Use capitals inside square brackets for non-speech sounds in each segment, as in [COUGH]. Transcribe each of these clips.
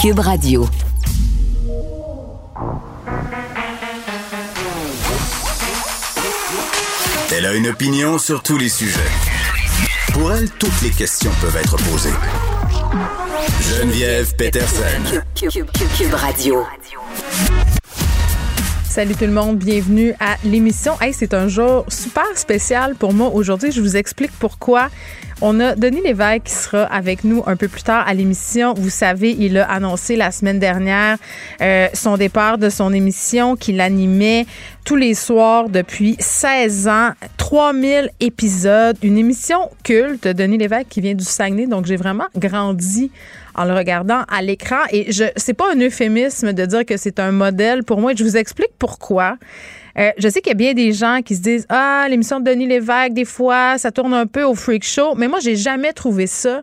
Cube Radio. Elle a une opinion sur tous les sujets. Pour elle, toutes les questions peuvent être posées. Geneviève Peterson. Cube, Radio. Salut tout le monde, bienvenue à l'émission. Hey, c'est un jour super spécial pour moi aujourd'hui. Je vous explique pourquoi. On a Denis Lévesque qui sera avec nous un peu plus tard à l'émission. Vous savez, il a annoncé la semaine dernière euh, son départ de son émission qu'il animait tous les soirs depuis 16 ans, 3000 épisodes, une émission culte. Denis Lévesque qui vient du Saguenay, donc j'ai vraiment grandi en le regardant à l'écran. Et je, c'est pas un euphémisme de dire que c'est un modèle pour moi. Je vous explique pourquoi. Euh, je sais qu'il y a bien des gens qui se disent Ah, l'émission de Denis Lévesque, des fois, ça tourne un peu au freak show. Mais moi, j'ai jamais trouvé ça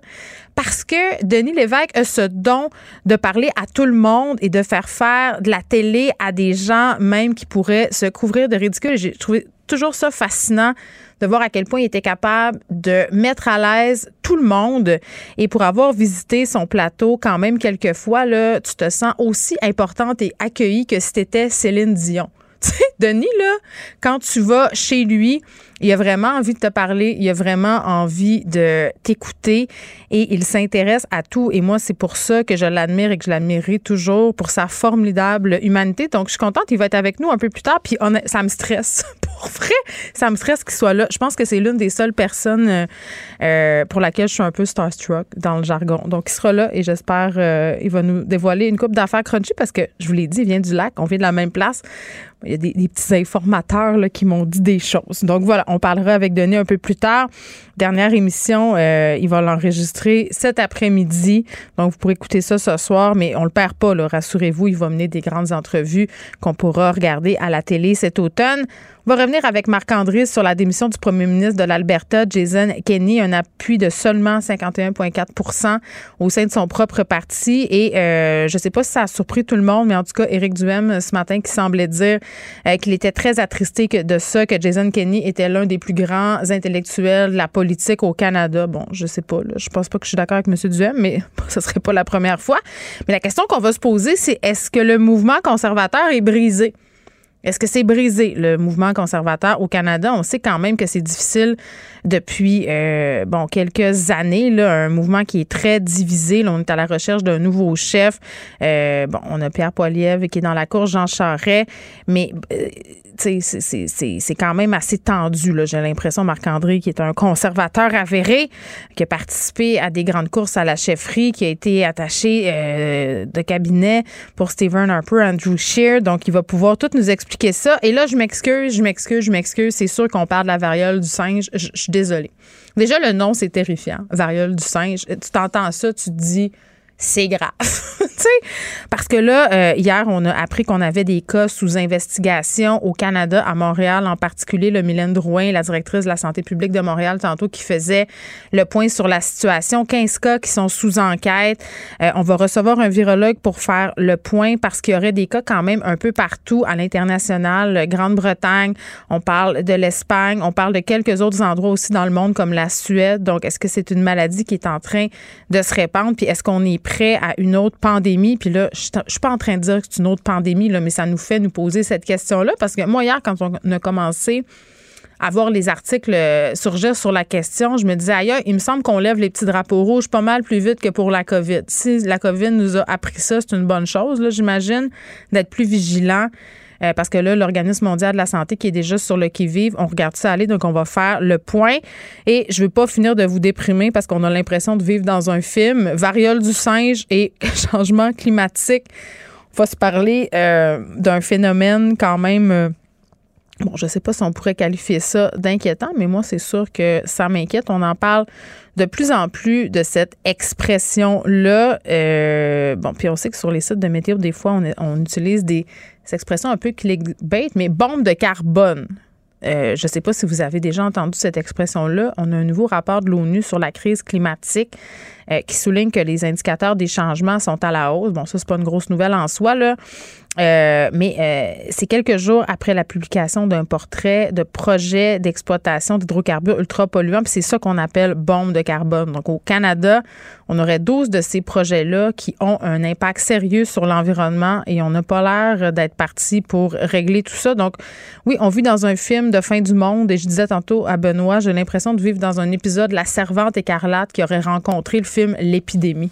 parce que Denis Lévesque a ce don de parler à tout le monde et de faire faire de la télé à des gens même qui pourraient se couvrir de ridicule. J'ai trouvé toujours ça fascinant de voir à quel point il était capable de mettre à l'aise tout le monde. Et pour avoir visité son plateau quand même quelques fois, là, tu te sens aussi importante et accueillie que si c'était Céline Dion. Tu sais, Denis, là, quand tu vas chez lui, il a vraiment envie de te parler, il a vraiment envie de t'écouter et il s'intéresse à tout. Et moi, c'est pour ça que je l'admire et que je l'admirerai toujours pour sa formidable humanité. Donc, je suis contente, il va être avec nous un peu plus tard. Puis, on ça me stresse. [LAUGHS] Pour vrai, ça me stresse qu'il soit là. Je pense que c'est l'une des seules personnes euh, euh, pour laquelle je suis un peu starstruck dans le jargon. Donc, il sera là et j'espère euh, il va nous dévoiler une coupe d'affaires crunchy parce que, je vous l'ai dit, il vient du lac, on vient de la même place. Il y a des, petits informateurs qui m'ont dit des choses. Donc, voilà, on parlera avec Denis un peu plus tard. Dernière émission, euh, il va l'enregistrer cet après-midi. Donc, vous pourrez écouter ça ce soir, mais on le perd pas, rassurez-vous. Il va mener des grandes entrevues qu'on pourra regarder à la télé cet automne. On va revenir avec Marc-André sur la démission du premier ministre de l'Alberta, Jason Kenney, un appui de seulement 51,4% au sein de son propre parti. Et euh, je ne sais pas si ça a surpris tout le monde, mais en tout cas, Éric Duhem, ce matin, qui semblait dire euh, qu'il était très attristé de ça, que Jason Kenney était l'un des plus grands intellectuels de la politique au Canada. Bon, je sais pas. Là, je pense pas que je suis d'accord avec M. Duhem, mais [LAUGHS] ce serait pas la première fois. Mais la question qu'on va se poser, c'est est-ce que le mouvement conservateur est brisé? Est-ce que c'est brisé, le mouvement conservateur au Canada? On sait quand même que c'est difficile depuis euh, bon quelques années. Là, un mouvement qui est très divisé. On est à la recherche d'un nouveau chef. Euh, bon, on a Pierre Poilievre qui est dans la cour, Jean Charest. Mais euh, c'est quand même assez tendu. J'ai l'impression, Marc-André, qui est un conservateur avéré, qui a participé à des grandes courses à la chefferie, qui a été attaché euh, de cabinet pour Stephen Harper, Andrew Shear. Donc, il va pouvoir tout nous expliquer ça. Et là, je m'excuse, je m'excuse, je m'excuse. C'est sûr qu'on parle de la variole du singe. Désolée. Déjà, le nom, c'est terrifiant. Variole du singe. Tu t'entends ça, tu te dis c'est grave. [LAUGHS] parce que là, euh, hier, on a appris qu'on avait des cas sous investigation au Canada, à Montréal en particulier. Le Mylène Drouin, la directrice de la santé publique de Montréal, tantôt, qui faisait le point sur la situation. 15 cas qui sont sous enquête. Euh, on va recevoir un virologue pour faire le point parce qu'il y aurait des cas quand même un peu partout à l'international. Grande-Bretagne, on parle de l'Espagne, on parle de quelques autres endroits aussi dans le monde comme la Suède. Donc, est-ce que c'est une maladie qui est en train de se répandre? Puis est-ce qu'on est prêt à une autre pandémie. Puis là, je ne suis pas en train de dire que c'est une autre pandémie, là, mais ça nous fait nous poser cette question-là. Parce que moi, hier, quand on a commencé à voir les articles euh, surgir sur la question, je me disais, ailleurs, il me semble qu'on lève les petits drapeaux rouges pas mal plus vite que pour la COVID. Si la COVID nous a appris ça, c'est une bonne chose, j'imagine, d'être plus vigilant. Euh, parce que là, l'Organisme mondial de la santé qui est déjà sur le qui-vive, on regarde ça aller, donc on va faire le point. Et je veux pas finir de vous déprimer parce qu'on a l'impression de vivre dans un film. Variole du singe et [LAUGHS] changement climatique. On va se parler euh, d'un phénomène quand même... Euh, bon, je sais pas si on pourrait qualifier ça d'inquiétant, mais moi, c'est sûr que ça m'inquiète. On en parle de plus en plus de cette expression-là. bon, puis on sait que sur les sites de météo, des fois, on, utilise des cette expression un peu clickbait, mais bombe de carbone. Euh, je ne sais pas si vous avez déjà entendu cette expression-là. On a un nouveau rapport de l'ONU sur la crise climatique euh, qui souligne que les indicateurs des changements sont à la hausse. Bon, ça, c'est pas une grosse nouvelle en soi, là. Euh, mais euh, c'est quelques jours après la publication d'un portrait de projet d'exploitation d'hydrocarbures ultra polluants. Puis c'est ça qu'on appelle bombe de carbone. Donc au Canada, on aurait 12 de ces projets-là qui ont un impact sérieux sur l'environnement et on n'a pas l'air d'être parti pour régler tout ça. Donc oui, on vit dans un film de fin du monde et je disais tantôt à Benoît, j'ai l'impression de vivre dans un épisode La Servante écarlate qui aurait rencontré le film L'épidémie.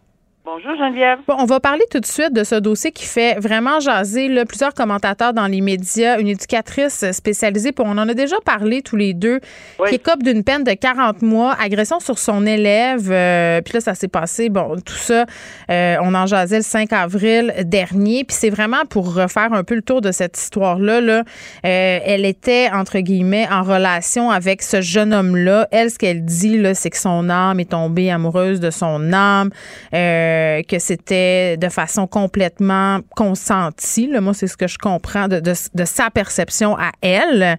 Bonjour, Geneviève. Bon, on va parler tout de suite de ce dossier qui fait vraiment jaser là, plusieurs commentateurs dans les médias, une éducatrice spécialisée, puis on en a déjà parlé tous les deux, Oui. qui écope d'une peine de 40 mois, agression sur son élève, euh, puis là, ça s'est passé, bon, tout ça, euh, on en jasait le 5 avril dernier, puis c'est vraiment pour refaire un peu le tour de cette histoire-là, là, euh, elle était, entre guillemets, en relation avec ce jeune homme-là. Elle, ce qu'elle dit, là, c'est que son âme est tombée amoureuse de son âme, euh, que c'était de façon complètement consentie. Moi, c'est ce que je comprends de sa perception à elle.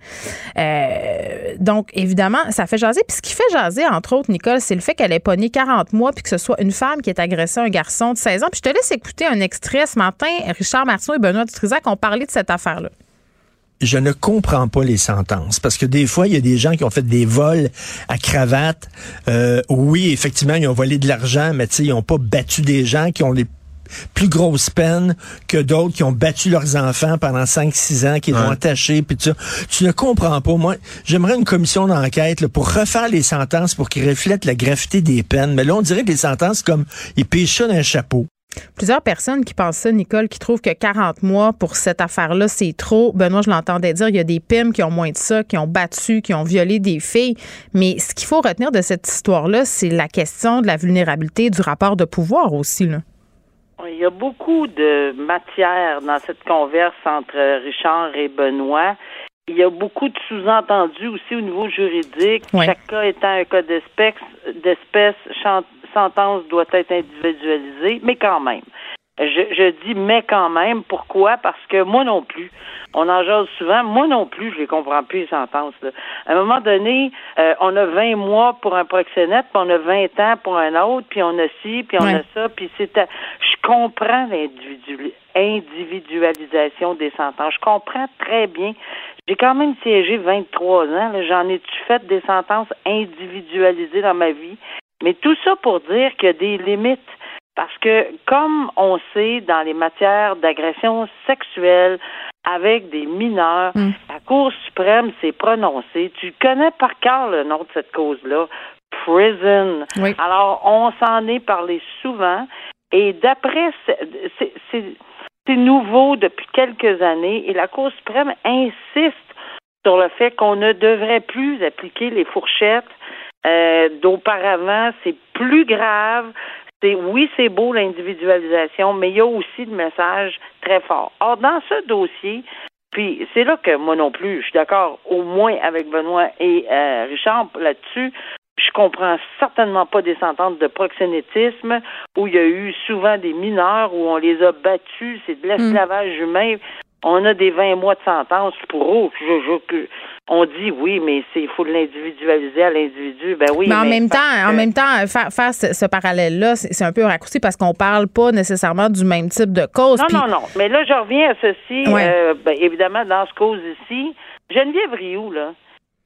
Euh, donc, évidemment, ça fait jaser. Puis ce qui fait jaser, entre autres, Nicole, c'est le fait qu'elle ait pogné 40 mois puis que ce soit une femme qui ait agressé un garçon de 16 ans. Puis je te laisse écouter un extrait ce matin. Richard Martineau et Benoît Dutrisac ont parlé de cette affaire-là. Je ne comprends pas les sentences parce que des fois il y a des gens qui ont fait des vols à cravate. Euh, oui, effectivement, ils ont volé de l'argent, mais tu sais, ils ont pas battu des gens qui ont les plus grosses peines que d'autres qui ont battu leurs enfants pendant 5-6 ans, qui les ont attachés, puis ça. Tu ne comprends pas. Moi, j'aimerais une commission d'enquête pour refaire les sentences pour qu'ils reflètent la gravité des peines. Mais là, on dirait que les sentences, comme ils pêchent ça d'un chapeau. Plusieurs personnes qui pensent ça, Nicole, qui trouvent que 40 mois pour cette affaire-là, c'est trop. Benoît, je l'entendais dire, il y a des PIM qui ont moins de ça, qui ont battu, qui ont violé des filles. Mais ce qu'il faut retenir de cette histoire-là, c'est la question de la vulnérabilité du rapport de pouvoir aussi. Là. Il y a beaucoup de matière dans cette converse entre Richard et Benoît. Il y a beaucoup de sous-entendus aussi au niveau juridique. Chaque cas étant un cas d'espèce, d'espèce, sentence doit être individualisée, mais quand même. Je, je dis mais quand même. Pourquoi? Parce que moi non plus. On en jase souvent. Moi non plus, je les comprends plus, les sentences. Là. À un moment donné, euh, on a 20 mois pour un proxénète, puis on a 20 ans pour un autre, puis on a ci, puis on a ça, puis c'est... à- Je comprends l'individu- individualisation des sentences. Je comprends très bien. J'ai quand même siégé 23 ans. J'en ai-tu fait des sentences individualisées dans ma vie? Mais tout ça pour dire qu'il y a des limites. Parce que, comme on sait, dans les matières d'agression sexuelle avec des mineurs, Mm. la Cour suprême s'est prononcée. Tu connais par cœur le nom de cette cause-là. Prison. Oui. Alors, on s'en est parlé souvent. Et d'après, c'est- nouveau depuis quelques années et la Cour suprême insiste sur le fait qu'on ne devrait plus appliquer les fourchettes euh, d'auparavant. C'est plus grave. C'est oui, c'est beau l'individualisation, mais il y a aussi le message très fort. Or, dans ce dossier, puis c'est là que moi non plus, je suis d'accord au moins avec Benoît et euh, Richard là-dessus. Je comprends certainement pas des sentences de proxénétisme où il y a eu souvent des mineurs où on les a battus, c'est de l'esclavage humain. On a des 20 mois de sentence pour eux. Je, je- que- on dit oui, mais c'est il faut l'individualiser à l'individu. Ben oui. mais en mais même temps, en même temps, faire, faire ce, ce parallèle-là, c'est un peu raccourci parce qu'on parle pas nécessairement du même type de cause. Non, non, non. Mais là, je reviens à ceci. Ouais. Euh, ben, évidemment, dans ce cause-ci, Geneviève Rioux, là,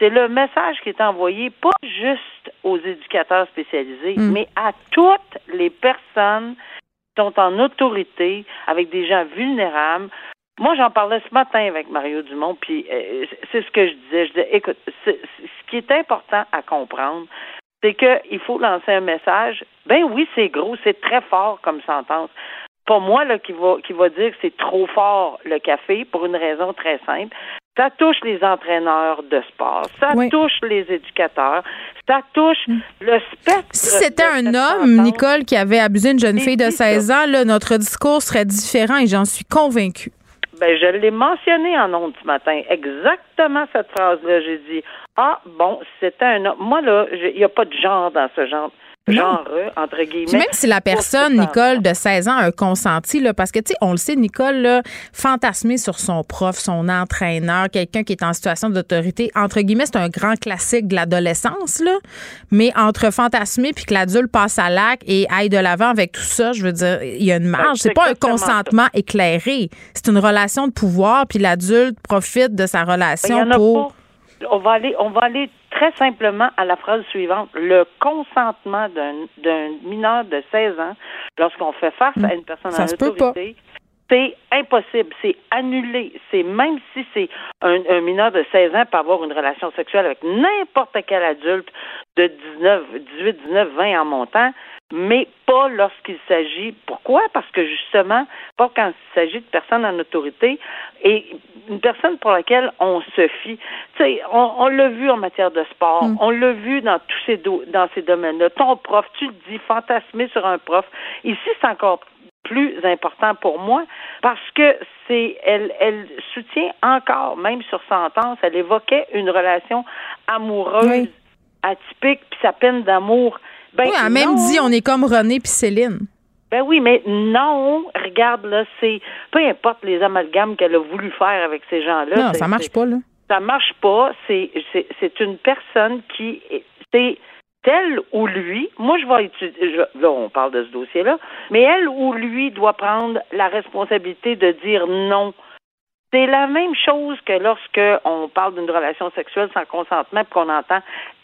c'est le message qui est envoyé pas juste aux éducateurs spécialisés, Mm. mais à toutes les personnes qui sont en autorité avec des gens vulnérables. Moi, j'en parlais ce matin avec Mario Dumont, puis euh, c'est ce que je disais. Je disais, écoute, ce qui est important à comprendre, c'est qu'il faut lancer un message. Ben oui, c'est gros, c'est très fort comme sentence. Pas moi là qui va qui va dire que c'est trop fort le café pour une raison très simple. Ça touche les entraîneurs de sport, ça Oui. touche les éducateurs, ça touche le spectre. Si c'était un homme. Nicole, qui avait abusé une jeune fille de qui, ça? 16 ans, là, notre discours serait différent et j'en suis convaincue. Ben, je l'ai mentionné en ondes ce matin. Exactement cette phrase-là. J'ai dit, ah, bon, c'était un homme. Moi, là, il n'y a pas de genre dans ce genre genre, entre guillemets. même si la personne, Nicole, de 16 ans, a consenti, là, parce que, tu sais, on le sait, Nicole, là, fantasmer sur son prof, son entraîneur, quelqu'un qui est en situation d'autorité, entre guillemets, c'est un grand classique de l'adolescence, là. Mais entre fantasmer puis que l'adulte passe à l'acte et aille de l'avant avec tout ça, je veux dire, il y a une marge. c'est pas un consentement éclairé. C'est une relation de pouvoir, puis l'adulte profite de sa relation pour. On va aller, on va aller très simplement à la phrase suivante. Le consentement d'un mineur de 16 ans, lorsqu'on fait face à une personne en autorité, c'est impossible, c'est annulé. C'est même si c'est un, un, mineur de 16 ans peut avoir une relation sexuelle avec n'importe quel adulte de 19, 18, 19, 20 en montant, mais pas lorsqu'il s'agit. Pourquoi? Parce que justement, pas quand il s'agit de personnes en autorité et une personne pour laquelle on se fie. Tu sais, on, l'a vu en matière de sport, mm. on l'a vu dans tous ces dans ces domaines-là. Ton prof, tu le dis, fantasmer sur un prof. Ici, c'est encore plus important pour moi parce que c'est elle elle soutient encore même sur sentence elle évoquait une relation amoureuse atypique puis sa peine d'amour ben, oui, elle même dit on est comme René puis Céline. Ben oui, mais non, regarde là, c'est peu importe les amalgames qu'elle a voulu faire avec ces gens-là. Non, ça marche pas là. Ça marche pas. C'est c'est une personne qui c'est elle ou lui. Moi, je vais étudier. là, on parle de ce dossier-là, mais elle ou lui doit prendre la responsabilité de dire non c'est la même chose que lorsque on parle d'une relation sexuelle sans consentement qu'on entend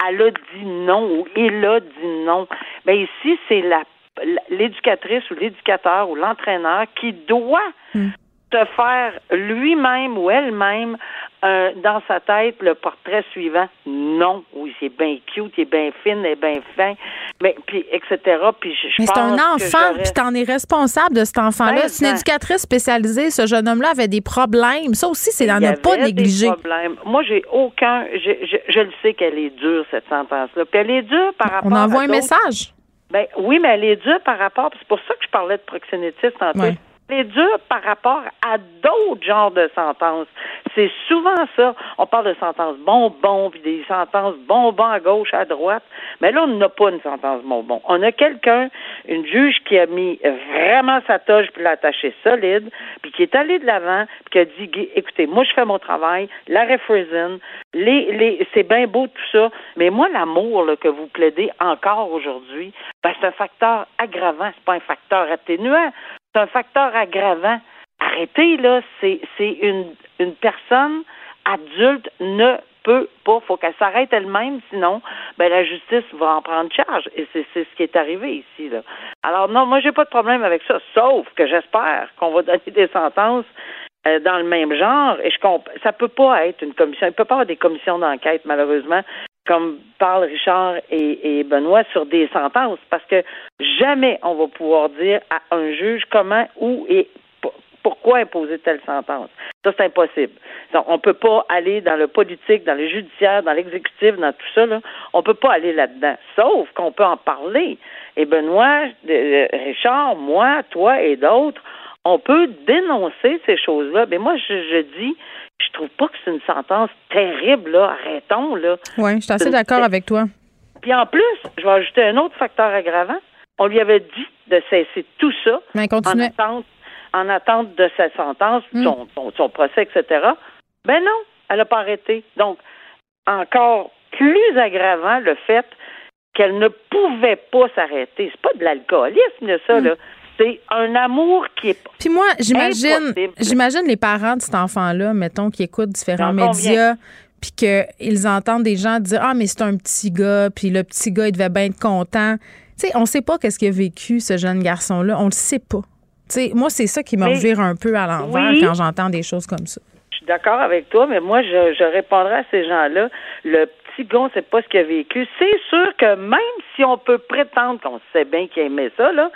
elle a dit non ou il a dit non. Mais ben, ici, c'est la l'éducatrice ou l'éducateur ou l'entraîneur qui doit hmm de faire lui-même ou elle-même euh, dans sa tête le portrait suivant. Non, oui, c'est bien cute, il est bien fine, il est bien fin, mais puis etc. Puis je, mais c'est un enfant, puis t'en es responsable de cet enfant-là. Ben, c'est une éducatrice spécialisée. Ce jeune homme-là avait des problèmes. Ça aussi, c'est d'en ne pas négliger. Moi, j'ai aucun. Je, je, le sais qu'elle est dure cette sentence-là. Puis elle est dure par rapport. On envoie un message. Ben oui, mais elle est dure par rapport. C'est pour ça que je parlais de proxénétisme tantôt c'est dur par rapport à d'autres genres de sentences. C'est souvent ça. On parle de sentences bonbons, puis des sentences bonbons à gauche, à droite. Mais là, on n'a pas une sentence bonbon. On a quelqu'un, une juge qui a mis vraiment sa toge puis l'a attachée solide, puis qui est allé de l'avant, puis qui a dit, écoutez, moi, je fais mon travail, la refreezing, les, c'est bien beau tout ça, mais moi, l'amour que vous plaidez encore aujourd'hui, ben, c'est un facteur aggravant, c'est pas un facteur atténuant c'est un facteur aggravant. Arrêtez, là, c'est, une, une personne adulte ne peut pas, faut qu'elle s'arrête elle-même, sinon, ben la justice va en prendre charge. Et c'est, ce qui est arrivé ici. Là. Alors non, moi j'ai pas de problème avec ça, sauf que j'espère qu'on va donner des sentences euh, dans le même genre. Et je comp- ça peut pas être une commission, il peut pas avoir des commissions d'enquête malheureusement comme parlent Richard et, Benoît, sur des sentences, parce que jamais on va pouvoir dire à un juge comment, où et pourquoi imposer telle sentence. Ça, c'est impossible. Donc, on ne peut pas aller dans le politique, dans le judiciaire, dans l'exécutif, dans tout ça. Là. On ne peut pas aller là-dedans. Sauf qu'on peut en parler. Et Benoît, Richard, moi, toi et d'autres, on peut dénoncer ces choses-là. Mais moi, je, je dis, je trouve pas que c'est une sentence terrible, là. Arrêtons, là. Oui, je suis assez d'accord avec toi. Puis en plus, je vais ajouter un autre facteur aggravant. On lui avait dit de cesser tout ça en attente, en attente de sa sentence, son, son, procès, etc. Ben non, elle n'a pas arrêté. Donc, encore plus aggravant le fait qu'elle ne pouvait pas s'arrêter. C'est pas de l'alcoolisme, ça, hmm. là c'est un amour qui est Puis moi, j'imagine j'imagine les parents de cet enfant-là, mettons, qui écoutent différents médias puis qu'ils entendent des gens dire ah mais c'est un petit gars puis le petit gars il devait bien être content tu sais on sait pas qu'est-ce qu'il a vécu ce jeune garçon là on le sait pas. Tu sais moi c'est ça qui me revire un peu à l'envers quand j'entends des choses comme ça. Je suis d'accord avec toi mais moi je, je répondrai à ces gens là le petit gars on sait pas ce qu'il a vécu. C'est sûr que même si on peut prétendre qu'on sait bien qu'il aimait ça là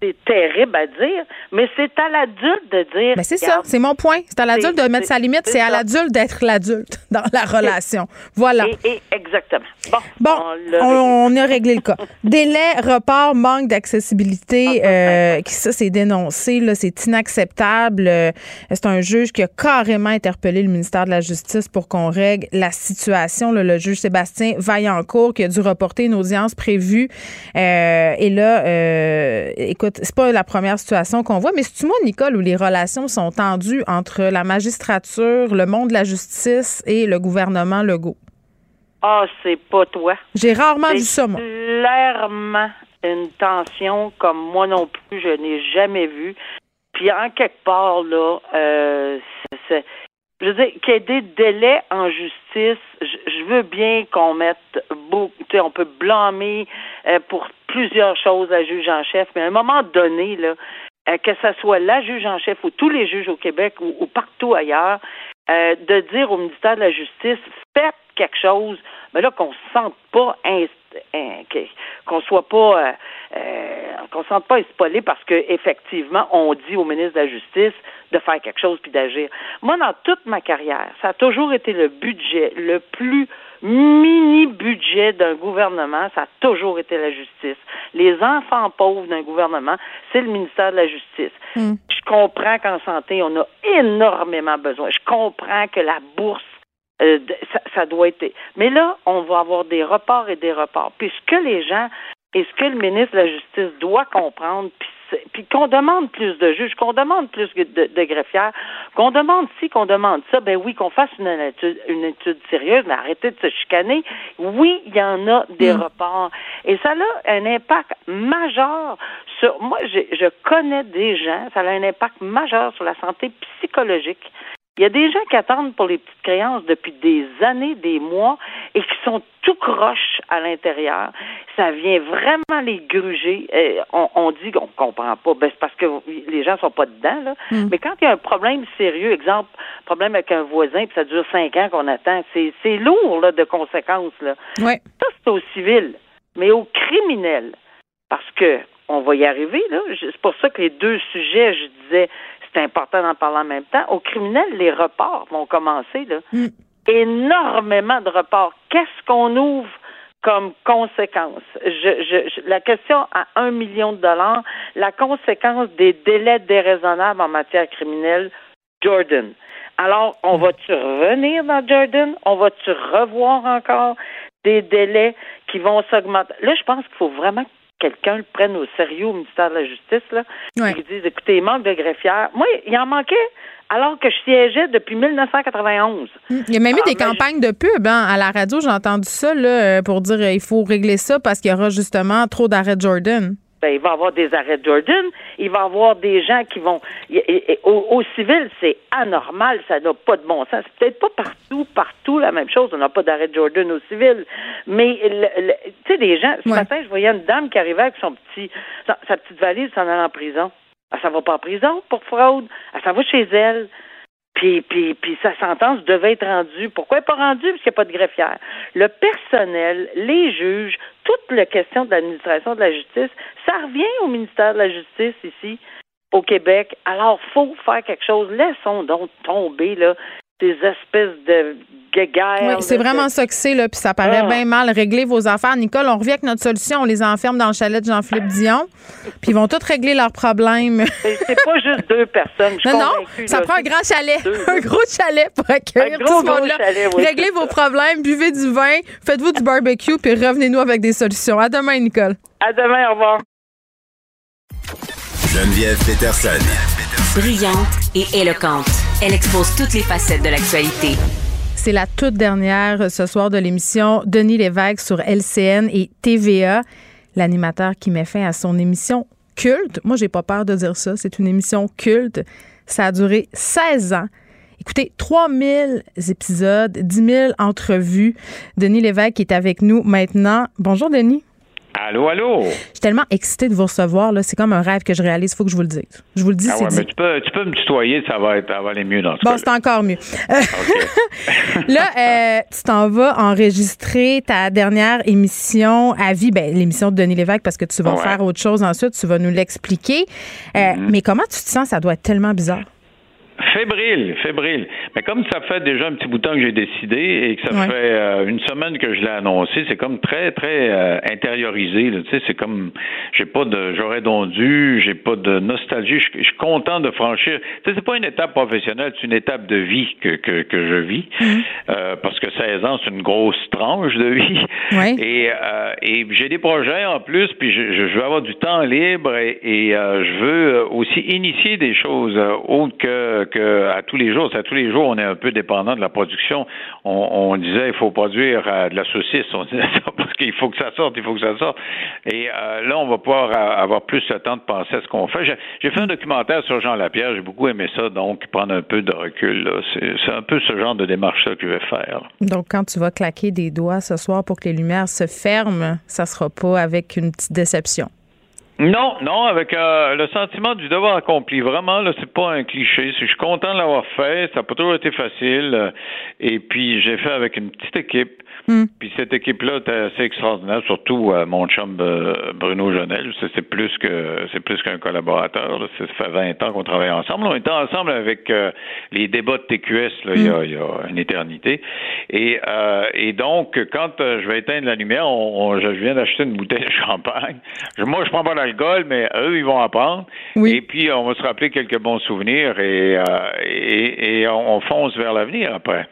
c'est terrible à dire, mais c'est à l'adulte de dire. Ben c'est ça, c'est mon point. C'est à l'adulte de mettre sa limite, c'est à l'adulte d'être l'adulte [LAUGHS] dans la relation. Voilà. Et, exactement. Bon, bon on, a réglé le cas. [LAUGHS] Délai, report, manque d'accessibilité, ah, euh, ça c'est dénoncé, là, c'est inacceptable. Euh, c'est un juge qui a carrément interpellé le ministère de la Justice pour qu'on règle la situation. le juge Sébastien Vaillancourt qui a dû reporter une audience prévue. Euh, et là, euh, écoute, c'est pas la première situation qu'on voit, mais c'est-tu moi, Nicole, où les relations sont tendues entre la magistrature, le monde de la justice et le gouvernement Legault? Ah, c'est pas toi. J'ai rarement vu ça, moi. Clairement une tension comme moi non plus, je n'ai jamais vu. Puis en quelque part, là, euh, c'est, je veux dire, qu'il y ait des délais en justice, je, veux bien qu'on mette beaucoup, tu sais, on peut blâmer euh, pour plusieurs choses la juge en chef, mais à un moment donné, là, euh, que ce soit la juge en chef ou tous les juges au Québec ou, partout ailleurs, euh, de dire au ministère de la Justice, faites quelque chose, mais là, qu'on se sente pas qu'on soit pas qu'on se sente pas espolé parce que effectivement on dit au ministre de la Justice de faire quelque chose puis d'agir. Moi, dans toute ma carrière, ça a toujours été le budget le plus mini budget d'un gouvernement, ça a toujours été la justice. Les enfants pauvres d'un gouvernement, c'est le ministère de la Justice. Hmm. Je comprends qu'en santé, on a énormément besoin. Je comprends que la bourse euh, ça, ça, doit être. Mais là, on va avoir des reports et des reports. Puis ce que les gens et ce que le ministre de la Justice doit comprendre, puis puis qu'on demande plus de juges, qu'on demande plus de, de greffières, qu'on demande ci, qu'on demande ça, ben oui, qu'on fasse une étude, une étude sérieuse, mais arrêtez de se chicaner. Oui, il y en a des mm. reports. Et ça a un impact majeur sur, moi, je, je connais des gens, ça a un impact majeur sur la santé psychologique il y a des gens qui attendent pour les petites créances depuis des années, des mois, et qui sont tout croches à l'intérieur. Ça vient vraiment les gruger. Euh, on, dit qu'on comprend pas. Ben, c'est parce que les gens sont pas dedans, là. Hmm. Mais quand il y a un problème sérieux, exemple, problème avec un voisin, puis ça dure cinq ans qu'on attend, c'est, c'est lourd, là, de conséquences, là. Ouais. Ça, c'est au civil. Mais au criminel, parce que on va y arriver, là. C'est pour ça que les deux sujets, je disais, c'est important d'en parler en même temps. Au criminel, les reports vont commencer. Là. Mm. Énormément de reports. Qu'est-ce qu'on ouvre comme conséquence? Je, la question à un million de dollars, la conséquence des délais déraisonnables en matière criminelle, Jordan. Alors, on mm. va-tu revenir dans Jordan? On va-tu revoir encore des délais qui vont s'augmenter? Là, je pense qu'il faut vraiment quelqu'un le prenne au sérieux au ministère de la Justice, là, ouais. qui disent, écoutez, il manque de greffières. Moi, il en manquait alors que je siégeais depuis 1991. Il y a même eu des campagnes de pub hein, à la radio, j'ai entendu ça là, pour dire il faut régler ça parce qu'il y aura justement trop d'arrêts Jordan ben, il va y avoir des arrêts Jordan, il va y avoir des gens qui vont... au, civil, c'est anormal, ça n'a pas de bon sens. C'est peut-être pas partout, partout la même chose, on n'a pas d'arrêt Jordan au civil, mais tu sais, des gens... Ce matin, je voyais une dame qui arrivait avec son petit, sa, petite valise s'en allant en prison. Elle s'en va pas en prison pour fraude, elle s'en va chez elle. Puis, puis, puis sa sentence devait être rendue. Pourquoi elle pas rendue? Parce qu'il n'y a pas de greffière. Le personnel, les juges, toute la question de l'administration de la justice, ça revient au ministère de la Justice ici, au Québec. Alors, faut faire quelque chose. Laissons donc tomber là, ces espèces de oui, c'est vraiment ça que c'est, là, puis ça paraît ah. bien mal. Régler vos affaires. Nicole, on revient avec notre solution. On les enferme dans le chalet de Jean-Philippe Dion, puis ils vont tous régler leurs problèmes. c'est pas juste deux personnes. non, non, ça prend un grand chalet. Un gros chalet pour accueillir tout ce monde-là. Réglez vos problèmes, buvez du vin, faites-vous du barbecue, puis revenez-nous avec des solutions. À demain, Nicole. À demain, au revoir. Geneviève Peterson. Brillante et éloquente. Elle expose toutes les facettes de l'actualité. C'est la toute dernière ce soir de l'émission Denis Lévesque sur LCN et TVA, l'animateur qui met fin à son émission culte. Moi, j'ai pas peur de dire ça. C'est une émission culte. Ça a duré 16 ans. Écoutez, 3000 épisodes, 10 000 entrevues. Denis Lévesque est avec nous maintenant. Bonjour, Denis. Allô, allô? Je suis tellement excitée de vous recevoir. Là. C'est comme un rêve que je réalise. Il faut que je vous le dise. Je vous le dis, ah c'est ouais, dit. mais tu peux, tu peux me tutoyer, ça va, être, ça va aller mieux dans ce Bon, c'est encore mieux. [LAUGHS] là, euh, tu t'en vas enregistrer ta dernière émission à vie, ben, l'émission de Denis Lévesque, parce que tu vas Ouais. faire autre chose ensuite, tu vas nous l'expliquer. Euh, Mm-hmm. Mais comment tu te sens? Ça doit être tellement bizarre. Fébrile, fébrile. Mais comme ça fait déjà un petit bout de temps que j'ai décidé et que ça Ouais. fait euh, une semaine que je l'ai annoncé, c'est comme très, très euh, intériorisé. là. Tu sais, c'est comme j'ai pas de j'aurais donc dû, j'ai pas de nostalgie. Je, je suis content de franchir. Tu sais, c'est pas une étape professionnelle, c'est une étape de vie que, que, que je vis. Euh, parce que 16 ans, c'est une grosse tranche de vie. Ouais. [LAUGHS] Et, euh, et j'ai des projets en plus, puis je, je- veux avoir du temps libre et, et, je veux aussi initier des choses autres que, que à tous les jours. À tous les jours, on est un peu dépendant de la production. On, disait il faut produire euh, de la saucisse, on disait [LAUGHS] ça parce qu'il faut que ça sorte, il faut que ça sorte. Et euh, là, on va pouvoir euh, avoir plus le temps de penser à ce qu'on fait. J'ai, fait un documentaire sur Jean Lapierre, j'ai beaucoup aimé ça, donc prendre un peu de recul. C'est, un peu ce genre de démarche-là que je vais faire. Donc, quand tu vas claquer des doigts ce soir pour que les lumières se ferment, ça sera pas avec une petite déception. Non, non, avec euh, le sentiment du devoir accompli. Vraiment, là, c'est pas un cliché. Je suis content de l'avoir fait. Ça n'a pas toujours été facile. euh, Et puis, j'ai fait avec une petite équipe. Hmm. Puis cette équipe-là était assez extraordinaire, surtout euh, mon chum euh, Bruno Jonel. C'est plus que c'est plus qu'un collaborateur. là. Ça fait 20 ans qu'on travaille ensemble. On était ensemble avec euh, les débats de TQS là, il, y a, il y a une éternité. Et, euh, et donc, quand euh, je vais éteindre la lumière, on, on- je viens d'acheter une bouteille de champagne. Je- moi, je prends pas d'alcool, mais eux, ils vont en prendre. Oui. Et puis, on va se rappeler quelques bons souvenirs et, euh, et, et on, on fonce vers l'avenir après.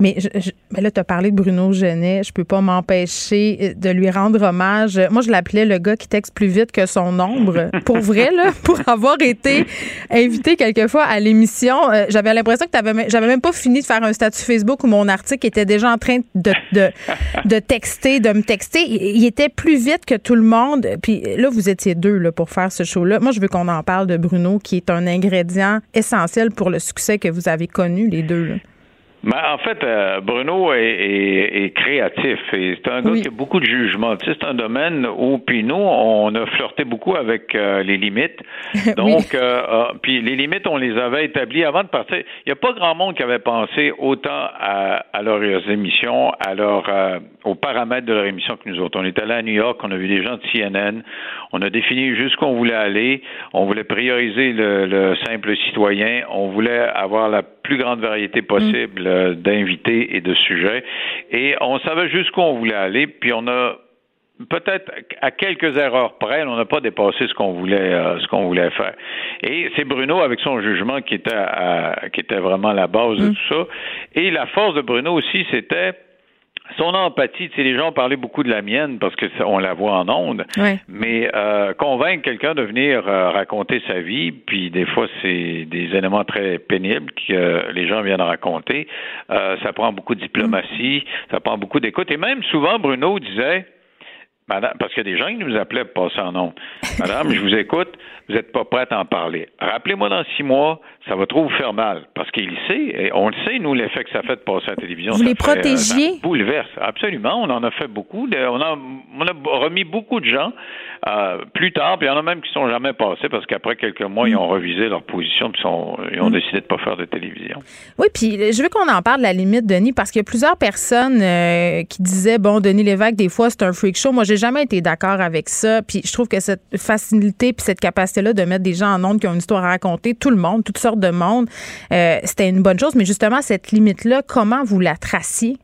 Mais, je, je- mais là, tu as parlé de Bruno Genet. Je peux pas m'empêcher euh, de lui rendre hommage. Moi, je l'appelais le gars qui texte plus vite que son ombre. [LAUGHS] Pour vrai, là, pour avoir été invité quelquefois à l'émission, euh, j'avais l'impression que t'avais, j'avais même pas fini de faire un statut Facebook où mon article était déjà en train de, de, de texter, de me texter. Il, il était plus vite que tout le monde. Puis là, vous étiez deux là, pour faire ce show-là. Moi, je veux qu'on en parle de Bruno, qui est un ingrédient essentiel pour le succès que vous avez connu, les deux. Là. Ben, en fait, euh, Bruno est, est- est créatif et c'est un gars Oui. qui a beaucoup de jugement. Tu sais, c'est un domaine où, puis nous, on a flirté beaucoup avec euh, les limites. [LAUGHS] Donc, euh, euh, puis les limites, on les avait établies avant de partir. Il n'y a pas grand monde qui avait pensé autant à, à leurs émissions, à leur, aux paramètres de leur émission que nous autres. On est allé à New York, on a vu des gens de CNN, on a défini jusqu'où on voulait aller, on voulait prioriser le, le simple citoyen, on voulait avoir la plus grande variété possible euh, d'invités et de sujets, et on savait jusqu'où on voulait aller, puis on a peut-être à quelques erreurs près, on n'a pas dépassé ce qu'on voulait euh, ce qu'on voulait faire. Et c'est Bruno avec son jugement qui était à- qui était vraiment la base de tout ça. Et la force de Bruno aussi, c'était son empathie, tu sais, les gens parlaient beaucoup de la mienne parce que ça- on la voit en ondes, mais euh, convaincre quelqu'un de venir euh, raconter sa vie, puis des fois c'est des éléments très pénibles que euh, les gens viennent raconter, euh, ça prend beaucoup de diplomatie, ça prend beaucoup d'écoute, et même souvent Bruno disait, Madame, parce qu'il y a des gens qui nous appelaient pour passer en nom. Madame, je vous écoute, vous n'êtes pas prête à en parler. Rappelez-moi dans six mois, ça va trop vous faire mal. Parce qu'il sait, et on le sait, nous, l'effet que ça fait de passer à la télévision. Vous ça les fait, euh, protégiez? ça bouleverse. Absolument. On en a fait beaucoup. De- on, a, on a remis beaucoup de gens euh, plus tard, puis il y en a même qui sont jamais passés parce qu'après quelques mois, ils ont revisé leur position, puis sont, ils ont décidé de ne pas faire de télévision. Oui, puis je veux qu'on en parle de la limite, Denis, parce qu'il y a plusieurs personnes euh, qui disaient, bon, Denis Lévesque, des fois, c'est un freak show. Moi, j'ai jamais été d'accord avec ça. Puis je trouve que cette facilité puis cette capacité-là de mettre des gens en ondes qui ont une histoire à raconter, tout le monde, toutes sortes de monde, euh, c'était une bonne chose. Mais justement, cette limite-là, comment vous la traciez?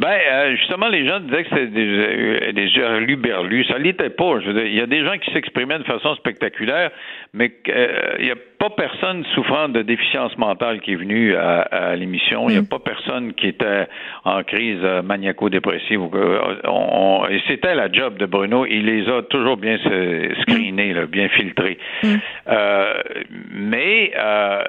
Ben, euh, justement, les gens disaient que c'était des, euh, des hurluberlus. Ça l'était pas. Je veux dire, il y a des gens qui s'exprimaient de façon spectaculaire, mais euh, il n'y a pas personne souffrant de déficience mentale qui est venu à, à l'émission. Il n'y a pas personne qui était en crise euh, maniaco-dépressive. on- et c'était la job de Bruno. Il les a toujours bien se- screenés, là, bien filtrés. Euh, mais euh,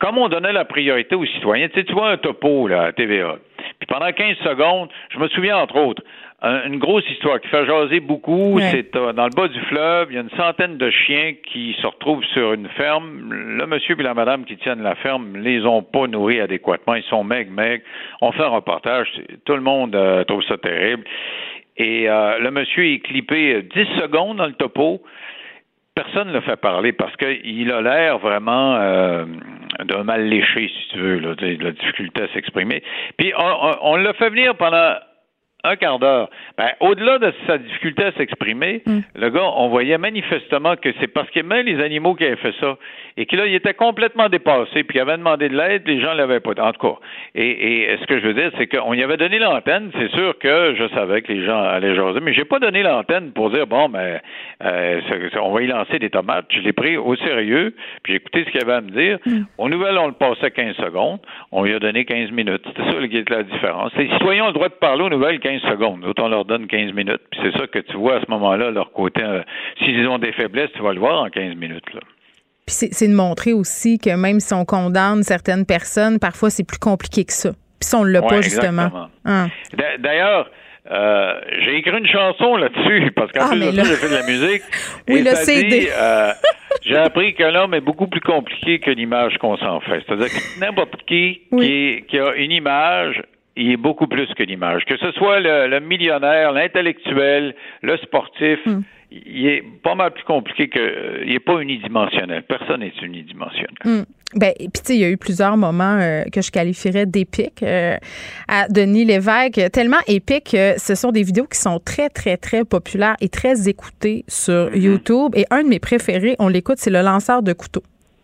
comme on donnait la priorité aux citoyens, tu sais, tu vois un topo là, à TVA. Puis pendant 15 secondes, je me souviens entre autres, un- une grosse histoire qui fait jaser beaucoup, Ouais. c'est euh, dans le bas du fleuve, il y a une centaine de chiens qui se retrouvent sur une ferme. Le monsieur et la madame qui tiennent la ferme les ont pas nourris adéquatement, ils sont maigres, maigres. On fait un reportage, tout le monde euh, trouve ça terrible. Et euh, le monsieur est clippé 10 secondes dans le topo. Personne ne le fait parler parce qu'il a l'air vraiment euh, d'un mal léché, si tu veux, là, de la difficulté à s'exprimer. Puis on, on l'a fait venir pendant un quart d'heure. Ben, au-delà de sa difficulté à s'exprimer, Mm. le gars, on voyait manifestement que c'est parce qu'il aimait les animaux qui avaient fait ça. Et qu'il il était complètement dépassé, puis il avait demandé de l'aide, les gens ne l'avaient pas. En tout cas. Et, et ce que je veux dire, c'est qu'on y avait donné l'antenne. C'est sûr que je savais que les gens allaient jaser, mais j'ai pas donné l'antenne pour dire, bon, ben, euh, c'est- c'est- on va y lancer des tomates. Je l'ai pris au sérieux, puis j'ai écouté ce qu'il avait à me dire. Aux nouvelles, on le passait 15 secondes. On lui a donné 15 minutes. C'était ça qui est la différence. Les citoyens ont le droit de parler aux nouvelles 15 secondes. D'autres, on leur donne 15 minutes. Puis c'est ça que tu vois à ce moment-là, leur côté. euh, S'ils ont des faiblesses, tu vas le voir en 15 minutes. Là. Puis c'est c'est de montrer aussi que même si on condamne certaines personnes, parfois c'est plus compliqué que ça. Puis ça, on l'a Ouais, pas, justement. Hein. D'a- D'ailleurs, euh, j'ai écrit une chanson là-dessus, [LAUGHS] parce qu'en Ah, plus de là- ça, j'ai fait de la musique. [LAUGHS] Oui, et le ça CD. dit, euh, j'ai appris que l'homme est beaucoup plus compliqué que l'image qu'on s'en fait. C'est-à-dire que n'importe qui Oui. qui, qui a une image, il est beaucoup plus que l'image. Que ce soit le, le millionnaire, l'intellectuel, le sportif, Hmm. Il est pas mal plus compliqué que. euh, il est pas unidimensionnel. Personne n'est unidimensionnel. Hum. Ben, et puis tu sais, il y a eu plusieurs moments euh, que je qualifierais d'épiques euh, à Denis Lévesque, tellement épiques que ce sont des vidéos qui sont très, très, très populaires et très écoutées sur Mm-hmm. YouTube. Et un de mes préférés, on l'écoute, c'est le lanceur de couteau.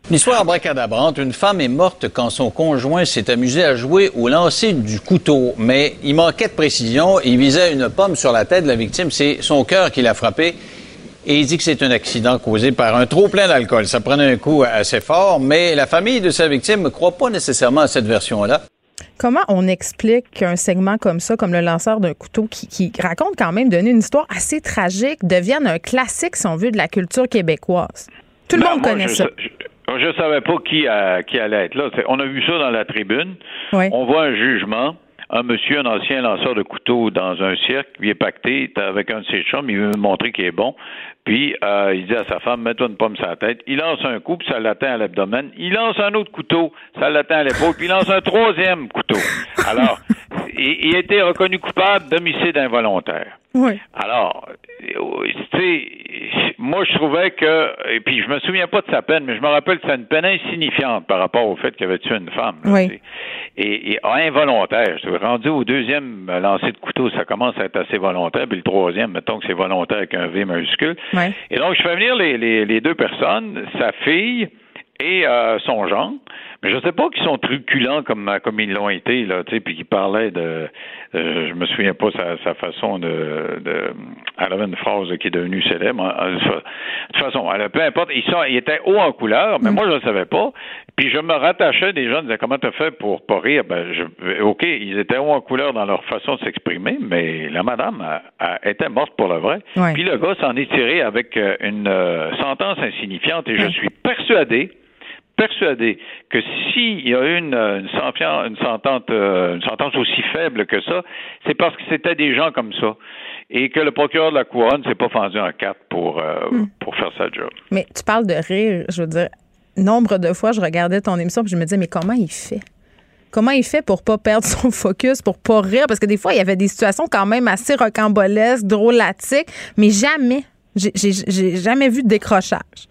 Une histoire abracadabrante. Une femme est morte quand son conjoint s'est amusé à jouer au lancer du couteau, mais il manquait de précision. Il visait une pomme sur la tête de la victime. C'est son cœur qui l'a frappé. Et il dit que c'est un accident causé par un trop plein d'alcool. Ça prenait un coup assez fort, mais la famille de sa victime ne croit pas nécessairement à cette version-là. Comment on explique qu'un segment comme ça, comme le lanceur d'un couteau, qui, qui raconte quand même donner une histoire assez tragique, devienne un classique, si on veut, de la culture québécoise? Tout le Ben, monde moi, connaît je, ça. Je, je savais pas qui, euh, qui allait être là. On a vu ça dans la tribune. Oui. On voit un jugement. Un monsieur, un ancien lanceur de couteau dans un cirque, il est pacté avec un de ses chums, il veut montrer qu'il est bon. Puis euh, il dit à sa femme, mets-toi une pomme sur la tête. Il lance un coup, puis ça l'atteint à l'abdomen. Il lance un autre couteau, ça l'atteint à l'épaule, puis il lance un troisième couteau. Alors, [LAUGHS] il, a été reconnu coupable d'homicide involontaire. Oui. Alors, euh, tu sais, moi je trouvais que, et puis je me souviens pas de sa peine, mais je me rappelle que c'est une peine insignifiante par rapport au fait qu'il avait tué une femme. là, Oui. Et, et involontaire. Je suis rendu au deuxième lancer de couteau, ça commence à être assez volontaire, puis le troisième, mettons que c'est volontaire avec un V majuscule. Ouais. Et donc je fais venir les, les, les deux personnes, sa fille et euh, son gendre. Mais je sais pas qu'ils sont truculents comme comme ils l'ont été là, tu sais, puis qu'ils parlaient de, euh, je me souviens pas sa, sa façon de, de, elle avait une phrase qui est devenue célèbre. En- De toute façon, elle, peu importe, ils sont, ils étaient hauts en couleur, mais moi je ne savais pas. Puis je me rattachais des gens disaient comment t'as fait pour pas rire? Ben, je, ok, ils étaient hauts en couleur dans leur façon de s'exprimer, mais la madame a- a- était morte pour le vrai. Ouais. Puis le gars s'en est tiré avec euh, une euh, sentence insignifiante, et je suis persuadé persuadé que s'il y a eu une, une, sentence, une, sentence, euh, une sentence aussi faible que ça, c'est parce que c'était des gens comme ça. Et que le procureur de la couronne s'est pas fendu en quatre pour, euh, pour faire sa job. Mais tu parles de rire, je veux dire, nombre de fois, je regardais ton émission puis je me disais, mais comment il fait? Comment il fait pour pas perdre son [LAUGHS] focus, pour pas rire? Parce que des fois, il y avait des situations quand même assez rocambolesques, drôlatiques, mais jamais, j'ai jamais vu de décrochage.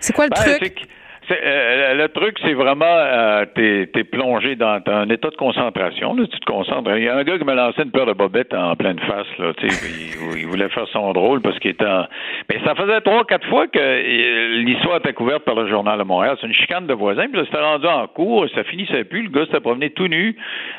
C'est quoi le Ben, truc? Euh, le truc, c'est vraiment, euh, t'es, t'es plongé dans un état de concentration. Là, tu te concentres. Il y a un gars qui m'a lancé une paire de bobettes en pleine face. Là, il, il voulait faire son drôle parce qu'il était en... Mais ça faisait trois, quatre fois que euh, l'histoire était couverte par le Journal de Montréal. C'est une chicane de voisins. Puis là, c'était rendu en cours. Ça finissait plus. Le gars s'était promené tout nu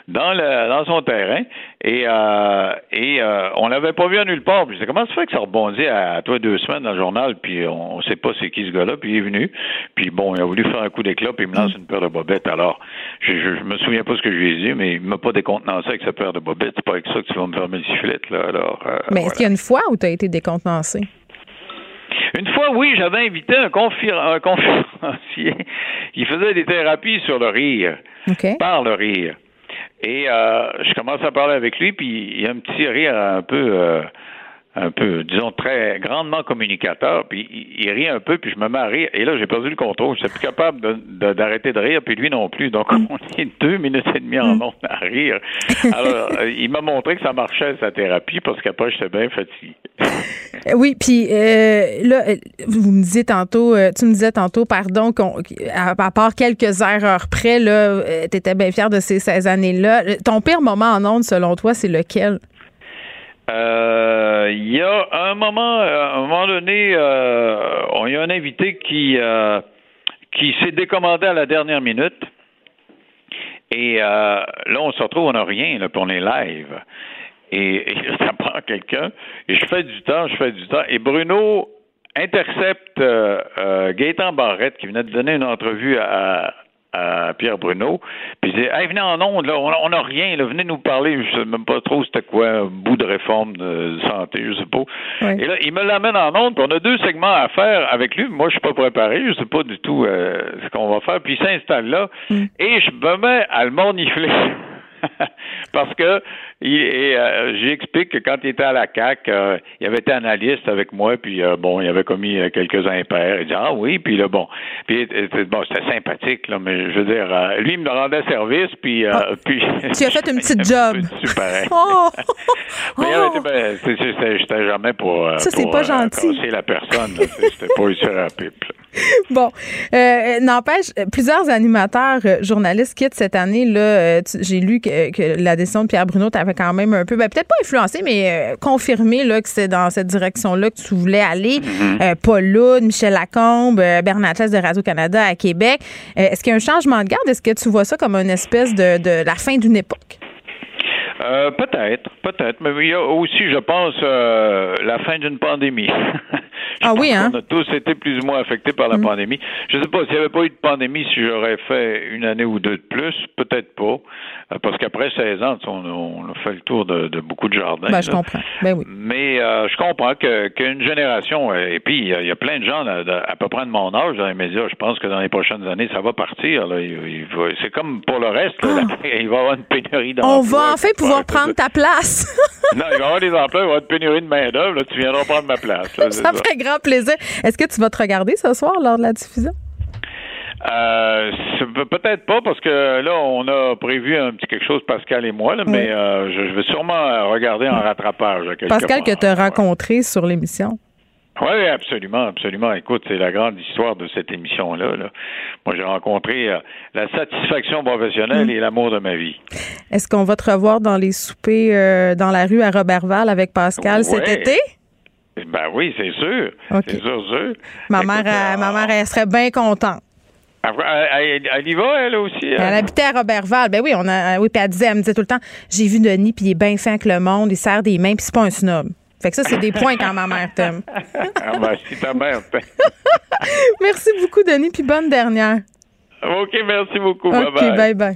dans, le, dans son terrain. Et, euh, et euh, on l'avait pas vu à nulle part. Puis je comment ça fait que ça rebondit à, toi deux semaines dans le journal, puis on, on sait pas c'est qui ce gars-là, puis il est venu. Puis bon, a voulu faire un coup d'éclat, puis il me lance une paire de bobettes. Alors, je, je, je me souviens pas ce que je lui ai dit, mais il m'a pas décontenancé avec sa paire de bobettes. C'est pas avec ça que tu vas me fermer le sifflet, là. Alors, euh, mais est-ce voilà. qu'il y a une fois où tu as été décontenancé? Une fois, oui, j'avais invité un, conférencier [LAUGHS] qui faisait des thérapies sur le rire, OK. par le rire. Et euh, je commence à parler avec lui, puis il y a un petit rire un peu, euh, un peu, disons, très grandement communicateur, puis il, il rit un peu, puis je me mets à rire, et là, j'ai perdu le contrôle. Je n'étais plus capable de- de- d'arrêter de, rire, puis lui non plus. Donc, on est deux minutes et demie en ondes à rire. Alors, [LAUGHS] euh, il m'a montré que ça marchait, sa thérapie, parce qu'après, j'étais bien fatigué. [LAUGHS] Oui, puis euh, là, euh, vous me disiez tantôt, euh, tu me disais tantôt, pardon, qu'on, à, à part quelques erreurs près, là, tu étais bien fier de ces 16 années-là. Ton pire moment en ondes, selon toi, c'est lequel? Euh, Il y a un moment, euh, un moment donné, euh, on y a un invité qui euh, qui s'est décommandé à la dernière minute. Et euh, là, on se retrouve, on n'a rien, là, puis on est live. Et, et [LAUGHS] ça prend quelqu'un. Et je fais du temps, je fais du temps. Et Bruno intercepte Gaëtan Barrette, qui venait de donner une entrevue à, à Pierre Bruno. Puis il dit Hey, venez en ondes, là, on n'a rien, là, venez nous parler. Je sais même pas trop c'était quoi, un bout de réforme de santé, je sais pas. Et là, il me l'amène en ondes, puis on a deux segments à faire avec lui. Moi, je suis pas préparé, je sais pas du tout euh, ce qu'on va faire. Puis il s'installe là, et je me mets à le mornifler. [LAUGHS] Parce que il, et, euh, j'explique que quand il était à la CAC, euh, il avait été analyste avec moi, puis euh, bon, il avait commis quelques impairs. Il dit ah oui, puis là bon, puis bon, c'était sympathique là, mais je veux dire, lui il me rendait service, puis euh, puis Tu as fait une petite [LAUGHS] job. Super. Oh! [LAUGHS] Oh! ben, c'est- c'est- c'est- j'étais jamais pour, Ça, c'est pas gentil. casser la personne. C'est- C'était pas sur la pipe. [LAUGHS] Bon, n'empêche, plusieurs animateurs, journalistes quittent cette année. Là, j'ai lu que, que la décision de Pierre Bruno t'avait quand même un peu, ben, peut-être pas influencé, mais euh, confirmé là, que c'est dans cette direction-là que tu voulais aller. Euh, Paul Loud, Michel Lacombe, euh, Bernard de Radio-Canada à Québec. Euh, Est-ce qu'il y a un changement de garde? Est-ce que tu vois ça comme une espèce de, de la fin d'une époque? Euh, peut-être, peut-être, mais il y a aussi, je pense, euh, la fin d'une pandémie. [LAUGHS] Je Ah oui, hein? On a tous été plus ou moins affectés par la Mm. pandémie. Je ne sais pas s'il n'y avait pas eu de pandémie, si j'aurais fait une année ou deux de plus, peut-être pas, Euh, parce qu'après 16 ans, on, on a fait le tour de, de beaucoup de jardins. Ben, je comprends. Ben oui. Mais euh, je comprends que qu'une génération, euh, et puis il y, a- il y a plein de gens là, à peu près de mon âge dans les médias, je pense que dans les prochaines années, ça va partir. C'est comme pour le reste, là, [LAUGHS] il va y avoir une pénurie d'emplois. Ah! On va enfin pouvoir prendre ta place. Non, il va y avoir des emplois, il va y avoir une pénurie de main-d'œuvre, tu viendras prendre ma place. là, [LAUGHS] c'est ça [LAUGHS] ferait grand plaisir. Est-ce que tu vas te regarder ce soir lors de la diffusion? Euh, peut-être pas parce que là on a prévu un petit quelque chose Pascal et moi là, mais euh, je, je vais sûrement regarder en rattrapage Pascal, que tu as rencontré sur l'émission. Oui, absolument, absolument. Écoute, c'est la grande histoire de cette émission-là. là. Moi, j'ai rencontré euh, la satisfaction professionnelle et l'amour de ma vie. Est-ce qu'on va te revoir dans les soupers euh, dans la rue à Robertval avec Pascal cet été? Ben oui, c'est sûr. C'est sûr, sûr. Ma Écoute, mère, elle- euh, ma mère, elle serait bien contente. Elle, elle- elle y va, elle aussi. hein? Elle habitait à Robertval. Ben oui, on a, oui, puis elle disait, elle me disait tout le temps, j'ai vu Denis, puis il est bien fin avec le monde, il serre des mains, puis c'est pas un snob. Fait que ça, c'est des [LAUGHS] points quand ma mère t'aime. Ah, ben, si ta mère. t'aime. [LAUGHS] Merci beaucoup, Denis, puis bonne dernière. OK, merci beaucoup. OK, Bye-bye. bye bye.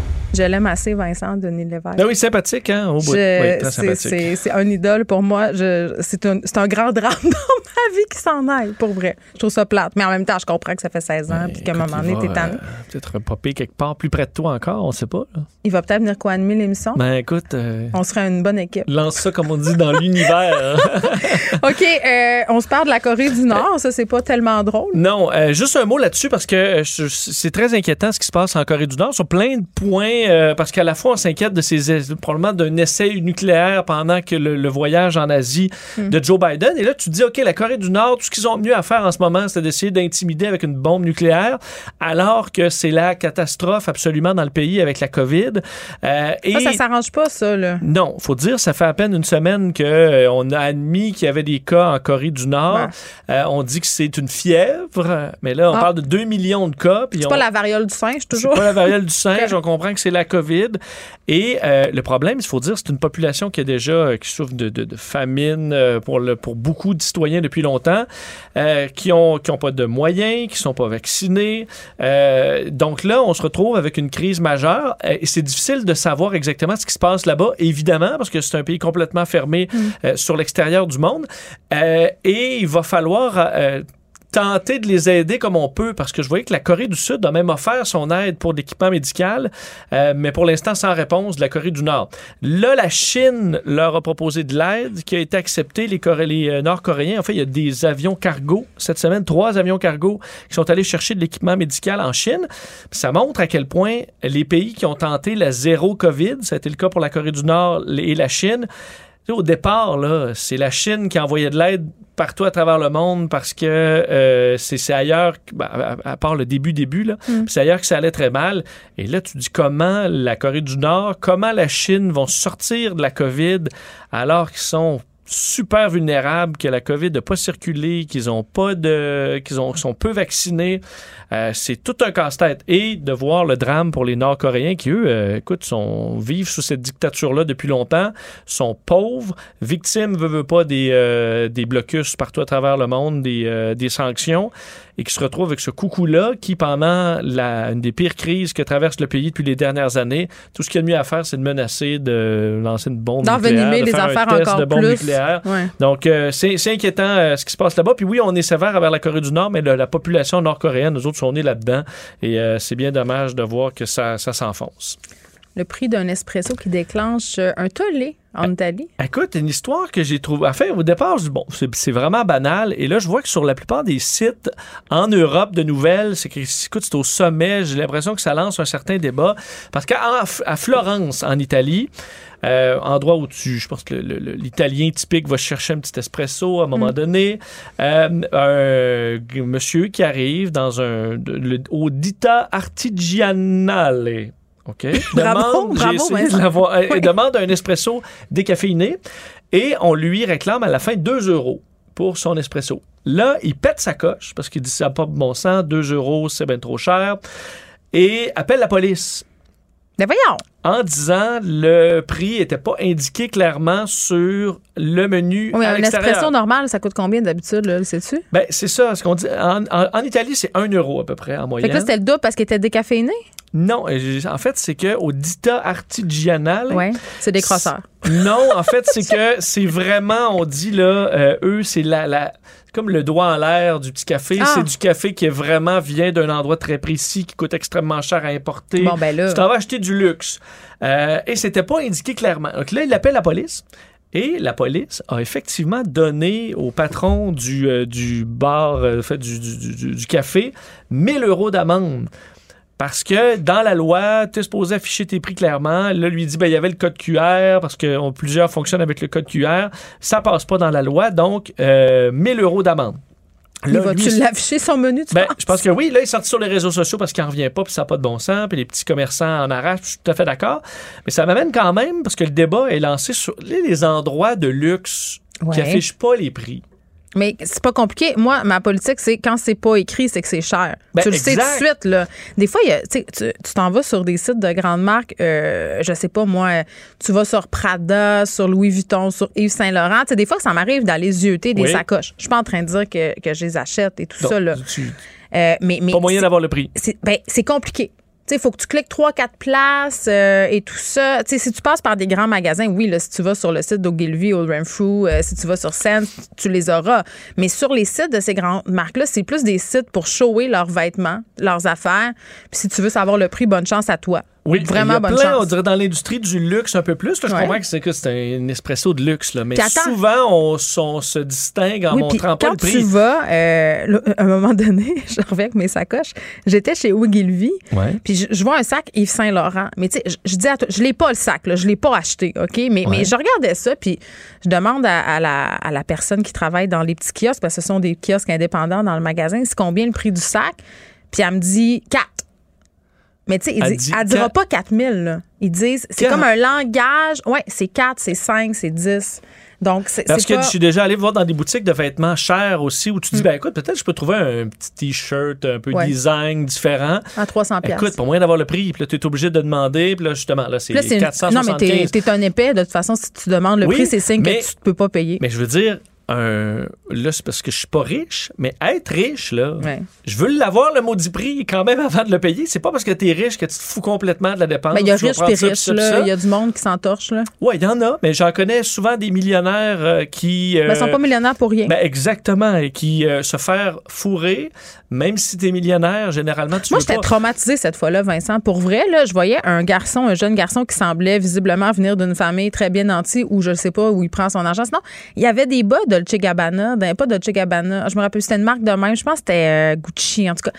Je l'aime assez, Vincent, Denis Lévesque. Ah oui, sympathique, hein? Au bout. Je- oui, c'est- sympathique. c'est c'est un idole pour moi. C'est un, grand drame [LAUGHS] dans ma vie qui s'en aille, pour vrai. Je trouve ça plate. Mais en même temps, je comprends que ça fait 16 ans puis qu'à un moment donné, t'es tanné. euh, Peut-être popper quelque part plus près de toi encore, on sait pas. là. Il va peut-être venir co-animer l'émission. Ben écoute, euh, On serait une bonne équipe. lance ça comme on dit dans l'univers. [LAUGHS] OK, euh, on se parle de la Corée du Nord. Ça, c'est pas tellement drôle. non, euh, juste un mot là-dessus parce que c'est très inquiétant ce qui se passe en Corée du Nord sur plein de points euh, parce qu'à la fois on s'inquiète de ces es- probablement d'un essai nucléaire pendant que le, le voyage en Asie de Joe Biden et là tu te dis OK la Corée du Nord tout ce qu'ils ont mieux à faire en ce moment c'est d'essayer d'intimider avec une bombe nucléaire alors que c'est la catastrophe absolument dans le pays avec la Covid Euh, et Ça, ça s'arrange pas, ça, là. non, faut dire, ça fait à peine une semaine que euh, on a admis qu'il y avait des cas en Corée du Nord. Ouais. On dit que c'est une fièvre, mais là, on Ah. parle de 2 millions de cas. C'est on- pas la variole du singe, c'est toujours. pas la variole du [LAUGHS] singe, on comprend que c'est la COVID. Et euh, le problème, il faut dire, c'est une population qui est déjà euh, qui souffre de, de- de famine euh, pour, le, pour beaucoup de citoyens depuis longtemps, euh, qui ont qui ont pas de moyens, qui sont pas vaccinés. Donc là, on se retrouve avec une crise majeure et c'est difficile de savoir exactement ce qui se passe là-bas, évidemment, parce que c'est un pays complètement fermé euh, sur l'extérieur du monde. Et il va falloir tenter de les aider comme on peut parce que je voyais que la Corée du Sud a même offert son aide pour l'équipement médical, euh, mais pour l'instant sans réponse de la Corée du Nord. Là, la Chine leur a proposé de l'aide qui a été acceptée. Les, euh, Nord-Coréens, en fait, il y a des avions cargo cette semaine, trois avions cargo qui sont allés chercher de l'équipement médical en Chine. Ça montre à quel point les pays qui ont tenté la zéro COVID, ça a été le cas pour la Corée du Nord et la Chine, au départ, là, c'est la Chine qui envoyait de l'aide partout à travers le monde parce que euh, c'est c'est ailleurs, ben, à, à part le début, début, là, puis c'est ailleurs que ça allait très mal. Et là, tu dis comment la Corée du Nord, comment la Chine vont sortir de la COVID alors qu'ils sont super vulnérables, que la COVID n'a pas circulé, qu'ils ont pas de, qu'ils ont, sont peu vaccinés. Euh, c'est tout un casse-tête. Et de voir le drame pour les Nord-Coréens qui, eux, euh, écoute, sont, vivent sous cette dictature-là depuis longtemps, sont pauvres, victimes, veut, veut pas, des, euh, des blocus partout à travers le monde, des, euh, des sanctions, et qui se retrouvent avec ce coucou-là qui, pendant la, une des pires crises que traverse le pays depuis les dernières années, tout ce qu'il y a de mieux à faire, c'est de menacer de lancer une bombe nucléaire, de les faire un affaires test encore de bombe plus. nucléaire. Ouais. Donc, euh, c'est c'est inquiétant euh, ce qui se passe là-bas. Puis oui, on est sévère envers la Corée du Nord, mais le- la population nord-coréenne, nous autres, sont nés là-dedans. Et euh, c'est bien dommage de voir que ça, ça s'enfonce. Le prix d'un espresso qui déclenche euh, un tollé en Italie. Écoute, une histoire que j'ai trouvée. Enfin, au départ, je dis, bon, c'est vraiment banal. Et là, je vois que sur la plupart des sites en Europe de nouvelles, c'est écoute, c'est au sommet. J'ai l'impression que ça lance un certain débat. Parce qu'à à Florence, en Italie, euh, endroit où tu, je pense que l'Italien typique va chercher un petit espresso à un moment donné. Euh, un monsieur qui arrive dans un le- au Dita Artigianale. OK? [LAUGHS] Bravo, j'ai bravo, essayé de Vincent. l'avoir. euh, Oui. Demande un espresso décaféiné et on lui réclame à la fin 2 euros pour son espresso. Là, il pète sa coche parce qu'il dit ça n'a pas de bon sens, 2 euros, c'est bien trop cher. Et appelle la police Mais voyons! en disant le prix n'était pas indiqué clairement sur le menu Oui, à un espresso normal, ça coûte combien d'habitude, sais-tu? Ben, c'est ça, ce qu'on dit. En, en- en Italie, c'est 1 euro à peu près en Fait moyenne. que là, c'était le double parce qu'il était décaféiné? Non, en fait, c'est que au Dita Artigianale, Oui, c'est des crosseurs. Non, en fait, c'est que c'est vraiment, on dit là, euh, eux, c'est la, la, comme le doigt en l'air du petit café. Ah. C'est du café qui est vraiment vient d'un endroit très précis, qui coûte extrêmement cher à importer. Bon, ben là. Tu t'en vas acheter du luxe. Euh, et c'était pas indiqué clairement. Donc là, il appelle la police. Et la police a effectivement donné au patron du, euh, du bar, euh, fait, du, du, du- du café, 1000 euros d'amende. Parce que dans la loi, tu es supposé afficher tes prix clairement. Là, lui dit, ben, il y avait le code QR, parce que on- plusieurs fonctionnent avec le code QR. Ça passe pas dans la loi, donc euh, 1000 euros d'amende. Là, vas-tu lui, l'afficher son menu, tu ben, penses? je pense que oui. Là, il est sorti sur les réseaux sociaux parce qu'il n'en revient pas, puis ça n'a pas de bon sens, puis les petits commerçants en arrachent, je suis tout à fait d'accord. Mais ça m'amène quand même, parce que le débat est lancé sur les, les endroits de luxe Ouais. qui affichent pas les prix. Mais c'est pas compliqué. Moi, ma politique, c'est quand c'est pas écrit, c'est que c'est cher. Ben, tu le sais tout de suite, là. Des fois, il y a- tu t'en vas sur des sites de grandes marques, euh, je sais pas, moi, tu vas sur Prada, sur Louis Vuitton, sur Yves Saint-Laurent. Tu sais, des fois, ça m'arrive d'aller zioter des Oui. sacoches. Je suis pas en train de dire que, que je les achète et tout Donc, ça, là. tu- Euh, mais, mais pas moyen d'avoir le prix. c'est ben, c'est compliqué. Il faut que tu cliques 3-4 places euh, et tout ça. Si tu passes par des grands magasins, oui, si tu vas sur le site d'Ogilvy ou Renfrew, euh, si tu vas sur Sense, tu les auras. Mais sur les sites de ces grandes marques-là, c'est plus des sites pour shower leurs vêtements, leurs affaires. Puis si tu veux savoir le prix, bonne chance à toi. Oui, Vraiment il y a bonne plein, chance. on dirait dans l'industrie du luxe un peu plus. Là, je Ouais. comprends que c'est que c'est un espresso de luxe, là, mais souvent on, se distingue en Oui, montrant pas quand le prix. tu vas, euh, à un moment donné, [LAUGHS] je reviens avec mes sacoches, j'étais chez Ogilvy, Ouais. puis je, je vois un sac Yves Saint Laurent. Mais tu sais, je, je dis à toi, je l'ai pas le sac, là, je l'ai pas acheté, ok? Mais, mais je regardais ça, puis je demande à, à la, à la personne qui travaille dans les petits kiosques, parce que ce sont des kiosques indépendants dans le magasin, c'est combien le prix du sac? Puis elle me dit 4. Mais tu sais, il dit- elle dira pas 4000. Là. Ils disent, c'est comme un langage. Ouais, c'est 4, c'est 5, c'est 10. Donc, c'est Parce que pas... je suis déjà allé voir dans des boutiques de vêtements chers aussi où tu dis, Mm. ben écoute, peut-être je peux trouver un petit t-shirt un peu Ouais. design différent. à 300 pièces. Écoute, pour moyen d'avoir le prix, puis là, tu es obligé de demander, puis là, justement, là, c'est Là, c'est une- 475. Non, mais t'es, t'es un épais. De toute façon, si tu demandes le Oui, prix, c'est signe mais- que tu ne peux pas payer. Mais je veux dire, un. Là, c'est parce que je suis pas riche, mais être riche, là, Ouais. je veux l'avoir, le maudit prix, quand même, [LAUGHS] avant de le payer. C'est pas parce que t'es riche que tu te fous complètement de la dépense. Ben, il y a Tu riche puis riche. Il y a du monde qui s'entorche, là. Ouais, il y en a, mais j'en connais souvent des millionnaires euh, qui. euh, Ben, ils sont pas millionnaires pour rien. ben, exactement, et qui euh, se faire fourrer, même si t'es millionnaire, généralement, tu Moi, j'étais pas. traumatisée cette fois-là, Vincent. Pour vrai, là, je voyais un garçon, un jeune garçon qui semblait visiblement venir d'une famille très bien nantie où je sais pas où il prend son argent. Sinon, il y avait des bas Dolce Gabbana, ben, pas Dolce Gabbana. Je me rappelle, c'était une marque de même. Je pense que c'était euh, Gucci, en tout cas.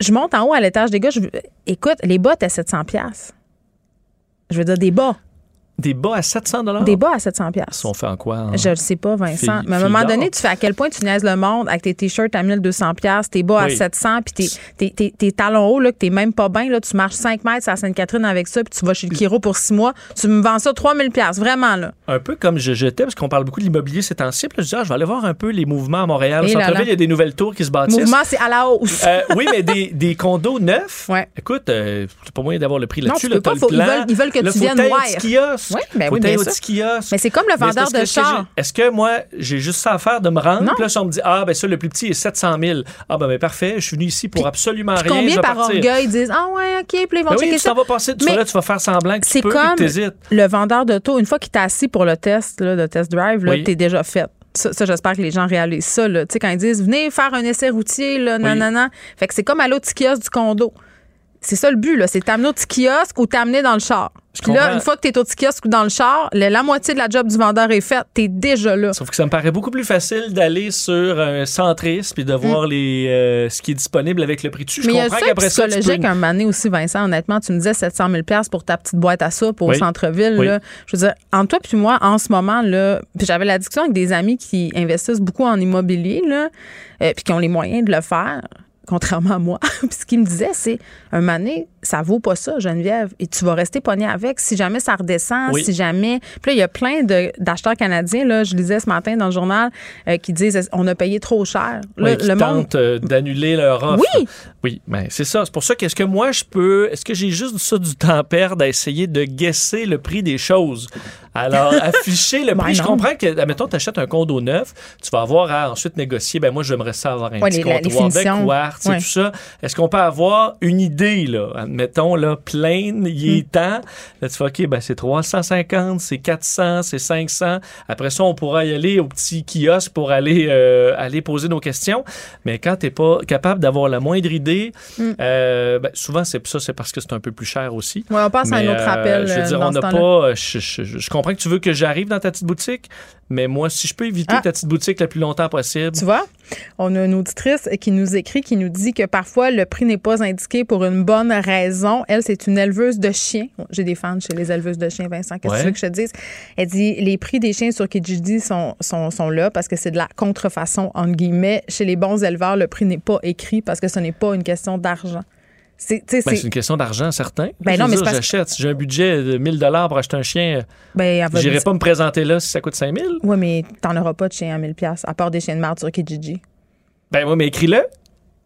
Je- monte en haut à l'étage des gars. Je, écoute, les bas étaient 700 pièces. Je veux dire, des bas. Des bas à 700 dollars? Des bas à 700 pièces. sont faits en quoi? hein? Je le sais pas, Vincent. Fille- mais à un moment donné, tu fais à quel point tu niaises le monde avec tes t-shirts à 1200 pièces, tes bas à Oui. 700, puis tes, tes, talons hauts, là, que t'es même pas bien, là, tu marches 5 mètres à Sainte-Catherine avec ça, puis tu vas chez le Kiro pour 6 mois, tu me vends ça 3000 pièces vraiment, là. Un peu comme je jetais, parce qu'on parle beaucoup de l'immobilier ces temps-ci. Je dis, ah, je vais aller voir un peu les mouvements à Montréal. Au là. centre-ville, il y a des nouvelles tours qui se bâtissent. Mouvement, c'est à la hausse. Euh, oui, mais des, des condos neufs. Ouais. Écoute, euh, c'est pas moyen d'avoir le prix là-dessus. là, ils veulent- ils veulent que Là, tu viennes kiosque. Oui, ben oui, bien au petit kiosque. Mais c'est comme le vendeur de que- est-ce que char. Est-ce que moi, j'ai juste ça à faire de me rendre? Non. Puis là, si on me dit, ah, ben ça, le plus petit est 700 000. Ah, ben, ben, parfait, je suis venu ici pour Puis- absolument Puis rien. combien par partir. orgueil disent Ah ouais, OK, puis ils vont Ben checker oui, tu ça. vas passer, tu Mais vas là, tu vas faire semblant que tu C'est peux, comme puis le vendeur d'auto, une fois qu'il t'a assis pour le test, là, le test drive, là, Oui. t'es déjà fait. Ça, ça, j'espère que les gens réalisent ça. Là. Tu sais, quand ils disent venez faire un essai routier, là, nanana. Fait que c'est comme au petit kiosque du condo. C'est ça le but, là. C'est t'amener au petit kiosque ou t'amener dans le char. Puis là, une fois que t'es au petit kiosque ou dans le char, la moitié de la job du vendeur est faite. T'es déjà là. Sauf que ça me paraît beaucoup plus facile d'aller sur un centriste puis de voir les, euh, ce qui est disponible avec le prix dessus. Je Mm. Mais comprends qu'après ça, peux... psychologique un moment aussi, Vincent. Honnêtement, tu me disais 700 000 pour ta petite boîte à soupe au Oui. centre-ville. Oui. Je veux dire, entre toi puis moi, en ce moment, là, j'avais la discussion avec des amis qui investissent beaucoup en immobilier, là, euh, puis qui ont les moyens de le faire. Contrairement à moi. [LAUGHS] puis ce qu'ils me disaient, c'est un donné, ça vaut pas ça, Geneviève. Et tu vas rester pogné avec. Si jamais ça redescend, Oui. si jamais. Puis là, il y a plein d'acheteurs canadiens, là, je lisais ce matin dans le journal, euh, qui disent on a payé trop cher. Là, Oui, le monde. tentent euh, d'annuler leur offre. Oui! Oui, mais c'est ça. C'est pour ça qu'est-ce que moi, je peux... Est-ce que j'ai juste ça du temps à perdre à essayer de guesser le prix des choses? Alors, [LAUGHS] afficher le prix. Ben je non. comprends que, admettons, tu achètes un condo neuf, tu vas avoir à ensuite négocier. Ben moi, j'aimerais ça avoir un Ouais, petit comptoir de quartz et Ouais. tout ça. Est-ce qu'on peut avoir une idée, là? Admettons, là, plein, il est Hmm. temps. Là, tu fais, OK, ben c'est 350, c'est 400, c'est 500. Après ça, on pourra y aller au petit kiosque pour aller, euh, aller poser nos questions. Mais quand tu n'es pas capable d'avoir la moindre idée, Hmm. euh, ben, souvent, c'est ça, c'est parce que c'est un peu plus cher aussi. Ouais, on passe à un autre euh, appel. je veux dire, on n'a pas. Je, je- je- je comprends que tu veux que j'arrive dans ta petite boutique, mais moi, si je peux éviter Ah. ta petite boutique le plus longtemps possible. Tu vois, on a une auditrice qui nous écrit, qui nous dit que parfois le prix n'est pas indiqué pour une bonne raison. Elle, c'est une éleveuse de chiens. J'ai des fans chez les éleveuses de chiens, Vincent. Qu'est-ce que Ouais. tu veux que je te dise? Elle dit les prix des chiens sur Kijiji sont, sont, sont là parce que c'est de la contrefaçon, entre guillemets. Chez les bons éleveurs, le prix n'est pas écrit parce que ce n'est pas une question d'argent. C'est, Ben, une question d'argent, certain. Ben non, mais dire, j'achète. Si j'ai un budget de 1000 dollars pour acheter un chien, ben, j'irai pas me présenter là si ça coûte 5000. Oui, mais t'en auras pas de chiens à 1000 pièces à part des chiens de marde sur Kijiji. Ben oui, mais écris-le.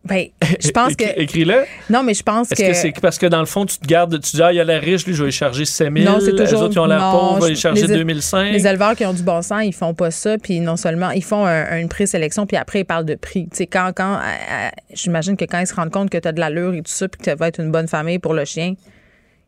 Ben, je pense que. Écris- Écris-le. Non, mais je pense Est-ce que. que c'est parce que dans le fond, tu te gardes, tu dis, ah, il a l'air riche, lui, je vais lui charger 5000. Non, c'est Les autres, ils ont l'air pauvres, je vais lui charger les- 2005. Les éleveurs qui ont du bon sens, ils font pas ça. Puis non seulement, ils font un- une présélection, puis après, ils parlent de prix. Tu sais, quand, quand, euh, euh, j'imagine que quand ils se rendent compte que tu as de l'allure et tout ça, puis que tu vas être une bonne famille pour le chien,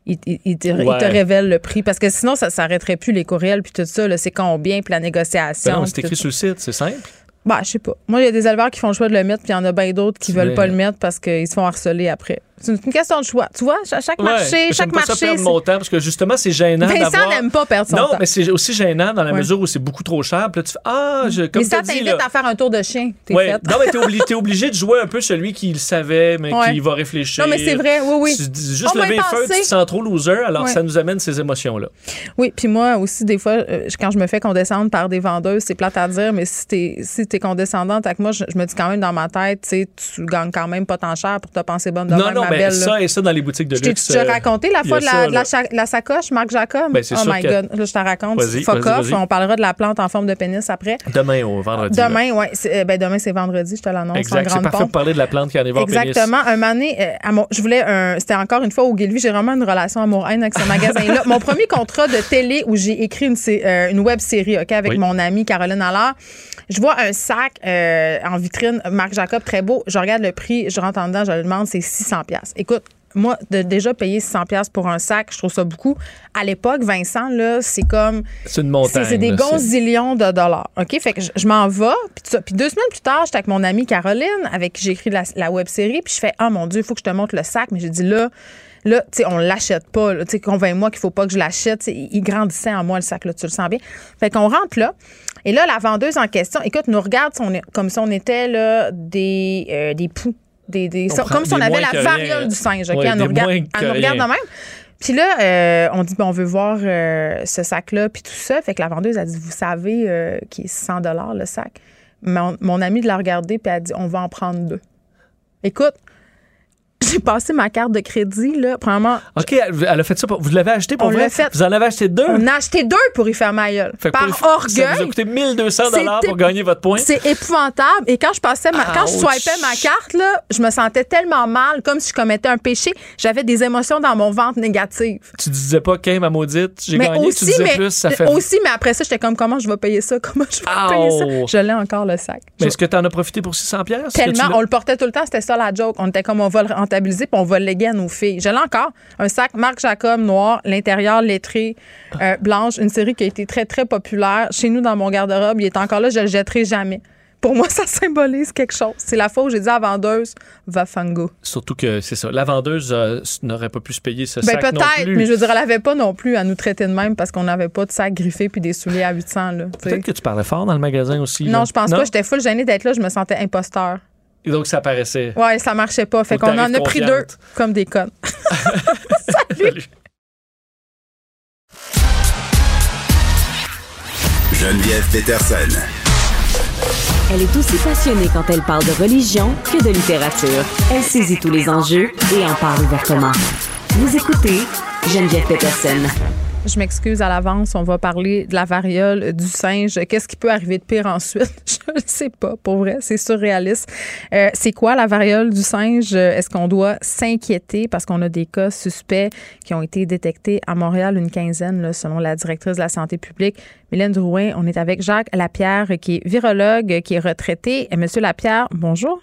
ils, ils- ils te, Ouais. révèlent le prix. Parce que sinon, ça s'arrêterait plus les courriels, puis tout ça. C'est combien, puis la négociation. Ben non, c'est écrit sur le site, c'est simple. Bah, je sais pas. Moi, il y a des éleveurs qui font le choix de le mettre, puis il y en a bien d'autres qui veulent pas le mettre parce qu'ils se font harceler après. C'est une question de choix. Tu vois, à chaque marché, Ouais, chaque pas ça marché. perdre c'est- mon temps parce que justement, c'est gênant Vincent n'aime pas perdre son non, temps. mais c'est aussi gênant dans la Ouais. mesure où c'est beaucoup trop cher. Puis là, tu fais, ah, je, comme mais ça t'invite là, à faire un tour de chien. T'es Ouais. Non, mais t'es obligé, [LAUGHS] obligé de jouer un peu celui qui le savait, mais qui va réfléchir. Non, mais c'est vrai, oui, oui. Tu dis juste lever les feux, tu te sens trop loser, alors ça nous amène ces émotions-là. Oui, puis moi aussi, des fois, euh, quand je me fais condescendre par des vendeuses, c'est plate à dire, mais si t'es si es condescendante avec moi, je, je me dis quand même dans ma tête, tu gagnes quand même pas tant cher pour te penser bonne de Ben, belle. ça là. et ça dans les boutiques de Je luxe. déjà euh, raconté la fois de la, ça, de la là. cha- la sacoche, Marc Jacob? Ben, c'est oh my God. Là, je te raconte. Vas-y, Fuck vas-y, off. vas-y. On parlera de la plante en forme de pénis après. Demain au vendredi. Demain, c'est- euh, Ben, demain, c'est vendredi, je te l'annonce. en Exact. C'est parfait pompe. pour parler de la plante qui en est pénis. Exactement. Un donné, euh, mon- je voulais un. C'était encore une fois au Guilvy. J'ai vraiment une relation amour-haine avec ce magasin-là. [LAUGHS] mon premier contrat de télé où j'ai écrit une, euh, web série, OK, avec Oui. mon amie Caroline Allard. Je vois un sac euh, en vitrine, Marc Jacob, très beau. Je regarde le prix, je rentre en dedans, je le demande, c'est 600 pièces. Écoute, moi, de déjà payer 600 pièces pour un sac, je trouve ça beaucoup. À l'époque, Vincent, là, c'est comme C'est une montagne. c'est des gonzillions de dollars. OK? Fait que je, je m'en vais. Puis, deux semaines plus tard, j'étais avec mon amie Caroline, avec qui j'ai écrit la, la web série. Puis je fais, ah mon Dieu, il faut que je te montre le sac. Mais j'ai dit, là, là, tu sais, on l'achète pas. Tu sais, convainc-moi qu'il faut pas que je l'achète. Il il grandissait en moi, le sac, là, tu le sens bien. Fait qu'on rentre là. Et là, la vendeuse en question, écoute, nous regarde si on est- comme si on était là, des, euh, des poux. Des, des, On ça- prend comme si on avait la variole du singe. OK? Ouais, elle nous regarde, elle nous regarde de même. Puis là, euh, on dit, bon, on veut voir euh, ce sac-là, puis tout ça. Fait que la vendeuse a dit, vous savez euh, qu'il est 100 le sac? Mon, mon ami de la regarder, puis elle a dit, on va en prendre deux. Écoute, [LAUGHS] j'ai passé ma carte de crédit, là. Premièrement, OK, elle a fait ça. Pour, vous l'avez acheté pour On vrai? fait. Vous en avez acheté deux? on a acheté deux pour y faire ma gueule. Fait Par pour- Ça vous a orgueil. coûté 1200 dollars pour gagner votre point. C'est épouvantable. Et quand je passais ma, quand je swipais ma carte, là, je me sentais tellement mal, comme si je commettais un péché. J'avais des émotions dans mon ventre négatives. Tu disais pas, qu'un ma maudite, j'ai gagné. tu aussi, disais mais, plus, ça fait. aussi, mais après ça, j'étais comme, comment je vais payer ça? Comment je vais payer ça? Je l'ai encore, le sac. Mais est-ce que tu en as profité pour 600 pièces Tellement, on le portait tout le temps, c'était ça la joke. On était comme, on va le rentabiliser, puis on va le léguer à nos filles. Je l'ai encore. Un sac Marc Jacob noir, l'intérieur lettré, euh, blanche, une série qui a été très, très populaire. Chez nous, dans mon garde-robe, il est encore là, je le jetterai jamais. Pour moi, [LAUGHS] ça symbolise quelque chose. C'est la fois où j'ai dit à la vendeuse, va fango. Surtout que c'est ça. La vendeuse euh, n'aurait pas pu se payer ce Ben sac peut-être, mais je veux dire, elle avait pas non plus à nous traiter de même parce qu'on n'avait pas de sac griffé puis des souliers à 800. Là, tu sais. Peut-être que tu parlais fort dans le magasin aussi. Non, là. je pense pas. J'étais full gênée d'être là. Je me sentais imposteur. Et donc, ça paraissait. Ouais, ça marchait pas. Fait qu'on en a pris deux comme des connes. [LAUGHS] [LAUGHS] Salut. Geneviève Peterson. Elle est aussi passionnée quand elle parle de religion que de littérature. Elle saisit tous les enjeux et en parle ouvertement. Vous écoutez Geneviève Peterson. Je m'excuse à l'avance. On va parler de la variole du singe. Qu'est-ce qui peut arriver de pire ensuite? [LAUGHS] Je ne sais pas. Pour vrai, c'est surréaliste. Euh, c'est quoi la variole du singe? Est-ce qu'on doit s'inquiéter parce qu'on a des cas suspects qui ont été détectés à Montréal, une quinzaine, là, selon la directrice de la santé publique, Mylène Drouin. On est avec Jacques Lapierre, qui est virologue, qui est retraité. Et Monsieur Lapierre, bonjour.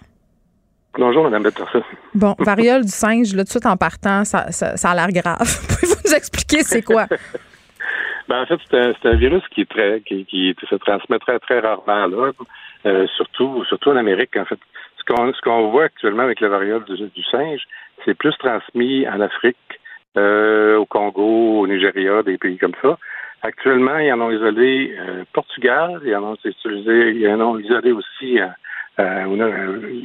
Bonjour, Mme Peterson. Bon, variole du singe, là, tout de suite en partant, ça, ça, ça a l'air grave. [LAUGHS] Nous expliquer c'est quoi? [LAUGHS] Ben, en fait, c'est un, un virus qui est très, qui, qui se transmet très, très rarement là, euh, surtout, surtout en Amérique. En fait, ce qu'on, ce qu'on voit actuellement avec la variole du, du singe, c'est plus transmis en Afrique, euh, au Congo, au Nigeria, des pays comme ça. Actuellement, ils en ont isolé euh, Portugal, ils en ont utilisé, ils en ont isolé aussi on a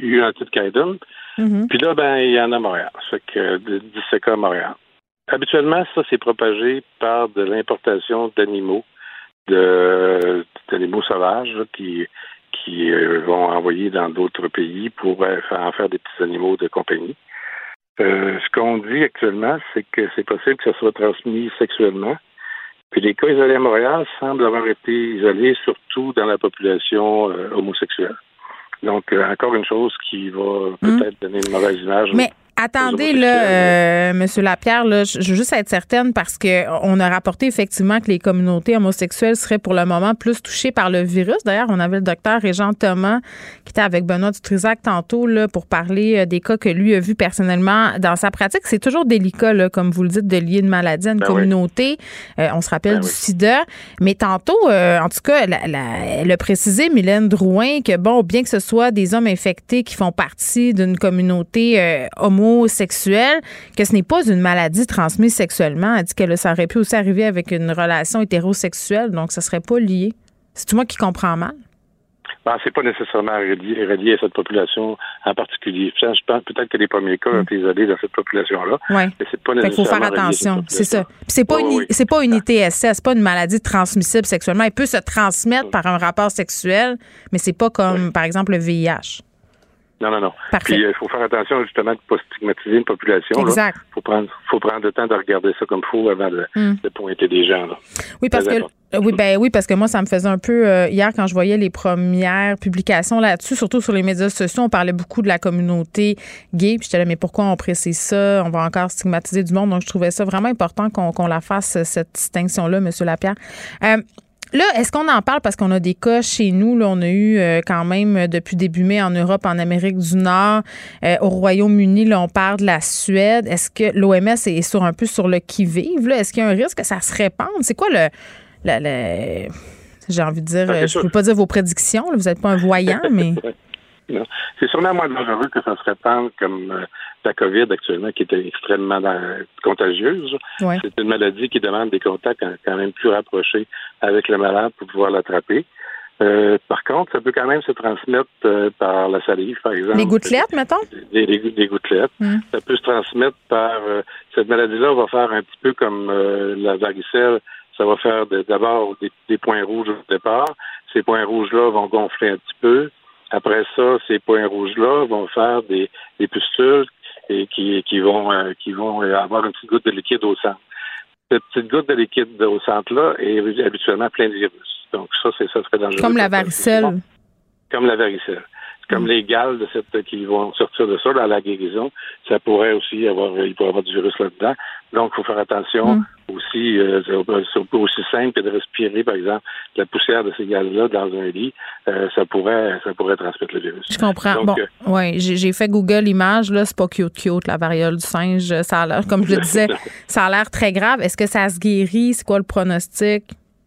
United Kingdom. Mhm. Puis là, ben, il y en a à Montréal. Ça fait que de- 17 cas à Montréal. Habituellement, ça, c'est propagé par de l'importation d'animaux, d'animaux sauvages là, qui, qui euh, vont envoyer dans d'autres pays pour euh, en faire des petits animaux de compagnie. Euh, ce qu'on dit actuellement, c'est que c'est possible que ça soit transmis sexuellement. Puis les cas isolés à Montréal semblent avoir été isolés surtout dans la population euh, homosexuelle. Donc, encore une chose qui va peut-être donner une mauvaise image. Mais attendez, là, euh, Monsieur Lapierre, là, je veux juste être certaine parce que on a rapporté effectivement que les communautés homosexuelles seraient pour le moment plus touchées par le virus. D'ailleurs, on avait le docteur Régent Thomas qui était avec Benoît Dutrisac tantôt là, pour parler euh, des cas que lui a vus personnellement dans sa pratique. C'est toujours délicat, là, comme vous le dites, de lier une maladie à une Ben oui. communauté. Euh, on se rappelle Ben du oui. sida. Mais tantôt, euh, en tout cas, la, la- elle a précisé, Mylène Drouin, que bon, bien que ce soit des hommes infectés qui font partie d'une communauté euh, que ce n'est pas une maladie transmise sexuellement. Elle dit que ça aurait pu aussi arriver avec une relation hétérosexuelle, donc ça serait pas lié. C'est tout moi qui comprends mal. Ben, c'est pas nécessairement relié, relié à cette population en particulier. Je pense peut-être que les premiers cas ont été isolés dans cette population-là. Ouais. Mais c'est pas Fait qu'il faut faire nécessairement attention, c'est ça. c'est pas Oui, une oui, oui. c'est pas une ITSS, c'est pas une maladie transmissible sexuellement. Elle peut se transmettre par un rapport sexuel, mais c'est pas comme par exemple le VIH. Non, non, non. Parfait. Puis il faut faire attention justement de ne pas stigmatiser une population. Exact. Il faut prendre, faut prendre le temps de regarder ça comme il faut avant de, Hmm. de pointer des gens. Là. Oui, parce que euh, oui, ben oui, parce que moi, ça me faisait un peu euh, hier quand je voyais les premières publications là-dessus, surtout sur les médias sociaux, on parlait beaucoup de la communauté gay. Puis j'étais là, mais pourquoi on précise ça? On va encore stigmatiser du monde. Donc, je trouvais ça vraiment important qu'on qu'on la fasse, cette distinction-là, M. Lapierre. Euh, Là, est-ce qu'on en parle parce qu'on a des cas chez nous? Là, on a eu euh, quand même euh, depuis début mai en Europe, en Amérique du Nord, euh, au Royaume-Uni, là, on parle de la Suède. Est-ce que l'OMS est sur un peu sur le qui-vive? là? Est-ce qu'il y a un risque que ça se répande? C'est quoi le. le- le- j'ai envie de dire, euh, je ne peux pas dire vos prédictions, là, vous n'êtes pas un voyant, [LAUGHS] mais. C'est sûrement moins dangereux que ça se répande comme la COVID actuellement, qui était extrêmement contagieuse. Ouais. C'est une maladie qui demande des contacts quand même plus rapprochés avec le malade pour pouvoir l'attraper. Euh, par contre, ça peut quand même se transmettre euh, par la salive, par exemple. Les gouttelettes, mettons? Des, des- des gouttelettes. Mm. Ça peut se transmettre par... euh, cette maladie-là va faire un petit peu comme la varicelle. Ça va faire de- d'abord des, des points rouges au départ. Ces points rouges-là vont gonfler un petit peu. Après ça, ces points rouges-là vont faire des, des pustules et qui, qui vont euh, qui vont euh, avoir une petite goutte de liquide au centre. Cette petite goutte de liquide au centre-là est habituellement pleine de virus. Donc ça, c'est ça serait dangereux. Comme la varicelle. Comme la varicelle. Comme les gales de cette qui vont sortir de ça dans la guérison. Ça pourrait aussi avoir, il pourrait avoir du virus là-dedans. Donc, il faut faire attention aussi. euh, c'est pas aussi simple que de respirer, par exemple, la poussière de ces gales-là dans un lit. Euh, ça pourrait, ça pourrait transmettre le virus. Je comprends. Donc, bon, euh, ouais, j'ai fait Google Images, là, c'est pas cute cute, la variole du singe. Ça a l'air, comme je le disais, [LAUGHS] ça a l'air très grave. Est-ce que ça se guérit? C'est quoi le pronostic?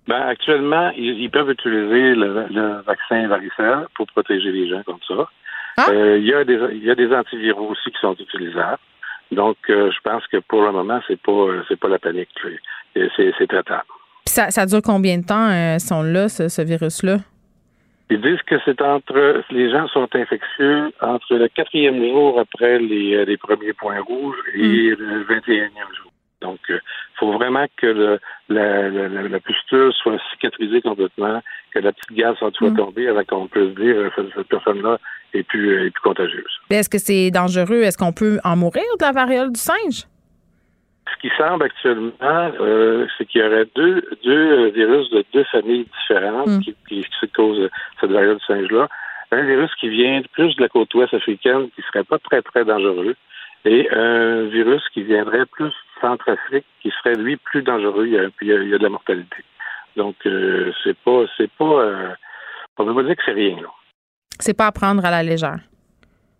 Ben, actuellement, ils, ils peuvent utiliser le, le vaccin varicelle pour protéger les gens comme ça. Ah. Euh, il y a des il y a des antiviraux aussi qui sont utilisables. Donc, euh, je pense que pour le moment, c'est pas euh, c'est pas la panique. C'est traitable. Puis ça, ça dure combien de temps, euh, sont là, ce, ce virus-là? Ils disent que c'est entre les gens sont infectieux entre le quatrième jour après les, euh, les premiers points rouges et le 21e jour. Donc, il faut vraiment que le, la, la, la- la pustule soit cicatrisée complètement, que la petite gaz soit soit tombée avant qu'on puisse dire cette personne-là est plus, euh, est plus contagieuse. Est-ce que c'est dangereux? Est-ce qu'on peut en mourir de la variole du singe? Ce qui semble actuellement, euh, c'est qu'il y aurait deux, deux euh, virus de deux familles différentes Mm. qui, qui, qui causent cette variole du singe-là. Un virus qui vient plus de la côte ouest africaine, qui serait pas très, très dangereux, et un virus qui viendrait plus du centre-Afrique, qui serait, lui, plus dangereux. Il y a, puis il y a, il y a de la mortalité. Donc, euh, c'est pas, c'est pas, euh, on ne peut pas dire que c'est rien, là. C'est pas à prendre à la légère.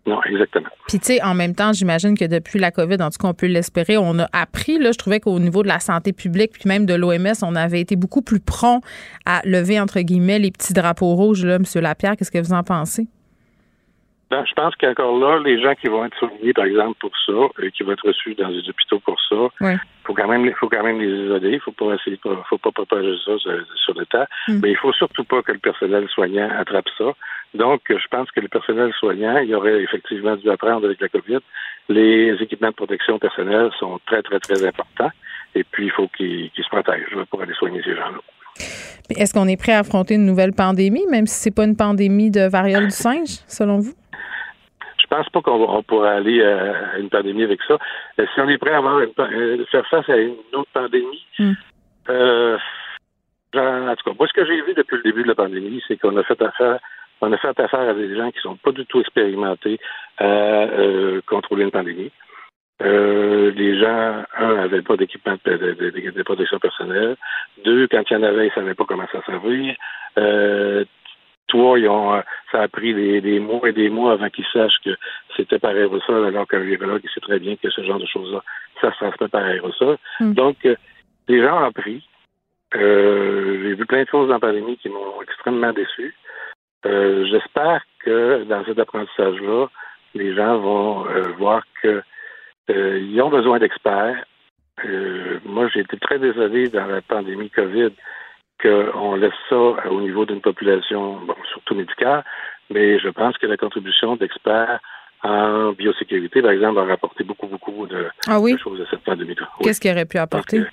Non, exactement. Puis, tu sais, en même temps, j'imagine que depuis la COVID, en tout cas, on peut l'espérer, on a appris, là, je trouvais qu'au niveau de la santé publique, puis même de l'OMS, on avait été beaucoup plus prompt à lever, entre guillemets, les petits drapeaux rouges, là, M. Lapierre. Qu'est-ce que vous en pensez? Ben, je pense qu'encore là, les gens qui vont être soignés, par exemple, pour ça, et qui vont être reçus dans les hôpitaux pour ça, Oui. faut quand même, faut quand même les isoler. Il faut pas essayer, faut pas propager ça sur, le temps. Mm. Mais il faut surtout pas que le personnel soignant attrape ça. Donc, je pense que le personnel soignant, il aurait effectivement dû apprendre avec la COVID. Les équipements de protection personnelle sont très, très, très importants. Et puis, il faut qu'ils se protègent pour aller soigner ces gens-là. Est-ce qu'on est prêt à affronter une nouvelle pandémie, même si c'est pas une pandémie de variole du singe, selon vous? Je pense pas qu'on pourra aller euh, à une pandémie avec ça. Euh, Si on est prêt à avoir une, euh, faire face à une autre pandémie, Mm. euh, genre, en tout cas, moi, ce que j'ai vu depuis le début de la pandémie, c'est qu'on a fait affaire, on a fait affaire à des gens qui sont pas du tout expérimentés à euh, contrôler une pandémie. Euh, les gens, un, n'avaient pas d'équipement de, de, de- de- de protection personnelle. Deux, quand il y en avait, ils savaient pas comment ça servir. Euh, ils ont, euh, ça a pris des, des mois et des mois avant qu'ils sachent que c'était par aérosol, alors qu'un virologue sait très bien que ce genre de choses-là, ça se transmet par aérosol. Mm. Donc, euh, les gens ont appris. Euh, J'ai vu plein de choses dans la pandémie qui m'ont extrêmement déçu. Euh, J'espère que dans cet apprentissage-là, les gens vont euh, voir que euh, ils ont besoin d'experts. Euh, moi, j'ai été très désolé dans la pandémie COVID qu'on laisse ça au niveau d'une population, bon, surtout médicale, mais je pense que la contribution d'experts en biosécurité, par exemple, a rapporté beaucoup, beaucoup de, Ah oui? de choses à cette pandémie-là. Oui. Qu'est-ce qu'il aurait pu apporter?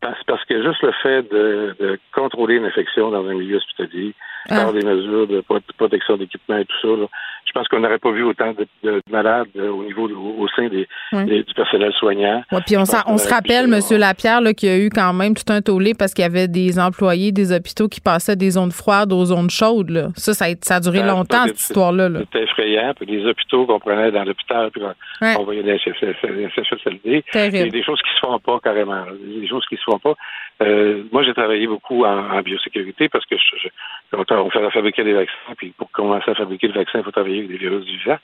Parce, parce que juste le fait de, de contrôler une infection dans un milieu hospitalier, Ah. des mesures de pro- protection d'équipement et tout ça, là, Je pense qu'on n'aurait pas vu autant de, de malades euh, au niveau au, sein des, du personnel soignant. Ouais, puis on, on se rappelle, Monsieur Lapierre, qu'il y a eu quand même tout un tollé parce qu'il y avait des employés des hôpitaux qui passaient des zones froides aux zones chaudes. Là. Ça, ça a, duré longtemps, cette histoire-là. C'était effrayant. Puis les hôpitaux qu'on prenait dans l'hôpital, puis on voyait des CHSLD. Il y a des choses qui se font pas carrément. Des choses qui se font pas. Euh, moi, j'ai travaillé beaucoup en, biosécurité parce que je, on fait fabriquer des vaccins, puis pour commencer à fabriquer le vaccin, il faut travailler avec des virus vivants.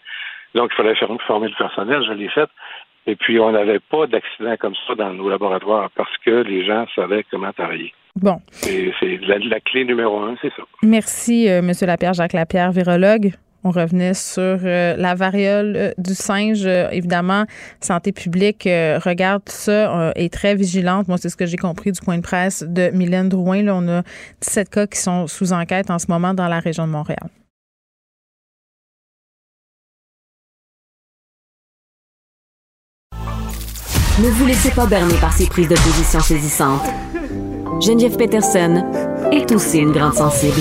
Donc, il fallait faire, former le personnel, je l'ai fait. Et puis, on n'avait pas d'accident comme ça dans nos laboratoires parce que les gens savaient comment travailler. Bon. C'est la, clé numéro un, c'est ça. Merci, euh, M. Lapierre, Jacques Lapierre, virologue. On revenait sur euh, la variole euh, du singe. Euh, évidemment, Santé publique regarde ça, est très vigilante. Moi, c'est ce que j'ai compris du point de presse de Mylène Drouin. Là, on a 17 cas qui sont sous enquête en ce moment dans la région de Montréal. Ne vous laissez pas berner par ces prises de position saisissantes. Geneviève Peterson est aussi une grande sensible.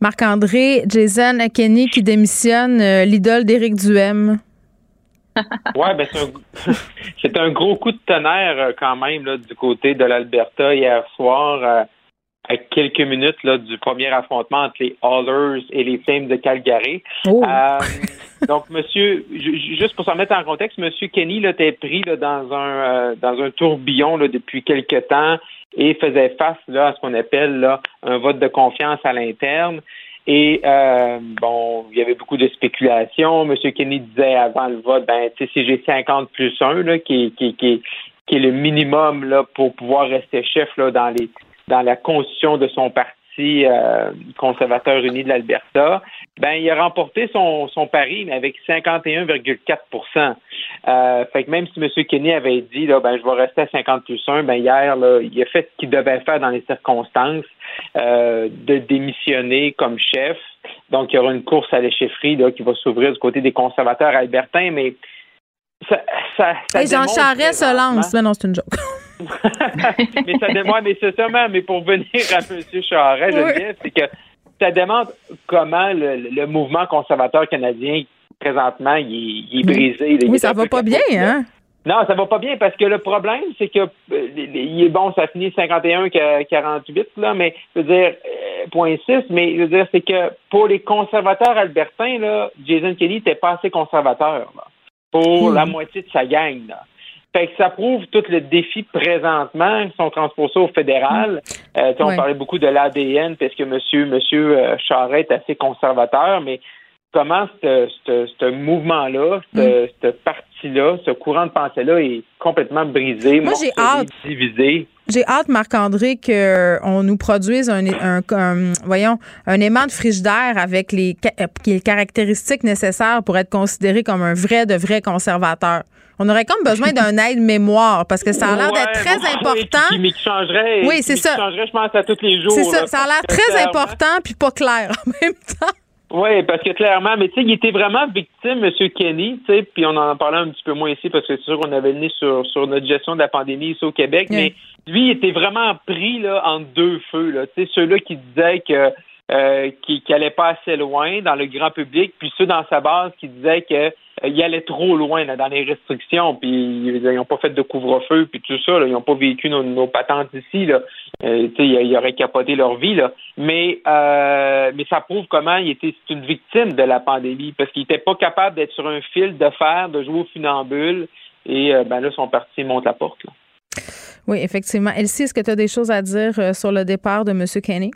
Marc-André, Jason Kenny qui démissionne, euh, l'idole d'Éric Duhem. [LAUGHS] oui, ben [LAUGHS] c'est un, gros coup de tonnerre euh, quand même là, du côté de l'Alberta hier soir, euh, à quelques minutes là, du premier affrontement entre les Oilers et les Flames de Calgary. Oh. [LAUGHS] donc, monsieur, juste pour s'en mettre en contexte, monsieur Kenny là, était pris là, dans un dans un tourbillon là, depuis quelque temps et faisait face là, à ce qu'on appelle là, un vote de confiance à l'interne. Et euh, bon, il y avait beaucoup de spéculations. M. Kennedy disait avant le vote, ben, tu sais, si j'ai 50 plus 1, là, qui, qui, qui, qui est le minimum là, pour pouvoir rester chef là, dans les dans la constitution de son parti euh, conservateur uni de l'Alberta, ben il a remporté son, son pari, mais avec 51,4% euh, Fait que même si M. Kenny avait dit là, ben je vais rester à 50 plus 1, ben hier, là, il a fait ce qu'il devait faire dans les circonstances euh, de démissionner comme chef. Donc, il y aura une course à l'échefferie qui va s'ouvrir du côté des conservateurs albertains, mais ça, ça, ça Jean Charest se lance. Mais non, c'est une joke. Mais ça demande, mais c'est seulement, mais pour venir à M. Charest, c'est que ça demande comment le, mouvement conservateur canadien, présentement, il, est brisé. oui, ça va pas bien, hein? Non, ça va pas bien parce que le problème, c'est que euh, il est bon, ça finit 51-48, là, mais je veux dire, euh, point 6, mais je veux dire, c'est que pour les conservateurs albertains, là, Jason Kelly n'était pas assez conservateur pour hmm. la moitié de sa gang. Là. Fait que ça prouve tout le défi présentement qui sont transposés au fédéral. Hmm. Euh, on parlait beaucoup de l'ADN parce que monsieur, monsieur euh, Charest est assez conservateur, mais comment ce mouvement-là, ce, hmm. parti-là, ce courant de pensée-là est complètement brisé, Moi, j'ai hâte. divisé? J'ai hâte, Marc-André, qu'on nous produise un, voyons, un aimant de frigidaire avec les, les caractéristiques nécessaires pour être considéré comme un vrai de vrai conservateur. On aurait comme besoin d'un aide-mémoire parce que ça a l'air d'être très important. Qui, qui changerait, oui, c'est ça. changerait, je pense, à tous les jours. C'est ça. Ça a l'air très important puis pas clair en même temps. Oui, parce que clairement, mais tu sais, il était vraiment victime, M. Kenny, tu sais, puis on en parlait un petit peu moins ici parce que c'est sûr qu'on avait le sur, sur notre gestion de la pandémie ici au Québec, mais lui, il était vraiment pris là, entre deux feux, là, tu sais, ceux-là qui disaient que euh, qui, qui allait pas assez loin dans le grand public, puis ceux dans sa base qui disaient que euh, il allait trop loin là, dans les restrictions, puis ils n'ont pas fait de couvre-feu, puis tout ça, là, ils n'ont pas vécu nos, patentes ici. Là. Euh, ils, ils, auraient capoté leur vie. Là. Mais, euh, mais ça prouve comment il était une victime de la pandémie, parce qu'il n'était pas capable d'être sur un fil de fer, de jouer au funambule, et euh, ben là, son parti monte la porte. Là. Oui, effectivement. Elsie, est-ce que tu as des choses à dire sur le départ de M. Kenny?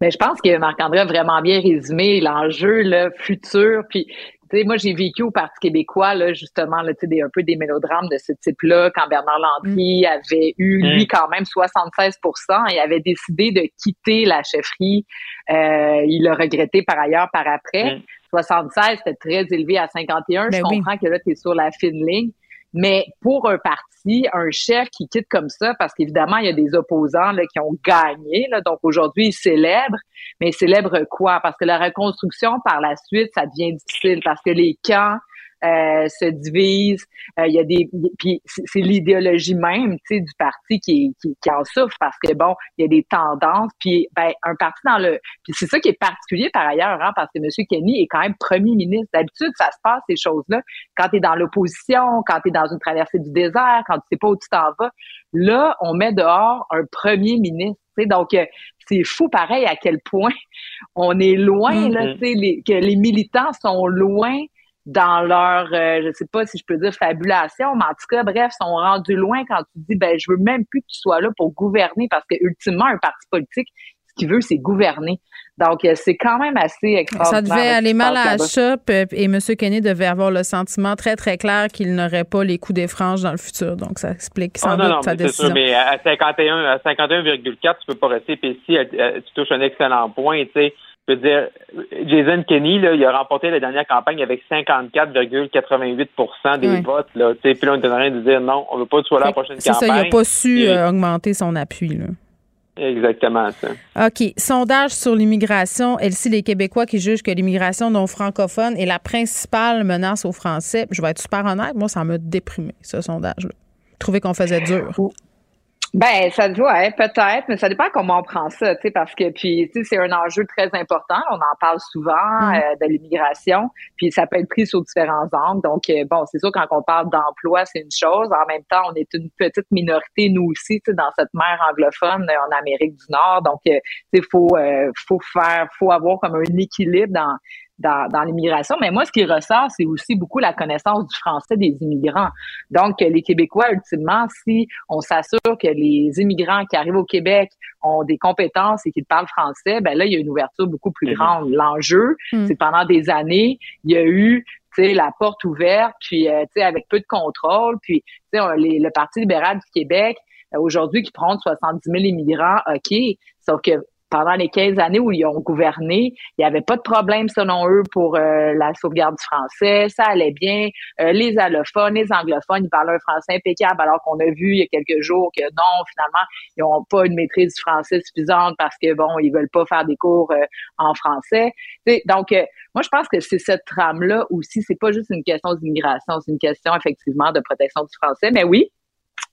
Mais je pense que Marc-André a vraiment bien résumé l'enjeu le futur. Puis, tu sais, moi, j'ai vécu au Parti québécois, là, justement, là, tu sais, un peu des mélodrames de ce type-là, quand Bernard Landry mm. avait eu, lui, mm. quand même 76% et avait décidé de quitter la chefferie. Euh, il l'a regretté par ailleurs par après. Mm. 76, c'était très élevé à 51. Ben je oui. comprends que là, tu es sur la fine ligne. Mais pour un parti, un chef qui quitte comme ça, parce qu'évidemment, il y a des opposants là, qui ont gagné. Là, donc aujourd'hui, ils célèbrent. Mais ils quoi? Parce que la reconstruction par la suite, ça devient difficile parce que les camps se divisent. Euh, Il y a des, puis c'est l'idéologie même, tu sais, du parti qui, qui, qui en souffre parce que bon, il y a des tendances. Puis ben un parti dans le, puis c'est ça qui est particulier par ailleurs, hein, parce que M. Kenny est quand même premier ministre. D'habitude, ça se passe ces choses-là quand tu es dans l'opposition, quand tu es dans une traversée du désert, quand tu sais pas où tu t'en vas. Là, on met dehors un premier ministre. tu sais. Donc, euh, c'est fou pareil à quel point on est loin, là, tu sais, les, que les militants sont loin dans leur, euh, je sais pas si je peux dire fabulation, mais en tout cas, bref, sont rendus loin quand tu dis, ben, je veux même plus que tu sois là pour gouverner parce que ultimement, un parti politique, ce qu'il veut, c'est gouverner. Donc, euh, c'est quand même assez Ça extraordinaire. devait ce qui aller mal à la shop euh, et M. Kenny devait avoir le sentiment très, très clair qu'il n'aurait pas les coups des franges dans le futur. Donc, ça explique sans Ah, non, doute non, sa mais c'est sûr, décision. mais à 51, à 51,4, tu peux pas rester. Puis si tu touches un excellent point, tu sais, je veux dire, Jason Kenney, là, il a remporté la dernière campagne avec 54,88% des votes, là. Tu sais, puis là, on est en train de dire non, on veut pas que tu sois là la prochaine C'est ça, campagne. il n'a pas su Et- euh, augmenter son appui. Là. Exactement, ça. OK. Sondage sur l'immigration. Elsie, les Québécois qui jugent que l'immigration non francophone est la principale menace aux Français. Je vais être super honnête, moi, ça m'a déprimé, ce sondage-là. Trouver qu'on faisait dur. Ben, ça doit ouais, peut-être, mais ça dépend comment on prend ça, tu sais, parce que puis tu sais, c'est un enjeu très important. On en parle souvent Mm. euh, de l'immigration, puis ça peut être pris sur différents angles. Donc euh, bon, c'est sûr quand on parle d'emploi, c'est une chose. En même temps, on est une petite minorité nous aussi, tu sais, dans cette mer anglophone euh, en Amérique du Nord. Donc euh, tu sais, faut euh, faut faire, faut avoir comme un équilibre dans dans, dans l'immigration. Mais moi, ce qui ressort, c'est aussi beaucoup la connaissance du français des immigrants. Donc, les Québécois, ultimement, si on s'assure que les immigrants qui arrivent au Québec ont des compétences et qu'ils parlent français, ben là, il y a une ouverture beaucoup plus grande. L'enjeu, Mm. c'est pendant des années, il y a eu tu sais, la porte ouverte, puis euh, tu sais, avec peu de contrôle, puis tu sais, on- les- le Parti libéral du Québec, euh, aujourd'hui, qui prend 70 000 immigrants, OK, sauf que pendant les 15 années où ils ont gouverné, il n'y avait pas de problème selon eux pour euh, la sauvegarde du français, ça allait bien. Euh, les allophones, les anglophones, ils parlaient un français impeccable, alors qu'on a vu il y a quelques jours que non, finalement, ils n'ont pas une maîtrise du français suffisante parce que bon, ils veulent pas faire des cours euh, en français. Tu sais, donc, euh, moi, je pense que c'est cette trame-là aussi. C'est pas juste une question d'immigration, c'est une question effectivement de protection du français. Mais oui,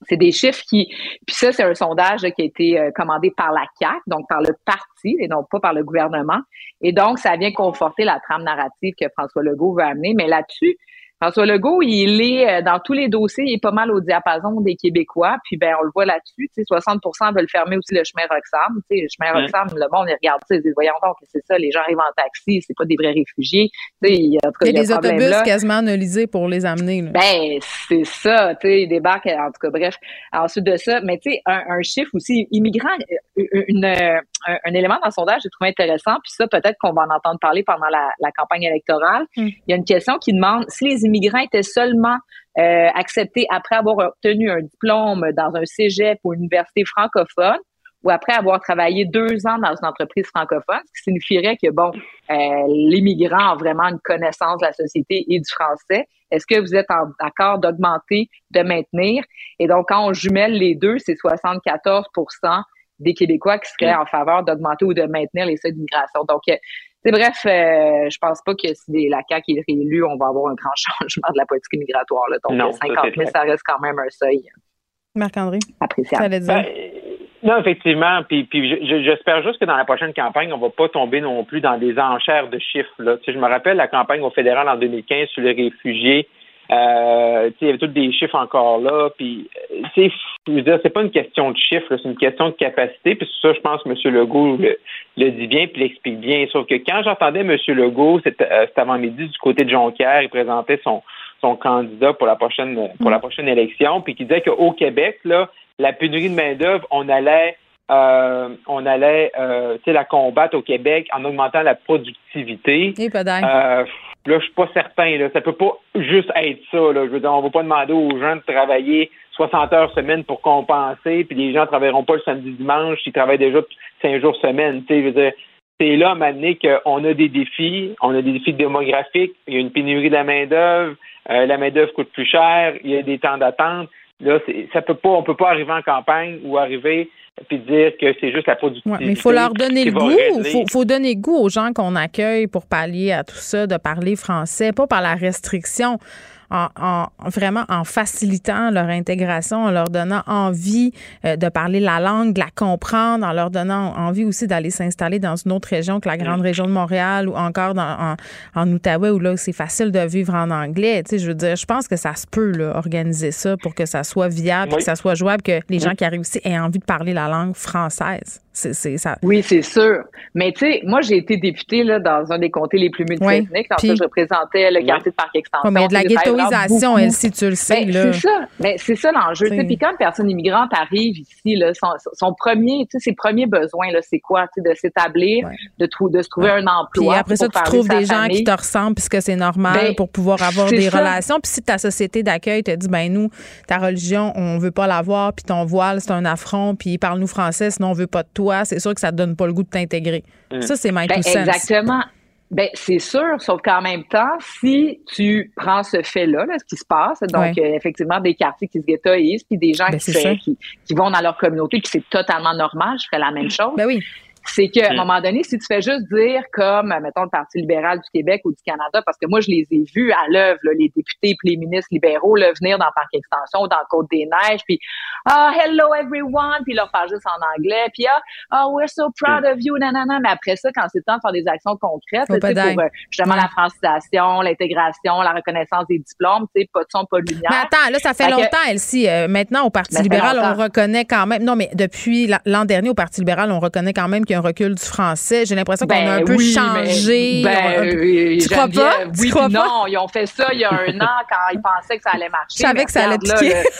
c'est des chiffres qui. Puis ça, c'est un sondage qui a été euh, commandé par la CAC, donc par le parti et non pas par le gouvernement. Et donc, ça vient conforter la trame narrative que François Legault veut amener. Mais là-dessus, François Legault, il est euh, dans tous les dossiers, il est pas mal au diapason des Québécois. Puis ben, on le voit là-dessus. Tu sais, 60% veulent fermer aussi le chemin Roxham. Tu sais, le chemin Ouais. Roxham, le monde, il regarde ça, ils disent, voyons donc, c'est ça, les gens arrivent en taxi, c'est pas des vrais réfugiés. Tu sais, il y a, en tout cas, Il y a des autobus là. quasiment analysés pour les amener. là. Ben, c'est ça, tu sais, ils débarquent, en tout cas, bref. Ensuite de ça, mais tu sais, un, un chiffre aussi, immigrant, euh, une, euh, un, un élément dans le sondage, j'ai trouvé intéressant, puis ça, peut-être qu'on va en entendre parler pendant la, la campagne électorale. Mm. Il y a une question qui demande si les immigrants étaient seulement euh, acceptés après avoir obtenu un diplôme dans un cégep ou une université francophone, ou après avoir travaillé deux ans dans une entreprise francophone, ce qui signifierait que, bon, euh, l'immigrant a vraiment une connaissance de la société et du français. Est-ce que vous êtes en accord d'augmenter, de maintenir? Et donc, quand on jumelle les deux, c'est 74% des Québécois qui seraient en faveur d'augmenter ou de maintenir les seuils d'immigration. Donc, euh, bref, euh, je pense pas que si la CAQ est réélue, on va avoir un grand [LAUGHS] changement de la politique migratoire. Là. Donc, Non, euh, ça, 50 c'est 000, clair. ça reste quand même un seuil Marc-André, appréciable. dire? Ben, non, effectivement. Puis, puis je- je- j'espère juste que dans la prochaine campagne, on va pas tomber non plus dans des enchères de chiffres. Là. Tu sais, je me rappelle la campagne au fédéral en 2015 sur les réfugiés. Euh, tu sais, il y avait tous des chiffres encore là. Puis, euh, tu sais, je veux dire, c'est pas une question de chiffres, c'est une question de capacité. Puis ça, je pense que M. Legault le, dit bien puis l'explique bien. Sauf que quand j'entendais M. Legault, c'était euh, cet avant-midi du côté de Jonquière, il présentait son son candidat pour la prochaine pour la prochaine élection, puis qui disait qu'au Québec, là, la pénurie de main-d'œuvre, on allait euh, on allait euh, tu sais, la combattre au Québec en augmentant la productivité. Et pas. Euh, là, je suis pas certain. Là. Ça peut pas juste être ça. Là. Je veux dire, on va pas demander aux gens de travailler 60 heures semaine pour compenser, puis les gens travailleront pas le samedi dimanche, ils travaillent déjà cinq jours semaine. Tu sais, je veux dire, c'est là, maintenant, qu'on a des défis. On a des défis démographiques. Il y a une pénurie de la main-d'œuvre. Euh, la main-d'œuvre coûte plus cher. Il y a des temps d'attente. Là, ça peut pas, on peut pas arriver en campagne ou arriver puis dire que c'est juste la productivité. mais il faut leur donner le goût. Il faut, faut, donner goût aux gens qu'on accueille pour pallier à tout ça, de parler français, pas par la restriction en, vraiment en facilitant leur intégration, en leur donnant envie euh, de parler la langue, de la comprendre, en leur donnant envie aussi d'aller s'installer dans une autre région que la grande région de Montréal ou encore dans, en, Outaouais où là c'est facile de vivre en anglais. Tu sais, je veux dire, je pense que ça se peut là, organiser ça pour que ça soit viable, que ça soit jouable, que les gens qui arrivent ici aient envie de parler la langue française. C'est, ça. Oui, c'est sûr. Mais tu sais, moi, j'ai été députée là, dans un des comtés les plus multiethniques. Oui, je représentais le quartier de Parc Extension. mais de la elle, si tu le sais. Ben, c'est ça. Ben, c'est ça l'enjeu. Puis quand une personne immigrante arrive ici, là, son, son premier, ses premiers besoins, c'est quoi? De s'établir, de, de se trouver un emploi. Puis après ça, tu trouves des gens qui te ressemblent puisque c'est normal ben, pour pouvoir avoir des relations. Puis si ta société d'accueil te dit, ben nous, ta religion, on veut pas l'avoir, puis ton voile, c'est un affront, puis parle-nous français, sinon on veut pas de toi c'est sûr que ça te donne pas le goût de t'intégrer. Mm. Ça, c'est Michael Exactement. Ben, c'est sûr, sauf qu'en même temps, si tu prends ce fait-là, ce qui se passe, donc euh, effectivement des quartiers qui se ghettoisent, puis des gens ben, qui, qui, vont dans leur communauté, puis c'est totalement normal, je ferais la même chose. Ben oui c'est qu'à un mm. moment donné, si tu fais juste dire comme, mettons, le Parti libéral du Québec ou du Canada, parce que moi, je les ai vus à l'œuvre, les députés et les ministres libéraux là, venir dans Parc Extension ou dans Côte-des-Neiges, puis « Ah, hello everyone », puis leur faire juste en anglais, puis « Ah, oh, we're so proud of you », nanana. Mais après ça, quand c'est le temps de faire des actions concrètes, pour euh, justement la francisation, l'intégration, la reconnaissance des diplômes, tu sais, pas de son, pas de lumière. Mais attends, là, ça fait, longtemps, Elsie. Euh, maintenant, au Parti libéral, on reconnaît quand même... Non, mais depuis l'an dernier, au Parti libéral, on reconnaît quand même qu'il y a un recul du français. J'ai l'impression qu'on a un ben peu changé. Ben, euh, tu crois pas? Oui, non, ils ont fait ça il y a un an quand ils pensaient que ça allait marcher. Je savais que ça allait piquer. [LAUGHS]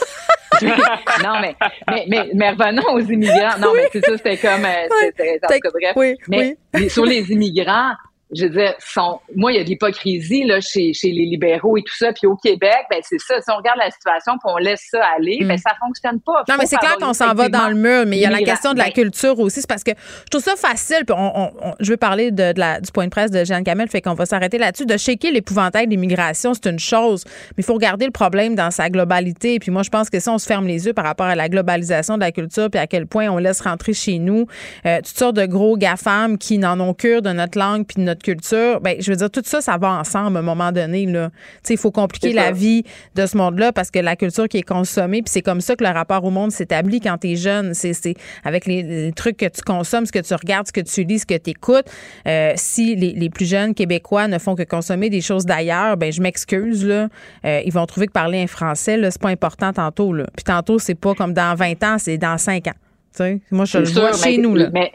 [LAUGHS] non, mais, mais, mais, revenons aux immigrants. Non, mais c'est ça, c'était comme. Euh, c'était, bref. Oui, mais sur les immigrants, je veux dire, sont, moi, il y a de l'hypocrisie là, chez, chez les libéraux et tout ça. Puis au Québec, ben c'est ça. Si on regarde la situation puis on laisse ça aller, ben mm. ça fonctionne pas. non, mais c'est clair qu'on s'en va dans le mur. Mais il y a la question de la ben culture aussi. C'est parce que je trouve ça facile. Puis on, je veux parler de, la, du point de presse de Jeanne Camel, fait qu'on va s'arrêter là-dessus. De shaker l'épouvantail l'immigration, c'est une chose. Mais il faut regarder le problème dans sa globalité. Puis moi, je pense que si on se ferme les yeux par rapport à la globalisation de la culture, puis à quel point on laisse rentrer chez nous euh, toutes sortes de gros GAFAM qui n'en ont cure de notre langue puis de notre culture, ben, je veux dire, tout ça, ça va ensemble à un moment donné. Là. Il faut compliquer la vie de ce monde-là parce que la culture qui est consommée, puis c'est comme ça que le rapport au monde s'établit quand tu es jeune. C'est avec les, trucs que tu consommes, ce que tu regardes, ce que tu lis, ce que tu écoutes. Euh, si les, plus jeunes Québécois ne font que consommer des choses d'ailleurs, ben je m'excuse. là. Euh, ils vont trouver que parler un français, c'est pas important tantôt. Là. Puis tantôt, c'est pas comme dans 20 ans, c'est dans 5 ans. moi, je le vois chez nous. Là. Mais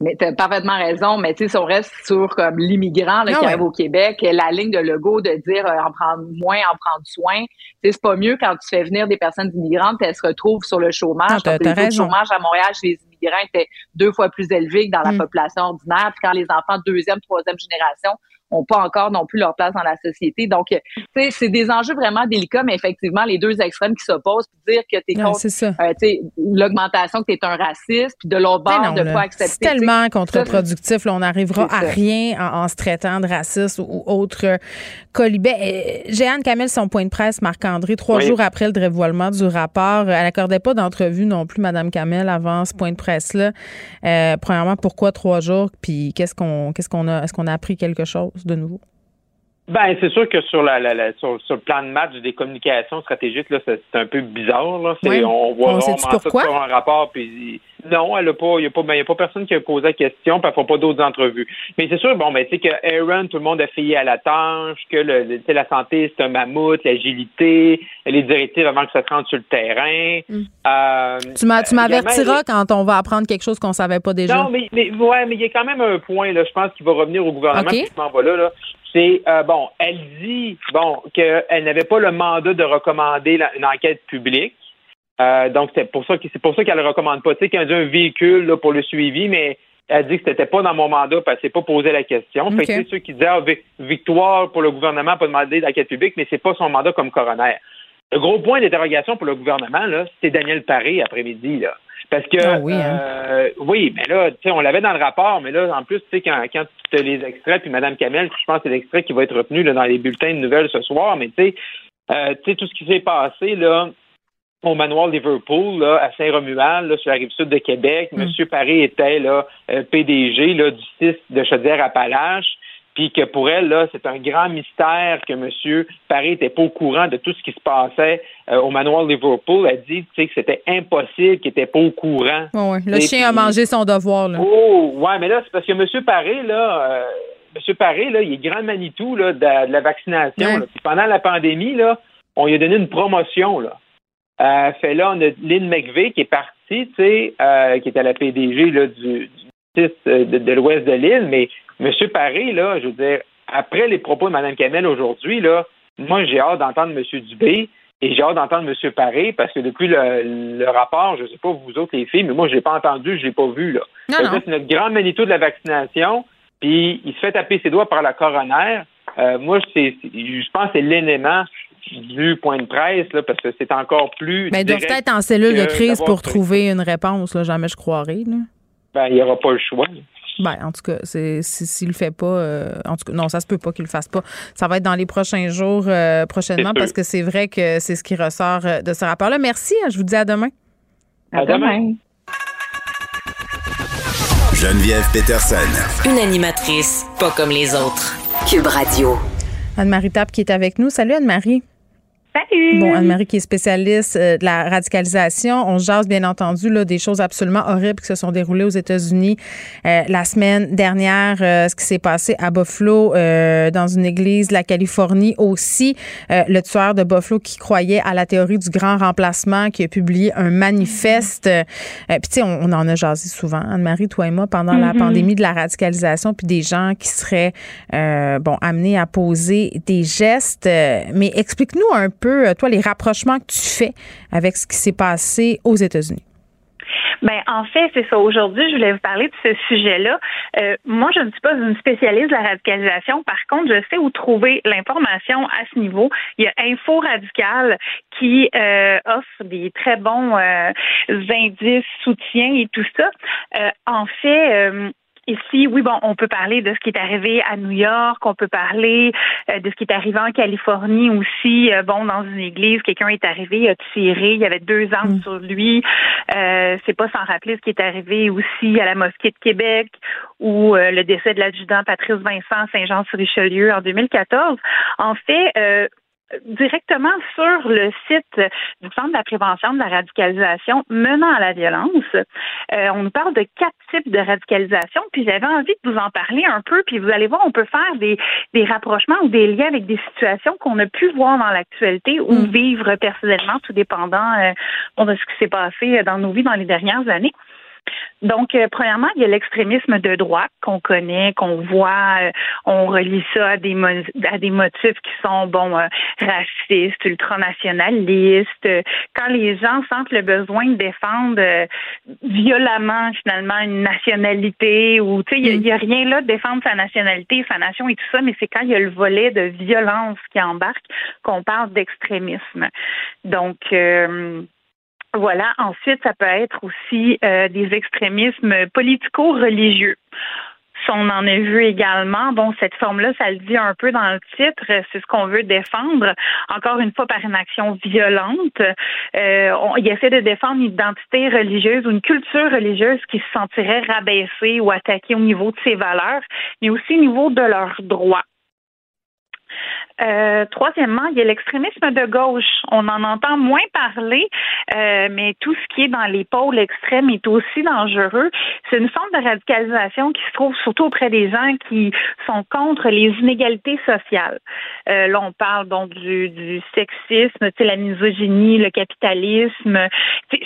tu as parfaitement raison, mais tu sais, si on reste sur comme l'immigrant qui ah arrive au Québec, la ligne de logo de dire euh, en prendre moins, en prendre soin, c'est pas mieux quand tu fais venir des personnes immigrantes, elles se retrouvent sur le chômage. Ah, le chômage à Montréal chez les immigrants était deux fois plus élevé que dans la mm. population ordinaire. Puis quand les enfants de deuxième, troisième génération ont pas encore non plus leur place dans la société. Donc, tu sais, c'est des enjeux vraiment délicats, mais effectivement, les deux extrêmes qui s'opposent, puis dire que tu es contre euh, l'augmentation, que tu es un raciste, puis de l'autre bord, de pas accepter. C'est tellement contre-productif. on n'arrivera à rien en, se traitant de raciste ou, autre colibet. Euh, Jeanne Camille, son point de presse, Marc-André, trois jours après le dévoilement du rapport, elle n'accordait pas d'entrevue non plus, Madame Camille, avant ce point de presse-là. Euh, premièrement, pourquoi trois jours? Puis qu'est-ce qu'on qu'est-ce qu'on a? Est-ce qu'on a appris quelque chose? De nouveau? Ben, c'est sûr que sur la, la, sur, le plan de match des communications stratégiques, là, c'est, un peu bizarre. Là. On voit on ça sur un rapport, puis non, elle a pas, il n'y a pas, ben, y a pas personne qui a posé la question, puis elle fera pas d'autres entrevues. Mais c'est sûr, bon, ben, tu sais que Aaron, tout le monde a failli à la tâche, que le, la santé, c'est un mammouth, l'agilité, les directives avant que ça se rentre sur le terrain. Mm. Euh, tu, m'avertiras quand on va apprendre quelque chose qu'on savait pas déjà. Non, mais, mais ouais, mais il y a quand même un point, là, je pense qu'il va revenir au gouvernement, okay. m'en va là, là c'est euh, bon, elle dit bon qu'elle n'avait pas le mandat de recommander une enquête publique. Euh, donc c'est pour ça que c'est pour ça qu'elle ne recommande pas. Tu sais, qu'elle a un véhicule là, pour le suivi, mais elle dit que c'était pas dans mon mandat, parce qu'elle s'est pas posé la question. Fait que c'est ceux qui disaient ah, victoire pour le gouvernement, pas demander d'enquête publique, mais c'est pas son mandat comme coroner. Le gros point d'interrogation pour le gouvernement, là, c'est Daniel Paré après-midi, là. Parce que Ah oui, hein. euh, oui, mais là, tu sais, on l'avait dans le rapport, mais là, en plus, tu sais, quand, quand tu as les extraits, puis Mme Kamel, je pense que c'est l'extrait qui va être retenu là, dans les bulletins de nouvelles ce soir, mais tu sais, euh, tu sais, tout ce qui s'est passé là au manoir Liverpool, là, à Saint-Romuald, sur la rive sud de Québec, Mm. M. Paré était là, euh, PDG là, du 6 de Chaudière-Appalaches, puis que pour elle, là, c'est un grand mystère que M. Paré n'était pas au courant de tout ce qui se passait euh, au manoir Liverpool. Elle dit que c'était impossible qu'il n'était pas au courant. Ouais. Le chien a mangé son devoir. Là. Oh, ouais, mais là, c'est parce que M. Paré, là, euh, M. Paré, là, il est grand Manitou là, de, de la vaccination. Ouais. là. Puis pendant la pandémie, là, on lui a donné une promotion. Là. Euh, fait là, on a Lynn McVeigh qui est partie, tu sais, euh, qui était la PDG là, du, euh, de, de l'ouest de l'île, mais M. Paré, là, je veux dire, après les propos de Mme Kamel aujourd'hui, là, moi, j'ai hâte d'entendre M. Dubé et j'ai hâte d'entendre M. Paré parce que depuis le, le rapport, je ne sais pas vous autres les filles, mais moi, je l'ai pas entendu, je l'ai pas vu. Là. C'est notre grand Manitou de la vaccination, puis il se fait taper ses doigts par la coroner. Euh, moi, c'est, je pense que c'est l'élément du point de presse, là, parce que c'est encore plus. Mais ils doivent être en cellule de crise pour trouver une réponse. Là. Jamais je croirais. Là. Ben, il n'y aura pas le choix. Ben, en tout cas, c'est, si- s'il le fait pas, euh, en tout cas, non, ça se peut pas qu'il le fasse pas. Ça va être dans les prochains jours, euh, prochainement, parce que c'est vrai que c'est ce qui ressort euh, de ce rapport-là. Merci. hein, Je vous dis à demain. À demain. Geneviève Peterson. Une animatrice pas comme les autres. Cube Radio. Anne-Marie Tape qui est avec nous. Salut Anne-Marie. Salut! Bon, Anne-Marie qui est spécialiste euh, de la radicalisation. On jase bien entendu là, des choses absolument horribles qui se sont déroulées aux États-Unis euh, la semaine dernière. euh, ce qui s'est passé à Buffalo, euh, dans une église de la Californie aussi. Euh, le tueur de Buffalo qui croyait à la théorie du grand remplacement, qui a publié un manifeste. Euh, Puis tu sais, on, on en a jasé souvent, Anne-Marie, toi et moi, pendant la Mhm. pandémie de la radicalisation, puis des gens qui seraient euh, bon amenés à poser des gestes. Euh, mais explique-nous un peu, euh, toi, les rapprochements que tu fais avec ce qui s'est passé aux États-Unis? Ben, en fait, c'est ça. Aujourd'hui, je voulais vous parler de ce sujet-là. Euh, moi, je ne suis pas une spécialiste de la radicalisation. Par contre, je sais où trouver l'information à ce niveau. Il y a Info Radical qui euh, offre des très bons indices, soutiens et tout ça. En fait, Ici, oui, bon, on peut parler de ce qui est arrivé à New York, on peut parler euh, de ce qui est arrivé en Californie aussi. Euh, bon, dans une église, quelqu'un est arrivé, il a tiré, il y avait deux armes sur lui. Euh, c'est pas sans rappeler ce qui est arrivé aussi à la mosquée de Québec ou le décès de l'adjudant Patrice Vincent Saint-Jean-sur-Richelieu en 2014. En fait, euh, directement sur le site du Centre de la prévention de la radicalisation menant à la violence. Euh, on nous parle de quatre types de radicalisation, puis j'avais envie de vous en parler un peu, puis vous allez voir, on peut faire des, des rapprochements ou des liens avec des situations qu'on a pu voir dans l'actualité ou vivre personnellement, tout dépendant euh, de ce qui s'est passé dans nos vies dans les dernières années. Donc, euh, premièrement, il y a l'extrémisme de droite qu'on connaît, qu'on voit, euh, on relie ça à des, mo- à des motifs qui sont, bon, euh, racistes, ultranationalistes. Quand les gens sentent le besoin de défendre violemment, finalement, une nationalité ou, tu sais, il n'y a, rien là de défendre sa nationalité, sa nation et tout ça, mais c'est quand il y a le volet de violence qui embarque qu'on parle d'extrémisme. Donc, voilà. Ensuite, ça peut être aussi euh, des extrémismes politico-religieux. On en a vu également, bon, cette forme-là, ça le dit un peu dans le titre, c'est ce qu'on veut défendre, encore une fois par une action violente. Euh, il essaie de défendre une identité religieuse ou une culture religieuse qui se sentirait rabaissée ou attaquée au niveau de ses valeurs, mais aussi au niveau de leurs droits. Euh, troisièmement, il y a l'extrémisme de gauche. On en entend moins parler, euh, mais tout ce qui est dans les pôles extrêmes est aussi dangereux. C'est une forme de radicalisation qui se trouve surtout auprès des gens qui sont contre les inégalités sociales. Euh, là, on parle donc du, du sexisme, la misogynie, le capitalisme.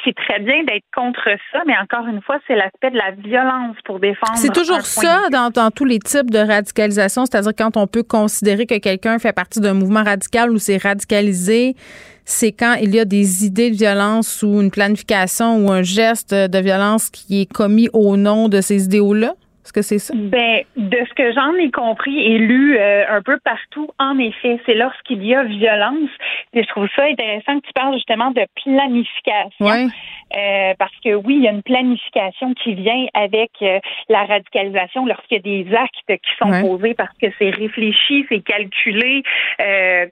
C'est très bien d'être contre ça, mais encore une fois, c'est l'aspect de la violence pour défendre. C'est toujours ça dans, dans tous les types de radicalisation, c'est-à-dire quand on peut considérer que quelqu'un fait partie d'un mouvement radical ou c'est radicalisé, c'est quand il y a des idées de violence ou une planification ou un geste de violence qui est commis au nom de ces idéaux-là? Est-ce que c'est ça? Ben, de ce que j'en ai compris et lu euh, un peu partout, en effet, c'est lorsqu'il y a violence. Et je trouve ça intéressant que tu parles justement de planification. Euh, parce que oui, il y a une planification qui vient avec euh, la radicalisation lorsqu'il y a des actes qui sont posés parce que c'est réfléchi, c'est calculé,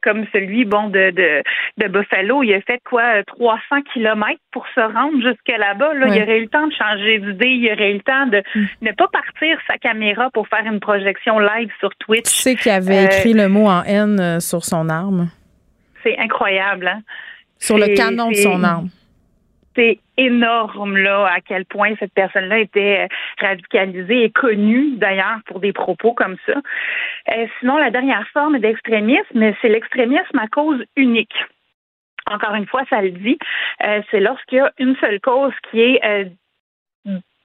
comme celui bon de, de, de Buffalo. Il a fait quoi 300 kilomètres pour se rendre jusque là-bas. Là, il aurait eu le temps de changer d'idée, il aurait eu le temps de mm. ne pas partir sa caméra pour faire une projection live sur Twitch. Tu sais qu'il avait euh, écrit le mot en N euh, sur son arme. C'est incroyable, hein? Sur le canon de son arme. C'est énorme, là, à quel point cette personne-là était euh, radicalisée et connue, d'ailleurs, pour des propos comme ça. sinon, la dernière forme d'extrémisme, c'est l'extrémisme à cause unique encore une fois, ça le dit, c'est lorsqu'il y a une seule cause qui est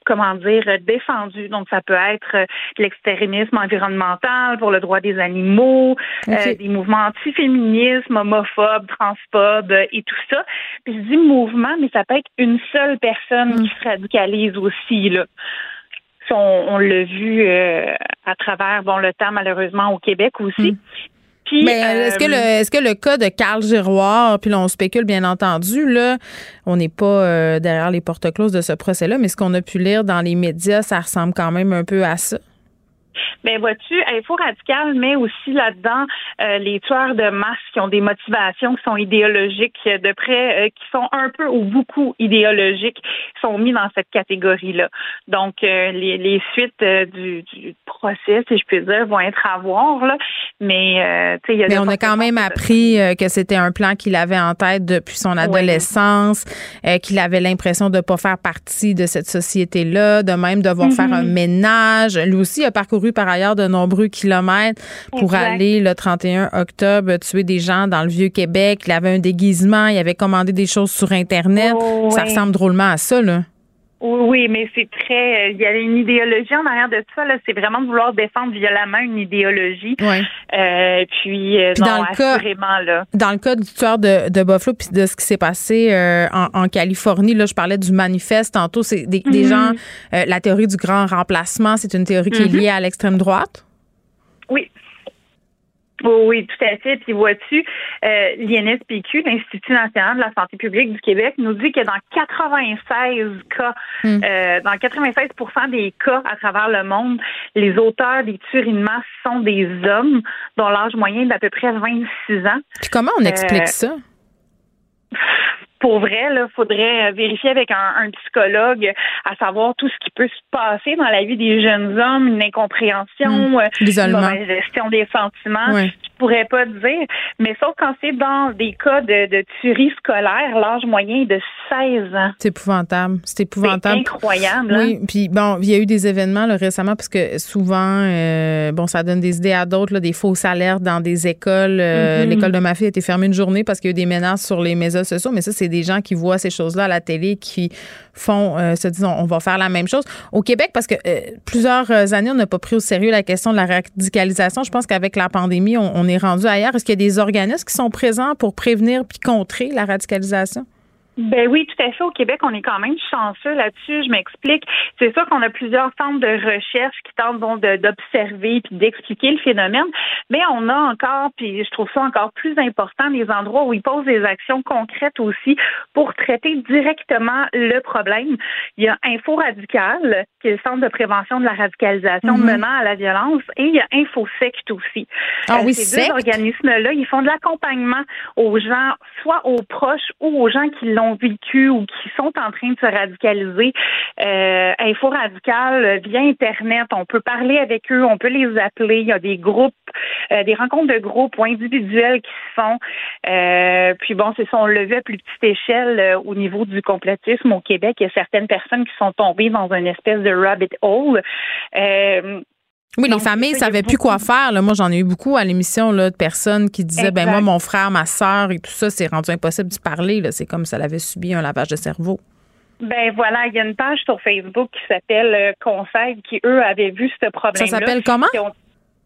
comment dire, défendu. Donc, ça peut être euh, l'extrémisme environnemental pour le droit des animaux, euh, des mouvements anti-féminisme, homophobes, transphobes euh, et tout ça. Puis je dis mouvement, mais ça peut être une seule personne qui mm. se radicalise aussi, là. On, on l'a vu à travers bon le temps malheureusement au Québec aussi. Mais euh, est-ce que le est-ce que le cas de Carl Giroir, puis là on spécule bien entendu là, on n'est pas euh, derrière les portes closes de ce procès-là, mais ce qu'on a pu lire dans les médias, ça ressemble quand même un peu à ça. Ben vois-tu, Info Radical met aussi là-dedans euh, les tueurs de masse qui ont des motivations qui sont idéologiques, de près, euh, qui sont un peu ou beaucoup idéologiques, sont mis dans cette catégorie-là. Donc euh, les, les, suites du, du, procès, si je puis dire, vont être à voir. Là. Mais tu sais, il y a. Mais on a quand même appris que c'était un plan qu'il avait en tête depuis son adolescence, qu'il avait l'impression de ne pas faire partie de cette société-là, de même devoir faire un mm-hmm. ménage. Lui aussi a parcouru par ailleurs de nombreux kilomètres pour aller le 31 octobre tuer des gens dans le vieux Québec. Il avait un déguisement, il avait commandé des choses sur Internet. Oh, ça ressemble drôlement à ça, là. Oui, mais c'est très. Il y a une idéologie en arrière de ça. Là, c'est vraiment de vouloir défendre violemment une idéologie. Oui. Euh, puis, euh, dans le cas, là. Dans le cas du tueur de, de Buffalo, puis de ce qui s'est passé euh, en, Californie, là, je parlais du manifeste tantôt. C'est des, mhm. gens. la théorie du grand remplacement, c'est une théorie qui est mhm. liée à l'extrême droite? Oui, oui, tout à fait. Puis vois-tu, euh, l'INSPQ, l'Institut national de la santé publique du Québec, nous dit que dans 96 cas, hmm. euh, dans 96 des cas à travers le monde, les auteurs des tueries de masse sont des hommes dont l'âge moyen est d'à peu près 26 ans. Puis comment on explique euh, ça? [LAUGHS] pour vrai, il faudrait vérifier avec un, psychologue à savoir tout ce qui peut se passer dans la vie des jeunes hommes, une incompréhension, mmh. une gestion des sentiments pourrais pas dire, mais sauf quand c'est dans des cas de, de tuerie scolaire, l'âge moyen est de 16 ans. C'est épouvantable. C'est épouvantable. C'est incroyable. Oui, hein? puis bon, il y a eu des événements là, récemment parce que souvent, euh, bon, ça donne des idées à d'autres, des fausses alertes dans des écoles. Euh, mm-hmm. L'école de ma fille a été fermée une journée parce qu'il y a eu des menaces sur les médias sociaux, mais ça, c'est des gens qui voient ces choses-là à la télé, qui font, euh, se disent, on, va faire la même chose. Au Québec, parce que plusieurs années, on n'a pas pris au sérieux la question de la radicalisation. Je pense qu'avec la pandémie, on on est rendu ailleurs. Est-ce qu'il y a des organismes qui sont présents pour prévenir puis contrer la radicalisation? Ben oui, tout à fait. Au Québec, on est quand même chanceux là-dessus. Je m'explique. C'est sûr qu'on a plusieurs centres de recherche qui tentent donc d'observer puis d'expliquer le phénomène, mais on a encore, puis je trouve ça encore plus important, des endroits où ils posent des actions concrètes aussi pour traiter directement le problème. Il y a Info Radical, qui est le centre de prévention de la radicalisation mm-hmm. menant à la violence, et il y a InfoSect aussi. Ah oui, Ces deux organismes-là, ils font de l'accompagnement aux gens, soit aux proches ou aux gens qui l'ont vécu ou qui sont en train de se radicaliser. Euh, Info Radical via Internet, on peut parler avec eux, on peut les appeler. Il y a des groupes, euh, des rencontres de groupes ou individuels qui se font. Euh, puis bon, c'est son levé à plus petite échelle euh, au niveau du complotisme au Québec. Il y a certaines personnes qui sont tombées dans une espèce de rabbit hole. Oui, les familles ne savaient plus quoi faire. Là. Moi, j'en ai eu beaucoup à l'émission là, de personnes qui disaient ben moi, mon frère, ma soeur et tout ça, c'est rendu impossible d'y parler. C'est comme si elle avait subi un lavage de cerveau. Ben voilà, il y a une page sur Facebook qui s'appelle euh, Conseil qui, eux, avaient vu ce problème. Ça s'appelle comment?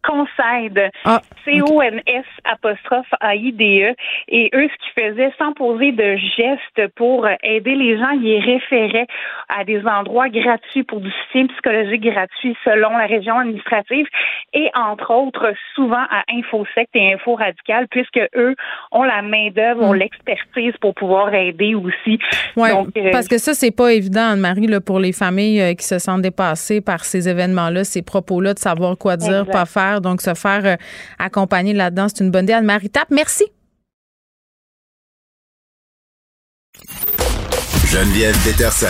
Conseide. Ah, C-O-N-S apostrophe A-I-D-E. Et eux, ce qu'ils faisaient sans poser de gestes pour aider les gens, ils référaient à des endroits gratuits pour du soutien psychologique gratuit selon la région administrative et entre autres souvent à InfoSect et Info Radical puisque eux ont la main-d'œuvre, ont Mm. l'expertise pour pouvoir aider aussi. Ouais, Donc, euh, parce que ça, c'est pas évident, Anne-Marie, là, pour les familles euh, qui se sentent dépassées par ces événements-là, ces propos-là, de savoir quoi dire, Exact. pas faire. Donc, se faire euh, accompagner là-dedans, c'est une bonne idée. Anne-Marie Tape, merci. Geneviève Peterson.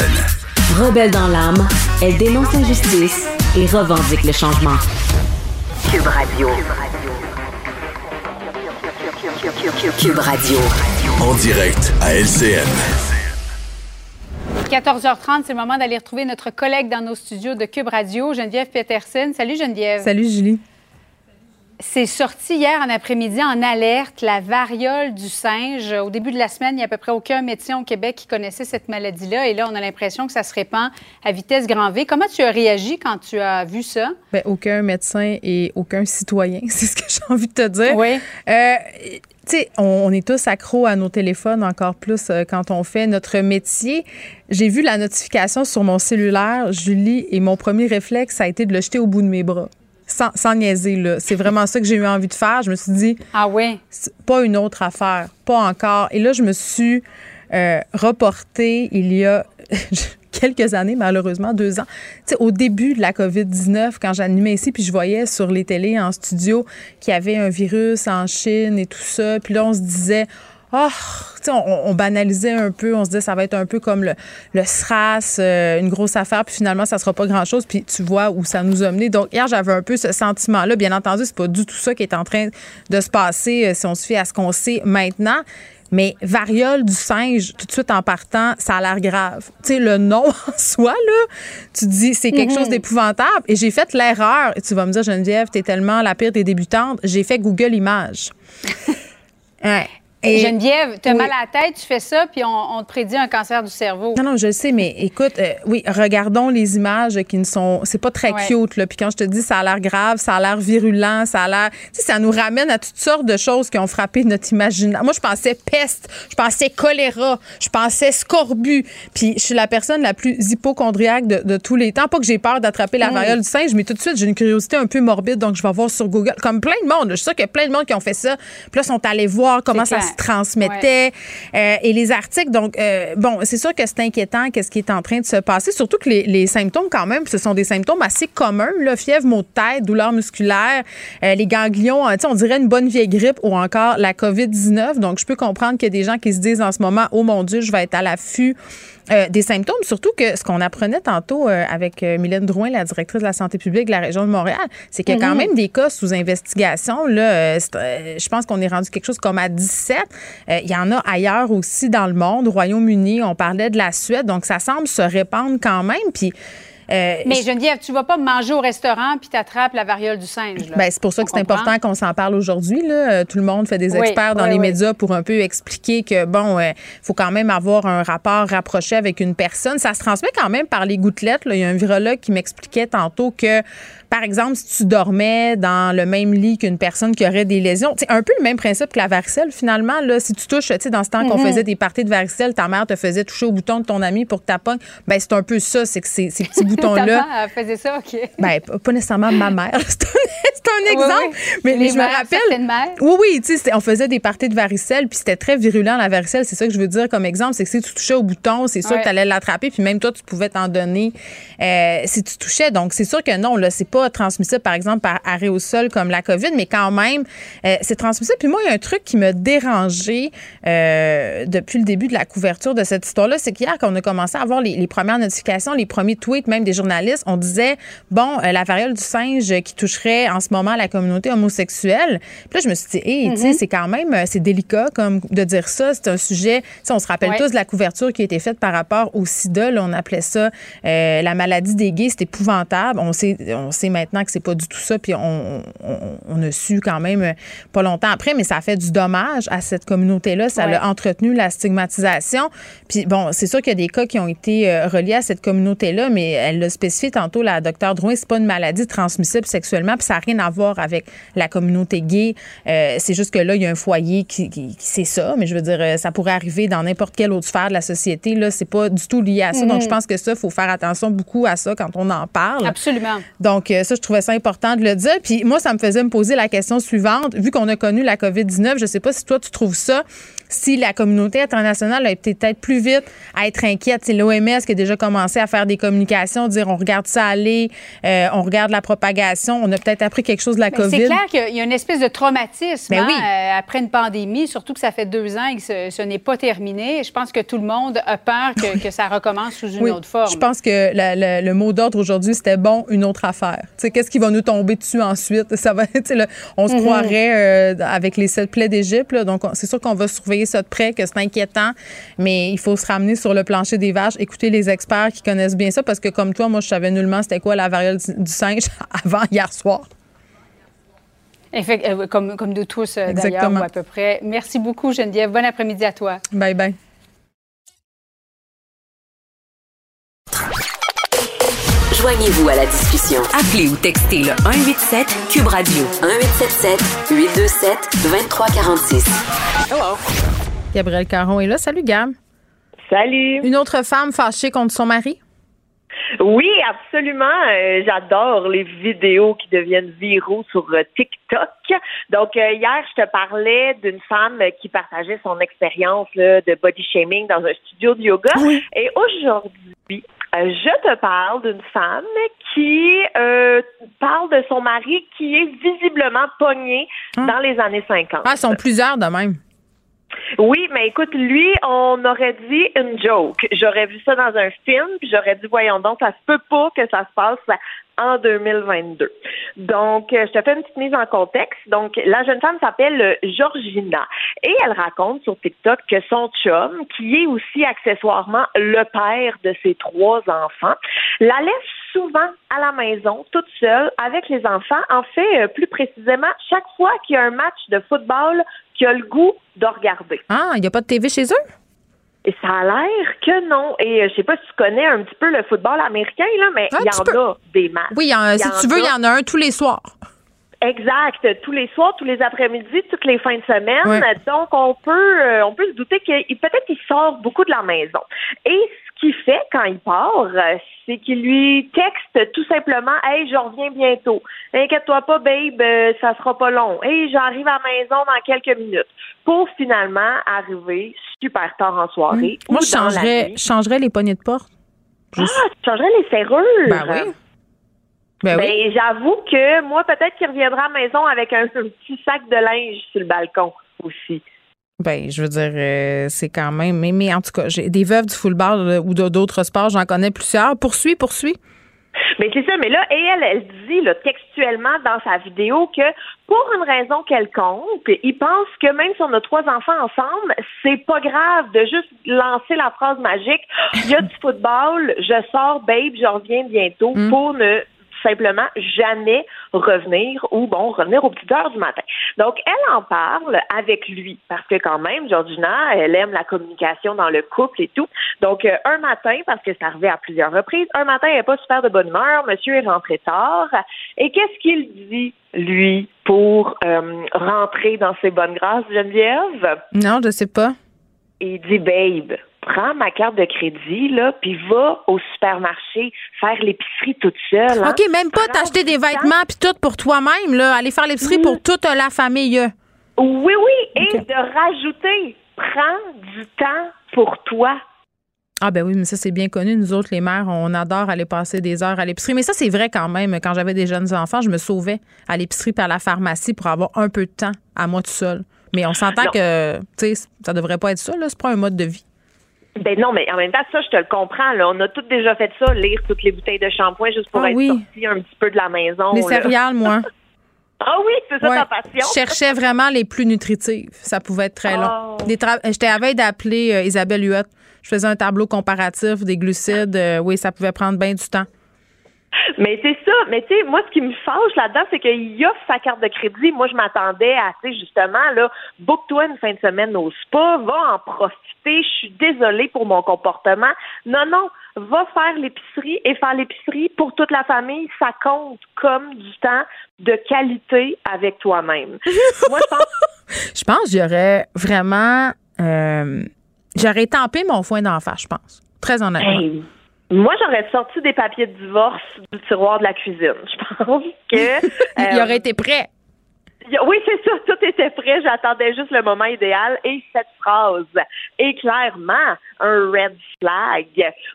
Rebelle dans l'âme, elle dénonce l'injustice et revendique le changement. Cube Radio. Cube Radio. En direct à LCN. 14h30, c'est le moment d'aller retrouver notre collègue dans nos studios de Cube Radio, Geneviève Peterson. Salut Geneviève. Salut Julie. C'est sorti hier en après-midi en alerte, la variole du singe. Au début de la semaine, il n'y a à peu près aucun médecin au Québec qui connaissait cette maladie-là. Et là, on a l'impression que ça se répand à vitesse grand V. Comment tu as réagi quand tu as vu ça? Ben, aucun médecin et aucun citoyen, [LAUGHS] c'est ce que j'ai envie de te dire. Oui. Euh, tu sais, on, on est tous accros à nos téléphones, encore plus euh, quand on fait notre métier. J'ai vu la notification sur mon cellulaire, Julie, et mon premier réflexe, ça a été de le jeter au bout de mes bras. Sans, sans niaiser, là. C'est vraiment ça que j'ai eu envie de faire. Je me suis dit, Ah oui? pas une autre affaire, pas encore. Et là, je me suis euh, reportée il y a [LAUGHS] quelques années, malheureusement, deux ans. Tu sais, au début de la COVID-19, quand j'animais ici, puis je voyais sur les télés en studio qu'il y avait un virus en Chine et tout ça. Puis là, on se disait, Oh, tu sais, on, on banalisait un peu, on se disait ça va être un peu comme le, le SRAS, euh, une grosse affaire, puis finalement ça sera pas grand-chose, puis tu vois où ça nous a mené. Donc hier j'avais un peu ce sentiment-là. Bien entendu, c'est pas du tout ça qui est en train de se passer euh, si on se fie à ce qu'on sait maintenant. Mais variole du singe, tout de suite en partant, ça a l'air grave. Tu sais, le nom [LAUGHS] en soi, là, tu dis, c'est quelque Mhm. chose d'épouvantable. Et j'ai fait l'erreur, et tu vas me dire, Geneviève, t'es tellement la pire des débutantes, j'ai fait Google Images. [LAUGHS] Ouais. Et- Geneviève, tu as Oui. mal à la tête, tu fais ça, puis on, on te prédit un cancer du cerveau. Non, non, je le sais, mais écoute, euh, oui, regardons les images qui ne sont. C'est pas très Ouais. cute, là. Puis quand je te dis ça a l'air grave, ça a l'air virulent, ça a l'air. Tu sais, ça nous ramène à toutes sortes de choses qui ont frappé notre imaginaire. Moi, je pensais peste, je pensais choléra, je pensais scorbut. Puis je suis la personne la plus hypochondriaque de, de tous les temps. Pas que j'ai peur d'attraper la Mm. variole du singe, mais tout de suite, j'ai une curiosité un peu morbide, donc je vais voir sur Google. Comme plein de monde. Je suis sûre qu'il y a plein de monde qui ont fait ça. Puis là, sont allés voir comment ça clair. se transmettait. Euh, et les articles, donc, euh, bon, c'est sûr que c'est inquiétant qu'est-ce qui est en train de se passer, surtout que les, symptômes, quand même, ce sont des symptômes assez communs, là, fièvre, maux de tête, douleurs musculaires, euh, les ganglions, sais, on dirait une bonne vieille grippe ou encore la COVID-19. Donc, je peux comprendre qu'il y a des gens qui se disent en ce moment, oh mon Dieu, je vais être à l'affût euh, des symptômes, surtout que ce qu'on apprenait tantôt euh, avec euh, Mylène Drouin, la directrice de la santé publique de la région de Montréal, c'est qu'il y a quand Mhm. même des cas sous investigation. Là, je pense qu'on est rendu quelque chose comme à 17. Euh, Il y en a ailleurs aussi dans le monde, au Royaume-Uni, on parlait de la Suède, donc ça semble se répandre quand même. Puis euh, Mais je- Geneviève, tu vas pas manger au restaurant puis t'attrapes la variole du singe. là. ben, c'est pour ça que c'est important qu'on s'en parle aujourd'hui. là. Euh, Tout le monde fait des Oui, experts dans oui, les oui. médias pour un peu expliquer que, bon, il faut quand même avoir un rapport rapproché avec une personne. Ça se transmet quand même par les gouttelettes. là. Il y a un virologue qui m'expliquait tantôt que, par exemple, si tu dormais dans le même lit qu'une personne qui aurait des lésions, c'est un peu le même principe que la varicelle, finalement. Là, si tu touches, tu sais, dans ce temps qu'on Mhm. faisait des parties de varicelle, ta mère te faisait toucher au bouton de ton ami pour que tu pognes. Ben, c'est un peu ça, c'est que ces, ces petits [LAUGHS] Ta boutons-là. mère, elle faisait ça, OK. Ben, pas nécessairement ma mère. [LAUGHS] C'est un, un Oui, exemple. oui. Mais, Les je me rappelle. mères. Oui, oui, tu sais, on faisait des parties de varicelle, puis c'était très virulent, la varicelle. C'est ça que je veux dire comme exemple. C'est que si tu touchais au bouton, c'est sûr Ouais. que tu allais l'attraper, puis même toi, tu pouvais t'en donner euh, si tu touchais. Donc, c'est sûr que non, là, c'est pas transmissible, par exemple, par arrêt au sol comme la COVID, mais quand même, euh, c'est transmissible. Puis moi, il y a un truc qui m'a dérangé euh, depuis le début de la couverture de cette histoire-là, c'est qu'hier, quand on a commencé à avoir les, les premières notifications, les premiers tweets, même des journalistes, on disait, bon, euh, la variole du singe qui toucherait en ce moment la communauté homosexuelle. Puis là, je me suis dit, hey, tu sais, Mhm. c'est quand même, c'est délicat comme de dire ça. C'est un sujet, on se rappelle Ouais. tous de la couverture qui a été faite par rapport au sida. Là, on appelait ça la maladie des gays. C'est épouvantable. On sait, on sait maintenant que c'est pas du tout ça. Puis on, on, on a su quand même euh, pas longtemps après, mais ça a fait du dommage à cette communauté-là. Ça Ouais. l'a entretenu la stigmatisation. Puis bon, c'est sûr qu'il y a des cas qui ont été euh, reliés à cette communauté-là, mais elle l'a spécifié tantôt, la docteur Drouin, c'est pas une maladie transmissible sexuellement, puis ça n'a rien à voir avec la communauté gay. Euh, c'est juste que là, il y a un foyer qui, qui, c'est ça, mais je veux dire, ça pourrait arriver dans n'importe quelle autre sphère de la société. Là, c'est pas du tout lié à ça. Donc, Mhm. je pense que ça, il faut faire attention beaucoup à ça quand on en parle. Absolument. Donc, ça, je trouvais ça important de le dire. Puis moi, ça me faisait me poser la question suivante. Vu qu'on a connu la COVID-19, je sais pas si toi, tu trouves ça, si la communauté internationale a été peut-être plus vite à être inquiète. C'est l'OMS qui a déjà commencé à faire des communications, dire on regarde ça aller, euh, on regarde la propagation. On a peut-être appris quelque chose de la Mais COVID. C'est clair qu'il y a une espèce de traumatisme Ben hein, oui. euh, après une pandémie, surtout que ça fait deux ans et que ce, ce n'est pas terminé. Je pense que tout le monde a peur que, que ça recommence sous une Oui, autre forme. Je pense que la- la- le mot d'ordre aujourd'hui, c'était bon, une autre affaire. Qu'est-ce qui va nous tomber dessus ensuite? [LAUGHS] Ça va, là, on se Mhm. croirait euh, avec les sept plaies d'Égypte. Donc, on- c'est sûr qu'on va surveiller ça de près, que c'est inquiétant, mais il faut se ramener sur le plancher des vaches, écouter les experts qui connaissent bien ça, parce que comme toi, moi, je savais nullement c'était quoi la variole du singe [LAUGHS] avant hier soir. Effect- euh, comme, comme nous tous, euh, d'ailleurs, ou à peu près. Merci beaucoup, Geneviève. Bon après-midi à toi. Bye bye. Joignez-vous à la discussion. Appelez ou textez le 187 Cube Radio. 1877 827 2346. Hello. Gabriel Caron est là. Salut, Gab. Salut. Une autre femme fâchée contre son mari? Oui, absolument. Euh, J'adore les vidéos qui deviennent viraux sur euh, TikTok. Donc, euh, hier, je te parlais d'une femme qui partageait son expérience de body shaming dans un studio de yoga. Et aujourd'hui, je te parle d'une femme qui euh, parle de son mari qui est visiblement pogné dans les années 50. Ah, ils sont plusieurs de même. Oui, mais écoute, lui, on aurait dit une joke. J'aurais vu ça dans un film, puis j'aurais dit, voyons donc, ça se peut pas que ça se passe en 2022. Donc, euh, je te fais une petite mise en contexte. Donc, la jeune femme s'appelle Georgina et elle raconte sur TikTok que son chum, qui est aussi accessoirement le père de ses trois enfants, la laisse souvent à la maison, toute seule, avec les enfants. En fait, euh, plus précisément, chaque fois qu'il y a un match de football qu'il a le goût de regarder. Ah, il n'y a pas de TV chez eux? Et ça a l'air que non. Et euh, je sais pas si tu connais un petit peu le football américain, là, mais Un il y en peu. a des matchs. Oui, il y en- y si en tu veux, il y en a un tous les soirs. Exact. Tous les soirs, tous les après-midi, toutes les fins de semaine. Ouais. Donc, on peut, euh, on peut se douter qu'il peut-être il sort beaucoup de la maison. Et qu'il fait quand il part, euh, c'est qu'il lui texte tout simplement Hey, je reviens bientôt. Inquiète-toi pas, babe, euh, ça sera pas long. Hey, j'arrive à la maison dans quelques minutes. Pour finalement arriver super tard en soirée. ou. Moi, je dans la changerais, nuit. je changerais les poignées de porte. Ah, tu changerais les serrures. Ben oui. Ben Ben, oui. j'avoue que moi, peut-être qu'il reviendra à la maison avec un, un petit sac de linge sur le balcon aussi. Ben, je veux dire, euh, c'est quand même. Mais, mais en tout cas, j'ai des veuves du football ou d'autres sports, j'en connais plusieurs. Poursuis, poursuis. Mais c'est ça, mais là, et elle, elle dit là, textuellement dans sa vidéo que pour une raison quelconque, il pense que même si on a trois enfants ensemble, c'est pas grave de juste lancer la phrase magique il y a du [LAUGHS] football, je sors, babe, je reviens bientôt pour ne simplement jamais revenir ou bon revenir aux petites heures du matin. Donc elle en parle avec lui parce que quand même Georgina elle aime la communication dans le couple et tout. Donc euh, un matin parce que ça arrivait à plusieurs reprises, un matin elle est pas super de bonne humeur, monsieur est rentré tard et qu'est-ce qu'il dit lui pour euh, rentrer dans ses bonnes grâces Geneviève? Non, je sais pas. il dit babe prends ma carte de crédit là puis va au supermarché faire l'épicerie toute seule. hein. OK, même pas t'acheter des vêtements puis tout pour toi-même, là. Aller faire l'épicerie Mm. pour toute la famille. Oui, oui, et de rajouter, prends du temps pour toi. Ah ben oui, mais ça c'est bien connu. Nous autres, les mères, on adore aller passer des heures à l'épicerie. Mais ça, c'est vrai quand même. Quand j'avais des jeunes enfants, je me sauvais à l'épicerie à la pharmacie pour avoir un peu de temps à moi tout seul. Mais on s'entend que, tu sais, ça devrait pas être ça, là. C'est pas un mode de vie. Ben non, mais en même temps, ça, je te le comprends. Là. On a toutes déjà fait ça, lire toutes les bouteilles de shampoing juste pour Ah être oui. sorti un petit peu de la maison. Les céréales, moi. [LAUGHS] Ah oui, c'est ça Ouais. ta passion. Je cherchais vraiment les plus nutritives. Ça pouvait être très long. Oh. Tra- J'étais à veille d'appeler euh, Isabelle Huot. Je faisais un tableau comparatif des glucides. Euh, oui, ça pouvait prendre bien du temps. [LAUGHS] Mais c'est ça. Mais tu sais, moi, ce qui me fâche là-dedans, c'est qu'il offre sa carte de crédit. Moi, je m'attendais à, tu sais, justement, là, book-toi une fin de semaine au spa, va en profiter. Je suis désolée pour mon comportement. Non, non, va faire l'épicerie et faire l'épicerie pour toute la famille. Ça compte comme du temps de qualité avec toi-même. moi, je pense. [LAUGHS] Je pense que j'aurais vraiment. euh, j'aurais tampé mon foin d'en face, je pense. Très honnêtement. Hey, moi, j'aurais sorti des papiers de divorce du tiroir de la cuisine. Je pense que. [LAUGHS] Il euh, aurait été prêt. Oui, c'est ça. Tout était prêt. J'attendais juste le moment idéal. Et cette phrase est clairement un red flag.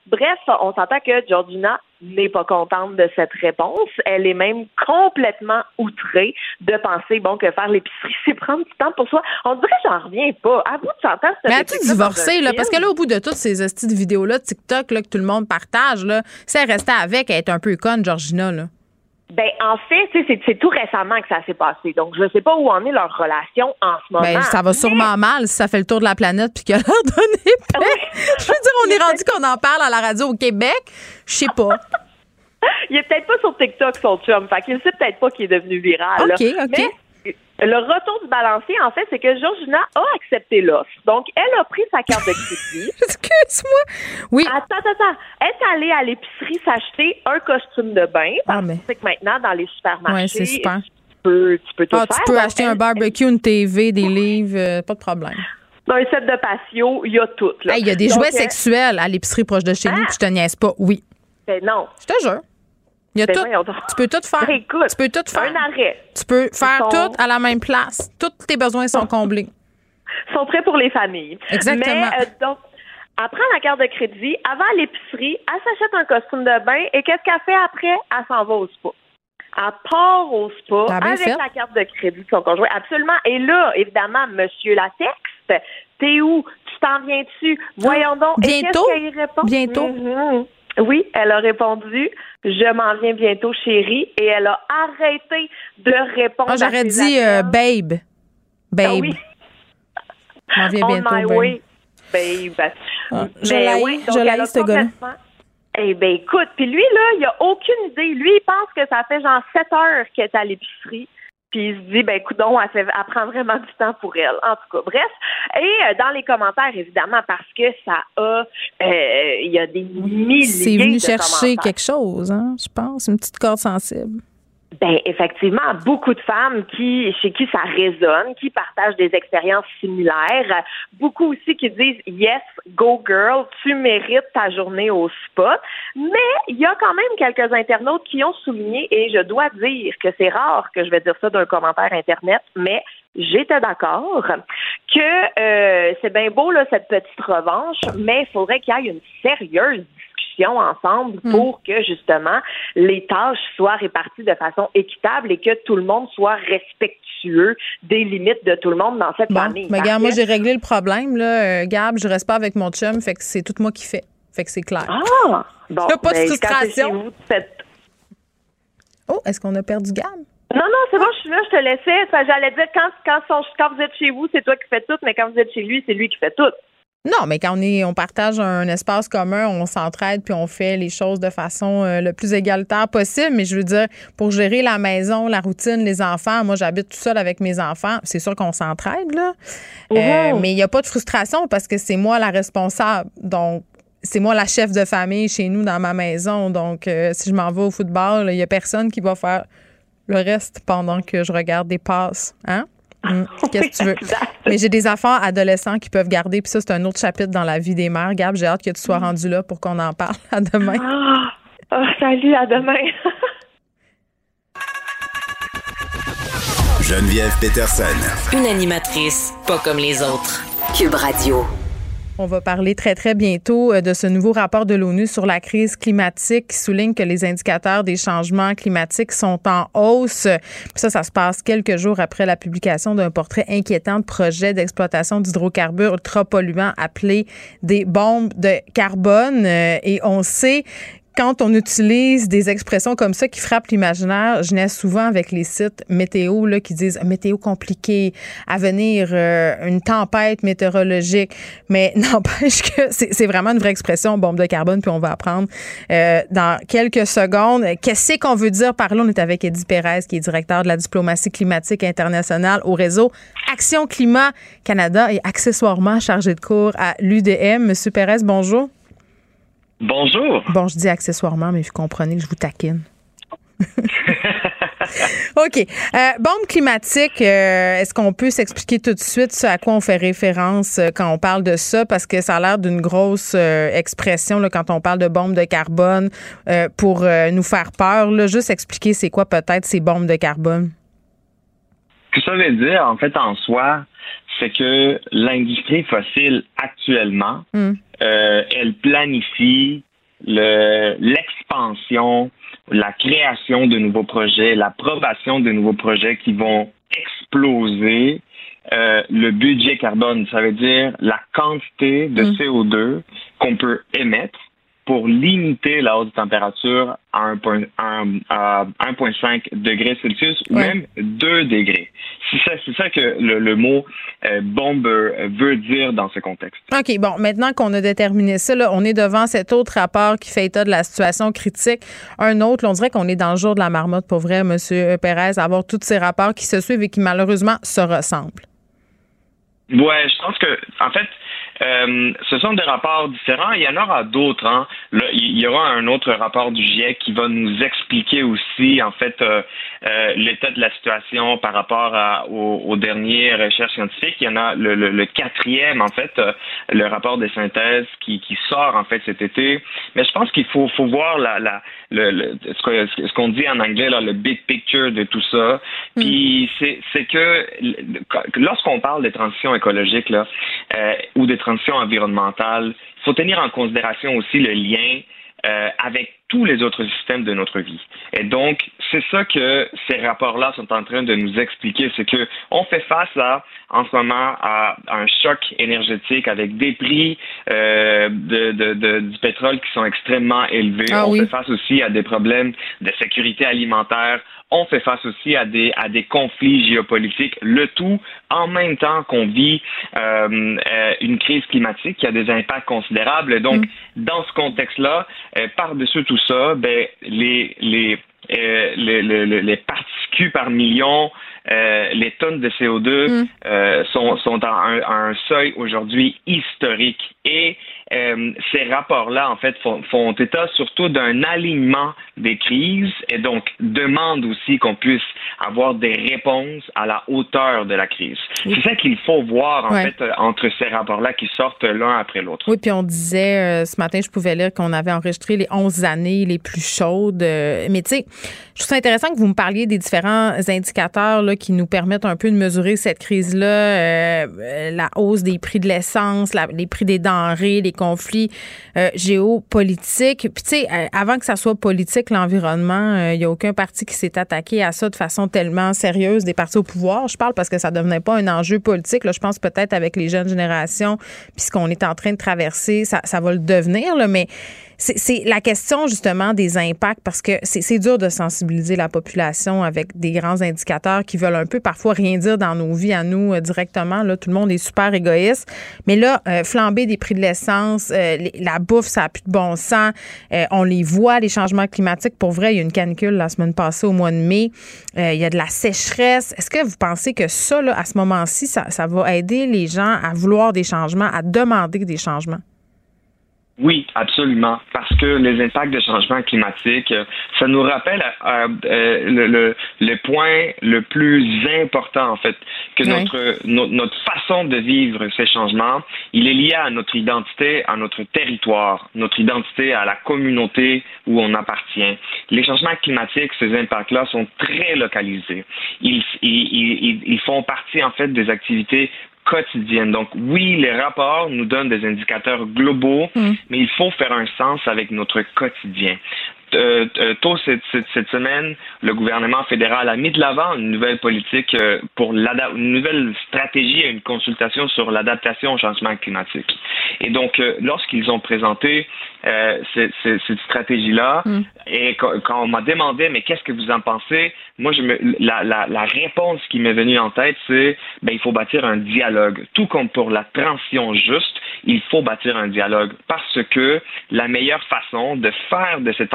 Bref, on s'entend que Georgina n'est pas contente de cette réponse. Elle est même complètement outrée de penser, bon, que faire l'épicerie, [LAUGHS] c'est prendre du temps pour soi. On dirait que j'en reviens pas. À bout de s'entendre, Mais as-tu divorcé, là? Parce que là, au bout de toutes ces hosties de vidéos-là, TikTok, là, que tout le monde partage, là, si elle restait avec, elle est un peu conne, Georgina, là. Ben, en fait, c'est- tout récemment que ça s'est passé. Donc, je sais pas où en est leur relation en ce moment. Ben, ça va sûrement mal si ça fait le tour de la planète puis qu'elle [LAUGHS] a donné [LAUGHS] paix. Je veux dire, on est rendu qu'on en parle à la radio au Québec. Je sais pas. [LAUGHS] Il est peut-être pas sur TikTok, son chum. Fait qu'il sait peut-être pas qu'il est devenu viral. là. OK, OK. Mais le retour du balancier, en fait, c'est que Georgina a accepté l'offre. Donc, elle a pris sa carte de crédit. [LAUGHS] Excuse-moi. Oui. Attends, attends, attends. Elle est allée à l'épicerie s'acheter un costume de bain. Parce que tu sais que maintenant, dans les supermarchés, Ah, Ouais, c'est super. tu peux, tu peux tout Ah, faire. tu peux acheter un elle- barbecue, une TV, des livres, euh, pas de problème. Dans un set de patio, il y a tout. là. Hey, Il y a des Donc, jouets euh, sexuels à l'épicerie proche de chez nous, puis je te niaise pas. Oui. Ben non. Je te jure. Il y a Ben tout. Tu peux tout faire. Ben écoute, tu peux tout faire. Un arrêt. Tu peux faire sont- tout à la même place. Tous tes besoins sont comblés. [LAUGHS] sont prêts pour les familles. Exactement. Mais, euh, donc, elle prend la carte de crédit, elle va à l'épicerie, elle s'achète un costume de bain et qu'est-ce qu'elle fait après? Elle s'en va au spa. Elle part au spa avec fait. la carte de crédit de son conjoint. Absolument. Et là, évidemment, Monsieur Latex, t'es où? Tu t'en viens-tu? Voyons donc. Et Bientôt? qu'est-ce qu'elle y répond? Bientôt? Mhm. Oui, elle a répondu Je m'en viens bientôt, chérie. Et elle a arrêté de répondre. À J'aurais dit euh, babe. Babe. Ah oui. M'en viens On bientôt, my babe. way, babe. Ah, je l'haïs, oui, je donc elle l'haïs, a ce complètement- Eh bien, écoute, puis lui, là, il a aucune idée. Lui, il pense que ça fait genre 7 heures qu'elle est à l'épicerie. Puis il se dit, ben écoute, elle, fait, elle prend vraiment du temps pour elle. En tout cas, bref. Et euh, dans les commentaires, évidemment, parce que ça a, euh, il y a des milliers C'est venu de chercher commentaires. quelque chose, hein, je pense. Une petite corde sensible. Ben effectivement, beaucoup de femmes qui chez qui ça résonne, qui partagent des expériences similaires, beaucoup aussi qui disent yes, go girl, tu mérites ta journée au spa. Mais il y a quand même quelques internautes qui ont souligné et je dois dire que c'est rare que je vais dire ça d'un commentaire internet, mais j'étais d'accord que euh, c'est bien beau là cette petite revanche, mais il faudrait qu'il y ait une sérieuse discussion ensemble pour que justement les tâches soient réparties de façon équitable et que tout le monde soit respectueux des limites de tout le monde dans cette Bon, famille. mais regarde, moi, j'ai réglé le problème. Là. Euh, Gab, je reste pas avec mon chum, fait que c'est tout moi qui fais. Fait que c'est clair. Ah! [LAUGHS] Bon, pas de ben, frustration. Oh, est-ce qu'on a perdu Gab? Non, non, c'est bon, je suis là, je te laissais. Enfin, J'allais dire, quand, quand, son- quand vous êtes chez vous, c'est toi qui fais tout, mais quand vous êtes chez lui, c'est lui qui fait tout. Non, mais quand on est, on partage un espace commun, on s'entraide puis on fait les choses de façon euh, le plus égalitaire possible. Mais je veux dire, pour gérer la maison, la routine, les enfants, moi j'habite tout seul avec mes enfants. C'est sûr qu'on s'entraide là, Euh, mais il n'y a pas de frustration parce que c'est moi la responsable. Donc c'est moi la chef de famille chez nous dans ma maison. Donc euh, si je m'en vais au football, il y a personne qui va faire le reste pendant que je regarde des passes, hein? Mm. Qu'est-ce que tu veux? [LAUGHS] Mais j'ai des enfants adolescents qui peuvent garder, puis ça, c'est un autre chapitre dans la vie des mères. Gab, j'ai hâte que tu sois rendu là pour qu'on en parle. À demain. Ah, ah, salut, à demain. [LAUGHS] Geneviève Peterson. Une animatrice pas comme les autres. Cube Radio. On va parler très, très bientôt euh, de ce nouveau rapport de l'ONU sur la crise climatique qui souligne que les indicateurs des changements climatiques sont en hausse. Ça, ça se passe quelques jours après la publication d'un portrait inquiétant de projets d'exploitation d'hydrocarbures ultra polluants appelés des bombes de carbone. Euh, Et on sait quand on utilise des expressions comme ça qui frappent l'imaginaire, je n'ai souvent avec les sites météo là, qui disent météo compliqué, à venir euh, une tempête météorologique. Mais [LAUGHS] n'empêche que c'est vraiment une vraie expression, bombe de carbone, puis on va apprendre euh, dans quelques secondes. Qu'est-ce qu'on veut dire par là? On est avec Eddie Pérez, qui est directeur de la diplomatie climatique internationale au réseau Action Climat Canada et accessoirement chargé de cours à l'UDM. Monsieur Pérez, bonjour. Bonjour. Bon, je dis accessoirement, mais vous comprenez que je vous taquine. [LAUGHS] OK. Euh, bombe climatique, euh, est-ce qu'on peut s'expliquer tout de suite ce à quoi on fait référence euh, quand on parle de ça? Parce que ça a l'air d'une grosse expression là, quand on parle de bombe de carbone pour nous faire peur. Là, juste expliquer c'est quoi peut-être ces bombes de carbone. Que ça veut dire, en fait, en soi, c'est que l'industrie fossile actuellement, Hmm. euh, elle planifie le- l'expansion, la création de nouveaux projets, l'approbation de nouveaux projets qui vont exploser euh, le budget carbone. Ça veut dire la quantité de Mm. CO2 qu'on peut émettre pour limiter la hausse de température à 1,5 un- à 1,5 degrés Celsius ou Ouais. même 2 degrés. C'est ça, c'est ça que le, le mot euh, bombe veut dire dans ce contexte. OK, bon, maintenant qu'on a déterminé ça, là, on est devant cet autre rapport qui fait état de la situation critique. Un autre, là, on dirait qu'on est dans le jour de la marmotte, pour vrai, M. Pérez, avoir tous ces rapports qui se suivent et qui malheureusement se ressemblent. Ouais, je pense que, en fait, euh, ce sont des rapports différents. Il y en aura d'autres. Hein. Là, il y aura un autre rapport du GIEC qui va nous expliquer aussi, en fait, euh, euh, l'état de la situation par rapport à, aux, aux dernières recherches scientifiques. Il y en a le, le, le quatrième, en fait, le rapport des synthèses qui, qui sort, en fait, cet été. Mais je pense qu'il faut, faut voir la, la, le, le- ce qu'on dit en anglais, là, le big picture de tout ça. Puis c'est que lorsqu'on parle des transitions écologiques là, ou des transitions environnementales, il faut tenir en considération aussi le lien euh, avec tous les autres systèmes de notre vie. Et donc, c'est ça que ces rapports-là sont en train de nous expliquer, c'est que on fait face à, en ce moment, à, à un choc énergétique avec des prix euh, de, de- de- du pétrole qui sont extrêmement élevés. Ah on oui. fait face aussi à des problèmes de sécurité alimentaire. On fait face aussi à des, à des conflits géopolitiques, le tout en même temps qu'on vit euh, euh, une crise climatique qui a des impacts considérables. Donc, dans ce contexte-là, euh, par-dessus tout ça, ben, les, les, euh, les, les, les- les particules par million, euh, les tonnes de CO2 euh, sont, sont à un, à un seuil aujourd'hui historique. Et euh, ces rapports-là, en fait, font, font état surtout d'un alignement des crises et donc demandent aussi qu'on puisse avoir des réponses à la hauteur de la crise. C'est ça qu'il faut voir, en Ouais. fait, entre ces rapports-là qui sortent l'un après l'autre. Oui, puis on disait euh, ce matin, je pouvais lire qu'on avait enregistré les 11 années les plus chaudes. euh, mais tu sais, je trouve ça intéressant que vous me parliez des différents indicateurs là, qui nous permettent un peu de mesurer cette crise-là, euh, euh, la hausse des prix de l'essence, les prix des denrées, les conflits euh, géopolitiques. Puis tu sais, euh, avant que ça soit politique, l'environnement, euh, il n'y a aucun parti qui s'est attaqué à ça de façon tellement sérieuse des partis au pouvoir. Je parle parce que ça devenait pas un enjeu politique. Là, je pense peut-être avec les jeunes générations, puis ce qu'on est en train de traverser, ça, ça va le devenir. Là, mais c'est la question justement des impacts parce que c'est dur de sensibiliser la population avec des grands indicateurs qui veulent un peu parfois rien dire dans nos vies à nous euh, directement. Là, tout le monde est super égoïste. Mais là, euh, flamber des prix de l'essence, euh, la bouffe, ça n'a plus de bon sens. Euh, on les voit, les changements climatiques. Pour vrai, il y a une canicule la semaine passée au mois de mai. Il y a de la sécheresse. Est-ce que vous pensez que ça, là, à ce moment-ci, ça, ça va aider les gens à vouloir des changements, à demander des changements? Oui, absolument, parce que les impacts de changement climatique, euh, ça nous rappelle euh, euh, le, le, le point le plus important en fait, que Ouais. notre, no- notre façon de vivre ces changements, il est lié à notre identité, à notre territoire, notre identité à la communauté où on appartient. Les changements climatiques, ces impacts-là sont très localisés. Ils, ils, ils, ils font partie en fait des activités quotidiennes. Donc oui, les rapports nous donnent des indicateurs globaux, mais il faut faire un sens avec notre quotidien. Euh, euh, tôt cette, cette, cette, semaine, le gouvernement fédéral a mis de l'avant une nouvelle politique euh, pour une nouvelle stratégie et une consultation sur l'adaptation au changement climatique. Et donc, lorsqu'ils ont présenté cette, cette stratégie-là, mm. et quand, quand on m'a demandé, mais qu'est-ce que vous en pensez, moi, je me, la, la, la réponse qui m'est venue en tête, c'est, ben, il faut bâtir un dialogue. Tout comme pour la transition juste, il faut bâtir un dialogue parce que la meilleure façon de faire de cet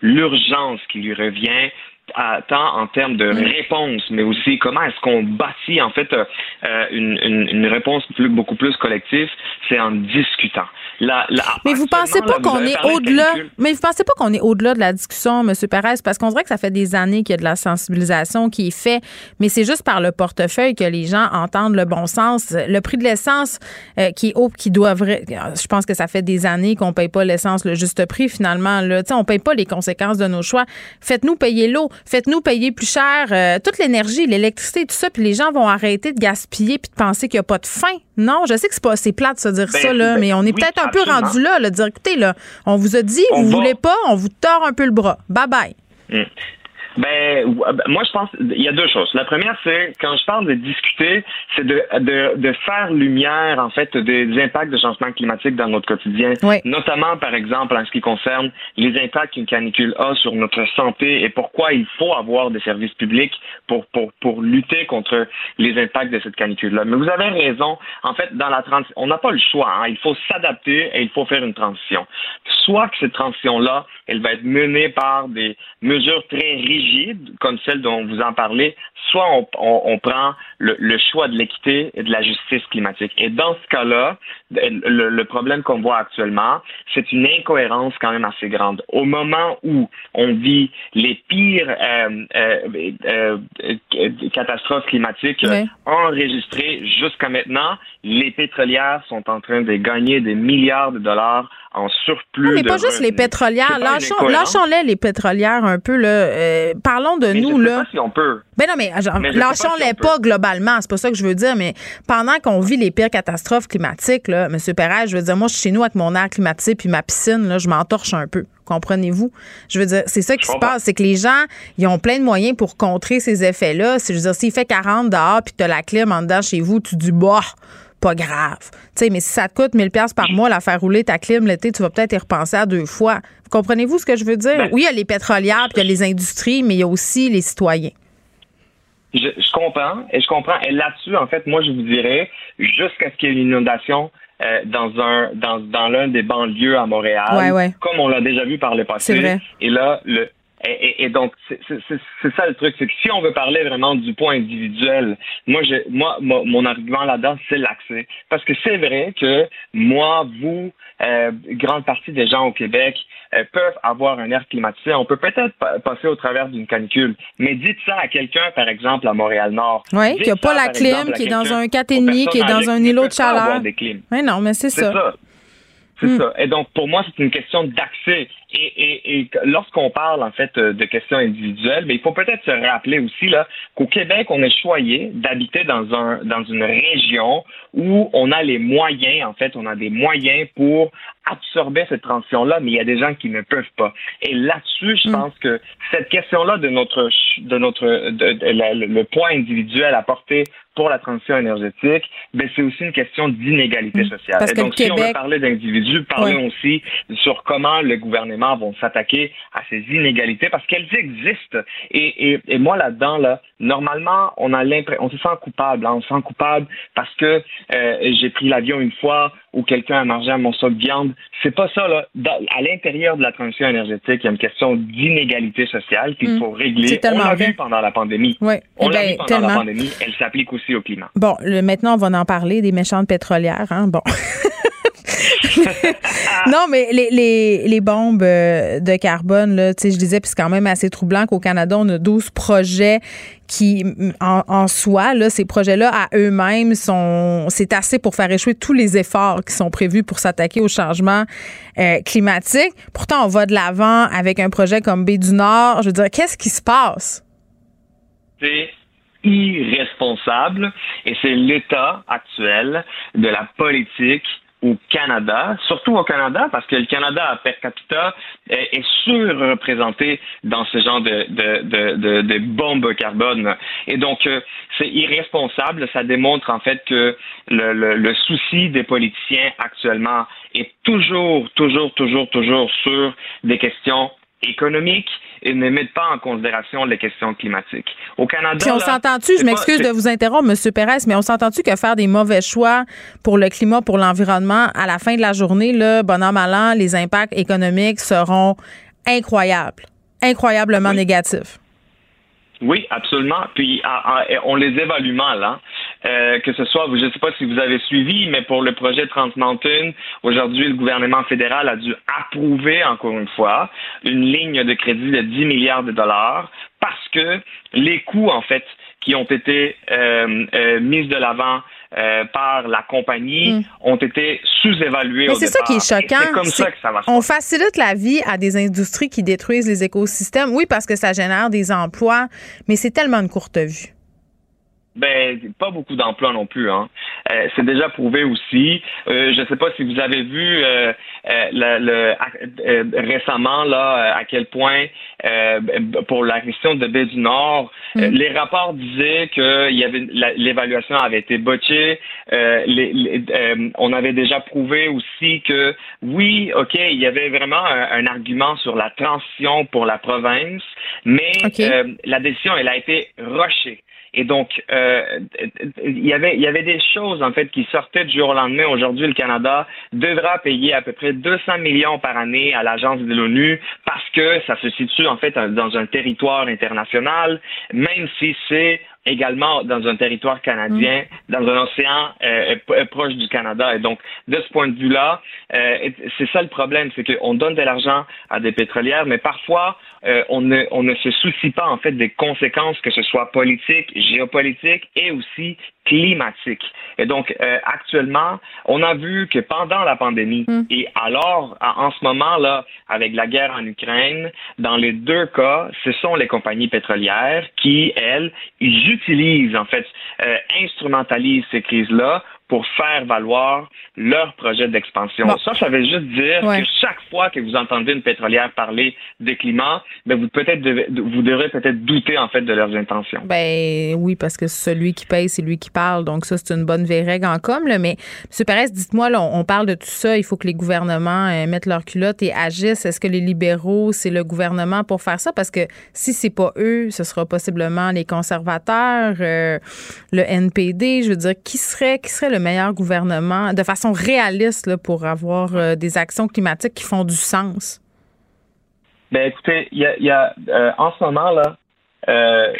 l'urgence qui lui revient, tant en termes de réponse, mais aussi comment est-ce qu'on bâtit en fait euh, euh, une, une, une, réponse plus, beaucoup plus collective, c'est en discutant. La, mais vous pensez pas qu'on est au-delà Mais vous pensez pas qu'on est au-delà de la discussion, M. Perez, parce qu'on dirait que ça fait des années qu'il y a de la sensibilisation qui est faite, mais c'est juste par le portefeuille que les gens entendent le bon sens. Le prix de l'essence euh, qui est haut, qui doit je pense que ça fait des années qu'on paye pas l'essence le juste prix finalement. Là, on paye pas les conséquences de nos choix. Faites-nous payer l'eau faites-nous payer plus cher euh, toute l'énergie, l'électricité, tout ça, puis les gens vont arrêter de gaspiller puis de penser qu'il n'y a pas de fin. Non, je sais que c'est pas assez plat de se dire ben, ça, là, ben, mais on est peut-être un peu rendu là, là, de dire, écoutez, là, on vous a dit, vous voulez pas, on vous tord un peu le bras. Bye bye. Hmm. Ben, ben, moi, je pense il y a deux choses. La première, c'est quand je parle de discuter, c'est de, de, de, faire lumière, en fait, des impacts de changement climatique dans notre quotidien. Notamment, par exemple, en ce qui concerne les impacts qu'une canicule a sur notre santé et pourquoi il faut avoir des services publics pour, pour, pour lutter contre les impacts de cette canicule-là. Mais vous avez raison. En fait, dans la transition, on n'a pas le choix. Hein. Il faut s'adapter et il faut faire une transition. Soit que cette transition-là, elle va être menée par des mesures très rigides comme celle dont vous en parlez, soit on, prend le, choix de l'équité et de la justice climatique. Et dans ce cas-là, le, problème qu'on voit actuellement, c'est une incohérence quand même assez grande. Au moment où on vit les pires euh, euh, euh, catastrophes climatiques enregistrées jusqu'à maintenant, les pétrolières sont en train de gagner des milliards de dollars en surplus. Non, mais pas juste les pétrolières. Lâchons-les, les pétrolières, un peu. Là. Euh, parlons de nous. Je sais là. Pas si on peut. Ben non, mais, lâchons-les pas, globalement. C'est pas ça que je veux dire. Mais pendant qu'on vit les pires catastrophes climatiques, là, M. Perret, je veux dire, moi, je suis chez nous avec mon air climatisé puis ma piscine, là, je m'entorche un peu. Comprenez-vous? Je veux dire, c'est ça qui se passe. C'est que les gens, ils ont plein de moyens pour contrer ces effets-là. Je veux dire, s'il fait 40 dehors puis tu as la clim en dedans chez vous, tu dis, bah, pas grave. Tu sais, mais si ça te coûte 1000 pièces par mois la faire rouler ta clim l'été, tu vas peut-être y repenser à deux fois. Comprenez-vous ce que je veux dire? Ben, oui, il y a les pétrolières, puis il y a les industries, mais il y a aussi les citoyens. Je, comprends, et je comprends. Et là-dessus, en fait, moi, je vous dirais, jusqu'à ce qu'il y ait une inondation euh, dans un dans, dans l'un des banlieues à Montréal, comme on l'a déjà vu par le passé. Vrai. Et là, le, et, et, donc, c'est ça le truc, c'est que si on veut parler vraiment du point individuel, moi, je, moi, mon argument là-dedans, c'est l'accès. Parce que c'est vrai que moi, vous, euh, grande partie des gens au Québec euh, peuvent avoir un air climatisé. On peut peut-être passer au travers d'une canicule, mais dites ça à quelqu'un, par exemple, à Montréal-Nord. Oui, qui n'a pas la clim, qui est dans un 4,5, qui est dans un îlot de chaleur. Oui, non, mais c'est ça. ça. C'est hmm. ça. Et donc, pour moi, c'est une question d'accès. Et, et, et lorsqu'on parle, en fait, de questions individuelles, mais il faut peut-être se rappeler aussi, là, qu'au Québec, on est choyé d'habiter dans un, dans une région où on a les moyens, en fait, on a des moyens pour absorber cette transition-là, mais il y a des gens qui ne peuvent pas. Et là-dessus, je hmm. pense que cette question-là de notre, de notre, de, le point individuel à porter pour la transition énergétique, ben c'est aussi une question d'inégalité hmm. sociale. Parce et donc, si on veut parler d'individus, parlons aussi sur comment le gouvernement vont s'attaquer à ces inégalités parce qu'elles existent. Et, et, et moi là-dedans, là, normalement, on a l'impression, on se sent coupable, hein, on se sent coupable parce que euh, j'ai pris l'avion une fois ou quelqu'un a mangé un morceau de viande. C'est pas ça là. à l'intérieur de la transition énergétique, il y a une question d'inégalité sociale qu'il hmm. faut régler. On l'a vu pendant la pandémie. Oui. On l'a ben, vu pendant la pandémie. Elle s'applique aussi au climat. Bon, maintenant on va en parler des méchantes pétrolières. Hein? Bon. [LAUGHS] non, mais les, les, les, bombes euh, de carbone, là, je disais, puis c'est quand même assez troublant qu'au Canada, on a 12 projets qui, en, en soi, là, ces projets-là, à eux-mêmes, sont c'est assez pour faire échouer tous les efforts qui sont prévus pour s'attaquer au changement euh, climatique. Pourtant, on va de l'avant avec un projet comme Baie du Nord. Je veux dire, qu'est-ce qui se passe? C'est irresponsable et c'est l'état actuel de la politique au Canada, surtout au Canada, parce que le Canada, per capita, est, surreprésenté dans ce genre de, de, de, de, bombes carbone. Et donc, euh, c'est irresponsable. Ça démontre en fait que le, le souci des politiciens actuellement est toujours, toujours, toujours, toujours sur des questions économiques et ne mettent pas en considération les questions climatiques. Au Canada, Puis on s'entend-tu, je m'excuse de vous interrompre, M. Pérez, mais on s'entend-tu que faire des mauvais choix pour le climat, pour l'environnement, à la fin de la journée, là, bon an, mal an, les impacts économiques seront incroyables, incroyablement négatifs? Oui, absolument. Puis à- à- on les évalue mal. Hein. Euh, que ce soit, je ne sais pas si vous avez suivi, mais pour le projet Trans Mountain, aujourd'hui, le gouvernement fédéral a dû approuver, encore une fois, une ligne de crédit de 10 milliards de dollars parce que les coûts, en fait, qui ont été euh, euh, mis de l'avant euh, par la compagnie Mm. ont été sous-évalués Mais c'est ça qui est choquant. C'est comme ça que ça va se On facilite la vie à des industries qui détruisent les écosystèmes. Oui, parce que ça génère des emplois, mais c'est tellement une courte vue. Ben, pas beaucoup d'emplois non plus. Hein. Euh, c'est déjà prouvé aussi. Euh, je ne sais pas si vous avez vu euh, euh, le, le- euh, récemment là à quel point euh, pour la question de baie du Nord, euh, les rapports disaient que il y avait l'évaluation avait été botchée. Euh, les- les- euh, on avait déjà prouvé aussi que oui, ok, il y avait vraiment un, un argument sur la transition pour la province, mais euh, la décision elle a été rushée. Et donc, euh, il y avait il y avait des choses en fait qui sortaient du jour au lendemain. Aujourd'hui, le Canada devra payer à peu près 200 millions par année à l'agence de l'ONU parce que ça se situe en fait dans un territoire international, même si c'est également dans un territoire canadien, dans un océan euh, p- proche du Canada. Et donc, de ce point de vue-là, euh, c'est ça le problème, c'est qu'on donne de l'argent à des pétrolières, mais parfois, euh, on, ne, on ne se soucie pas en fait des conséquences, que ce soit politiques, géopolitiques et aussi climatiques. Et donc, euh, actuellement, on a vu que pendant la pandémie et alors, en ce moment-là, avec la guerre en Ukraine, dans les deux cas, ce sont les compagnies pétrolières qui, elles, utilisent, en fait, euh, ces crises-là pour faire valoir leur projet d'expansion. Bon. Ça, ça veut juste dire Ouais. que chaque fois que vous entendez une pétrolière parler de climat, ben vous peut-être vous devrez peut-être douter en fait de leurs intentions. Ben oui, parce que celui qui paye, c'est lui qui parle. Donc ça, c'est une bonne vieille règle en com. Là. Mais M. Perez, dites-moi, là, on parle de tout ça. Il faut que les gouvernements euh, mettent leur culotte et agissent. Est-ce que les libéraux, c'est le gouvernement pour faire ça? Parce que si c'est pas eux, ce sera possiblement les conservateurs, euh, le NPD. Je veux dire, qui serait, qui serait le meilleur gouvernement de façon réaliste là, pour avoir euh, des actions climatiques qui font du sens? Ben écoutez, y a, euh, en ce moment là, euh,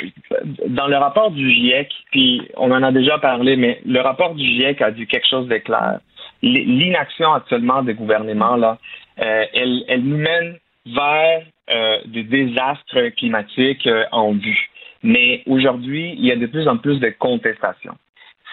dans le rapport du GIEC, puis on en a déjà parlé, mais le rapport du GIEC a dit quelque chose de clair. L'inaction actuellement des gouvernements là, elle, elle nous mène vers des désastres climatiques en vue. Mais aujourd'hui, il y a de plus en plus de contestations.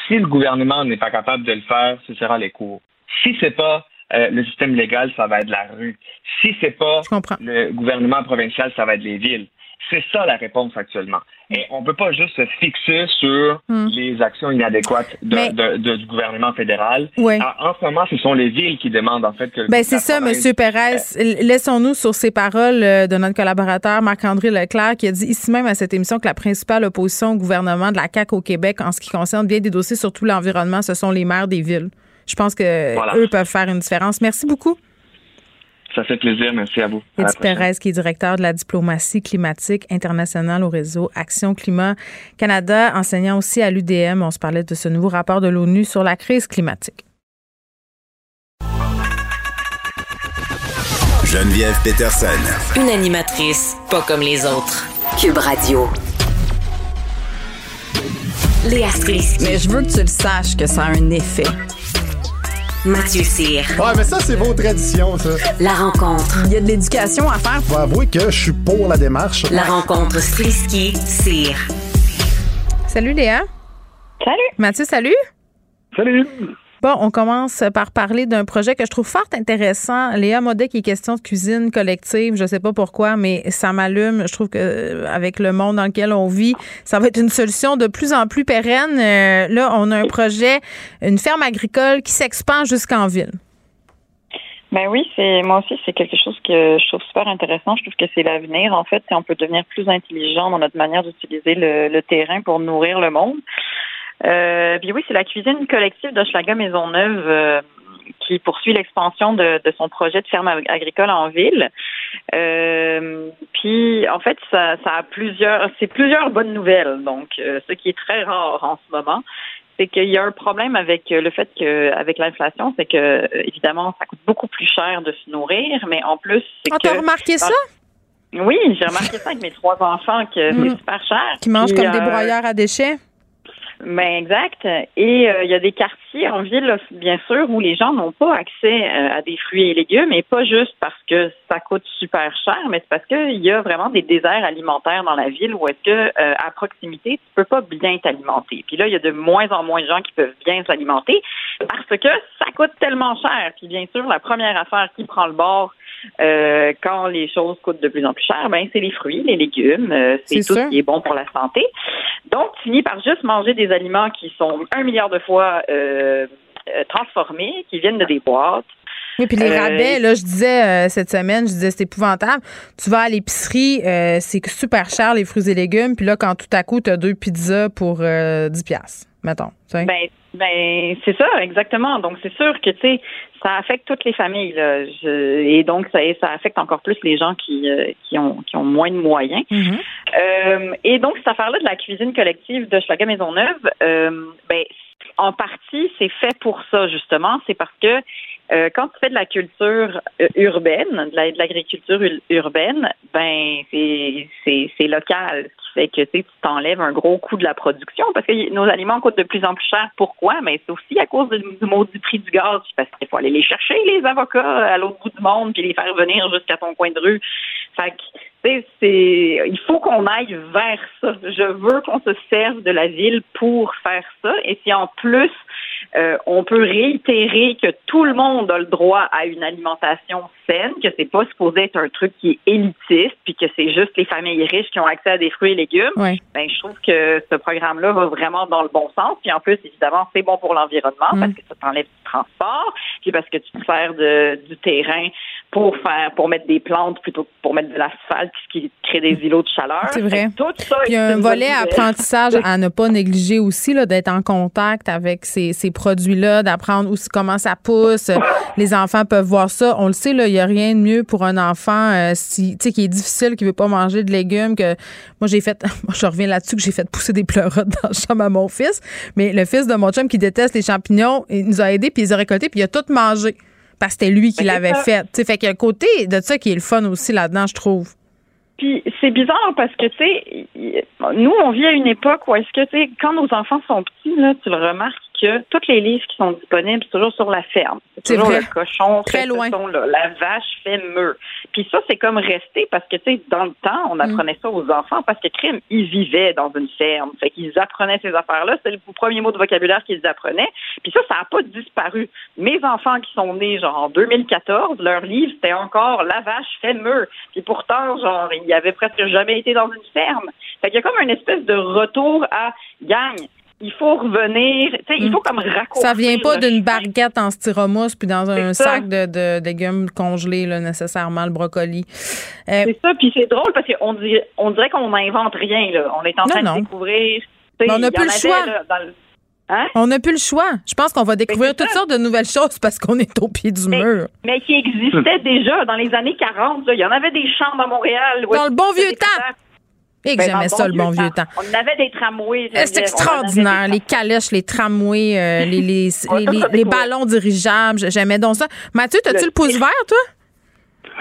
Si le gouvernement n'est pas capable de le faire, ce sera les cours. Si c'est pas euh, le système légal, ça va être la rue. Si c'est pas le gouvernement provincial, ça va être les villes. C'est ça la réponse actuellement. Et on peut pas juste se fixer sur Hmm. les actions inadéquates de- Mais- de- de- du gouvernement fédéral. Ouais. En, ce moment, ce sont les villes qui demandent en fait que. Ben c'est ça, Monsieur Pérez. Laissons-nous sur ces paroles euh, de notre collaborateur Marc-André Leclerc qui a dit ici même à cette émission que la principale opposition au gouvernement de la CAQ au Québec en ce qui concerne bien des dossiers sur tout l'environnement, ce sont les maires des villes. Je pense que Voilà. eux peuvent faire une différence. Merci beaucoup. Ça fait plaisir. Merci à vous. Prochaine. Pérez, qui est directeur de la diplomatie climatique internationale au réseau Action Climat Canada, enseignant aussi à l'UDM. On se parlait de ce nouveau rapport de l'ONU sur la crise climatique. Geneviève Peterson. Une animatrice pas comme les autres. Cube Radio. Léa Strisky. Mais je veux que tu le saches que ça a un effet. Mathieu Cyr. Ouais, mais ça, c'est vos traditions, ça. La rencontre. Il y a de l'éducation à faire. Faut avouer que je suis pour la démarche. La rencontre Strisky-Cyr. Salut Léa. Salut. Mathieu, salut. Salut. Bon, on commence par parler d'un projet que je trouve fort intéressant. Léa Modet, qui est question de cuisine collective. Je sais pas pourquoi, mais ça m'allume. Je trouve que euh, avec le monde dans lequel on vit, ça va être une solution de plus en plus pérenne. Euh, là, on a un projet, une ferme agricole qui s'expand jusqu'en ville. Ben oui, c'est moi aussi c'est quelque chose que je trouve super intéressant. Je trouve que c'est l'avenir. En fait, on peut devenir plus intelligent dans notre manière d'utiliser le terrain pour nourrir le monde. Euh, puis oui, c'est la cuisine collective d'Hochelaga Maisonneuve euh, qui poursuit l'expansion de, de, son projet de ferme agricole en ville. Euh, puis en fait, ça, ça a plusieurs, c'est plusieurs bonnes nouvelles. Donc, euh, ce qui est très rare en ce moment, c'est qu'il y a un problème avec le fait que, avec l'inflation, c'est que évidemment, ça coûte beaucoup plus cher de se nourrir, mais en plus, c'est ah, que. T'as remarqué ça? Oui, j'ai remarqué ça avec mes trois enfants que Mm. c'est super cher. Qui mangent comme des euh, broyeurs à déchets? Ben exact. Et euh, il y a des quartiers en ville, bien sûr, où les gens n'ont pas accès euh, à des fruits et légumes, et pas juste parce que ça coûte super cher, mais c'est parce qu'il y a vraiment des déserts alimentaires dans la ville où est-ce que euh, à proximité, tu peux pas bien t'alimenter. Puis là, il y a de moins en moins de gens qui peuvent bien s'alimenter parce que ça coûte tellement cher. Puis bien sûr, la première affaire qui prend le bord euh, quand les choses coûtent de plus en plus cher, ben c'est les fruits, les légumes, euh, c'est tout sûr. ce qui est bon pour la santé. Donc, tu finis par juste manger des aliments qui sont un milliard de fois euh, transformés, qui viennent de des boîtes. Oui, puis les rabais, là, je disais cette semaine, je disais c'est épouvantable. Tu vas à l'épicerie, c'est super cher les fruits et légumes, puis là, quand tout à coup, tu as deux pizzas pour euh, 10 piastres, mettons. Ben, ben c'est ça, exactement. Donc, c'est sûr que, tu sais, ça affecte toutes les familles. Là. Je- et donc, ça, ça affecte encore plus les gens qui, euh, qui, ont, qui ont moins de moyens. Mhm. Euh, et donc, cette affaire-là de la cuisine collective de Schlager Maisonneuve, euh, ben, en partie, c'est fait pour ça, justement. C'est parce que euh, quand tu fais de la culture urbaine, de la- de l'agriculture ul- urbaine, ben c'est local, ce que tu t'enlèves un gros coût de la production parce que nos aliments coûtent de plus en plus cher. Pourquoi? Mais c'est aussi à cause du, du maudit prix du gaz, parce qu'il faut aller les chercher les avocats à l'autre bout du monde puis les faire venir jusqu'à ton coin de rue. Fait que c'est il faut qu'on aille vers ça. Je veux qu'on se serve de la ville pour faire ça. Et si en plus euh, on peut réitérer que tout le monde a le droit à une alimentation saine, que c'est pas supposé être un truc qui est élitiste, puis que c'est juste les familles riches qui ont accès à des fruits et légumes. Ben, je trouve que ce programme-là va vraiment dans le bon sens. Puis en plus, évidemment, c'est bon pour l'environnement Mm. parce que ça t'enlève du transport, puis parce que tu te sers de, du terrain pour faire pour mettre des plantes plutôt que pour mettre de l'asphalte, ce qui crée des îlots de chaleur. C'est vrai. Tout ça Puis il y est a un volet apprentissage [LAUGHS] à ne pas négliger aussi, là, d'être en contact avec ces, ces produits-là, d'apprendre aussi comment ça pousse. Les enfants peuvent voir ça. On le sait, là, il n'y a rien de mieux pour un enfant euh, si, tu sais, qui est difficile, qui veut pas manger de légumes. Que moi j'ai fait, [LAUGHS] je reviens là-dessus que j'ai fait pousser des pleurotes dans la chambre à mon fils. Mais le fils de mon chum qui déteste les champignons, il nous a aidés puis il les a récoltés puis il a tout mangé parce que c'était lui qui l'avait fait. Tu sais, fait qu'il y a un côté de ça qui est le fun aussi là-dedans, je trouve. Puis c'est bizarre parce que tu sais, nous on vit à une époque où est-ce que tu sais, quand nos enfants sont petits là, tu le remarques que tous les livres qui sont disponibles, c'est toujours sur la ferme. C'est toujours vrai. le cochon Très loin. son-là, la vache fait meur. Puis ça c'est comme resté parce que tu sais, dans le temps, Mm. on apprenait ça aux enfants parce que crime, ils vivaient dans une ferme, fait qu'ils apprenaient ces affaires-là. C'est le premier mot de vocabulaire qu'ils apprenaient. Puis ça, ça n'a pas disparu. Mes enfants qui sont nés genre en 2014, leur livre c'était encore la vache fait meur. Puis pourtant, genre, il y avait presque jamais été dans une ferme. Fait qu'il y a comme une espèce de retour à gang. Il faut revenir, tu sais, il faut comme raccourcir. Ça vient pas d'une barquette en styromousse puis dans un ça. sac de, de, de légumes congelés, là, nécessairement, le brocoli. Euh, C'est ça, puis c'est drôle parce qu'on dirait, on dirait qu'on n'invente rien, là. On est en Non, train non. de découvrir. Mais on n'a plus le choix. là, dans le- Hein? on n'a plus le choix. Je pense qu'on va découvrir toutes sortes de nouvelles choses parce qu'on est au pied du mur. Mais qui existait déjà dans les années 40. là. Il y en avait des champs dans Montréal. Dans le bon vieux temps. Et que Ben, j'aimais dans ça, le bon vieux temps. On avait des tramways. C'est extraordinaire. Les calèches, les tramways, euh, [LAUGHS] les, les, les, ballons dirigeables. J'aimais donc ça. Mathieu, t'as-tu le, pouce vert, toi?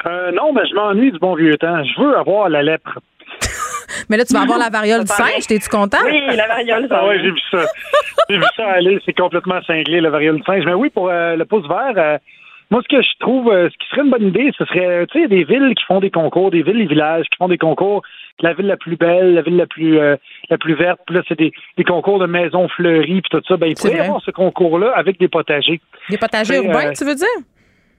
Euh, non, mais je m'ennuie du bon vieux temps. Je veux avoir la lèpre. [LAUGHS] Mais là, tu vas avoir la variole du singe. T'es-tu content? Oui, la variole. Ah ouais, j'ai vu ça. j'ai vu ça aller. C'est complètement cinglé, la variole du singe. Mais oui, pour euh, le pouce vert, euh, Moi, ce que je trouve, euh, ce qui serait une bonne idée, ce serait, tu sais, des villes qui font des concours, des villes et villages qui font des concours, la ville la plus belle, la ville la plus euh, la plus verte, puis là, c'est des, des concours de maisons fleuries, puis tout ça. Ben, il pourrait y avoir ce concours-là avec des potagers. Des potagers urbains, euh, tu veux dire?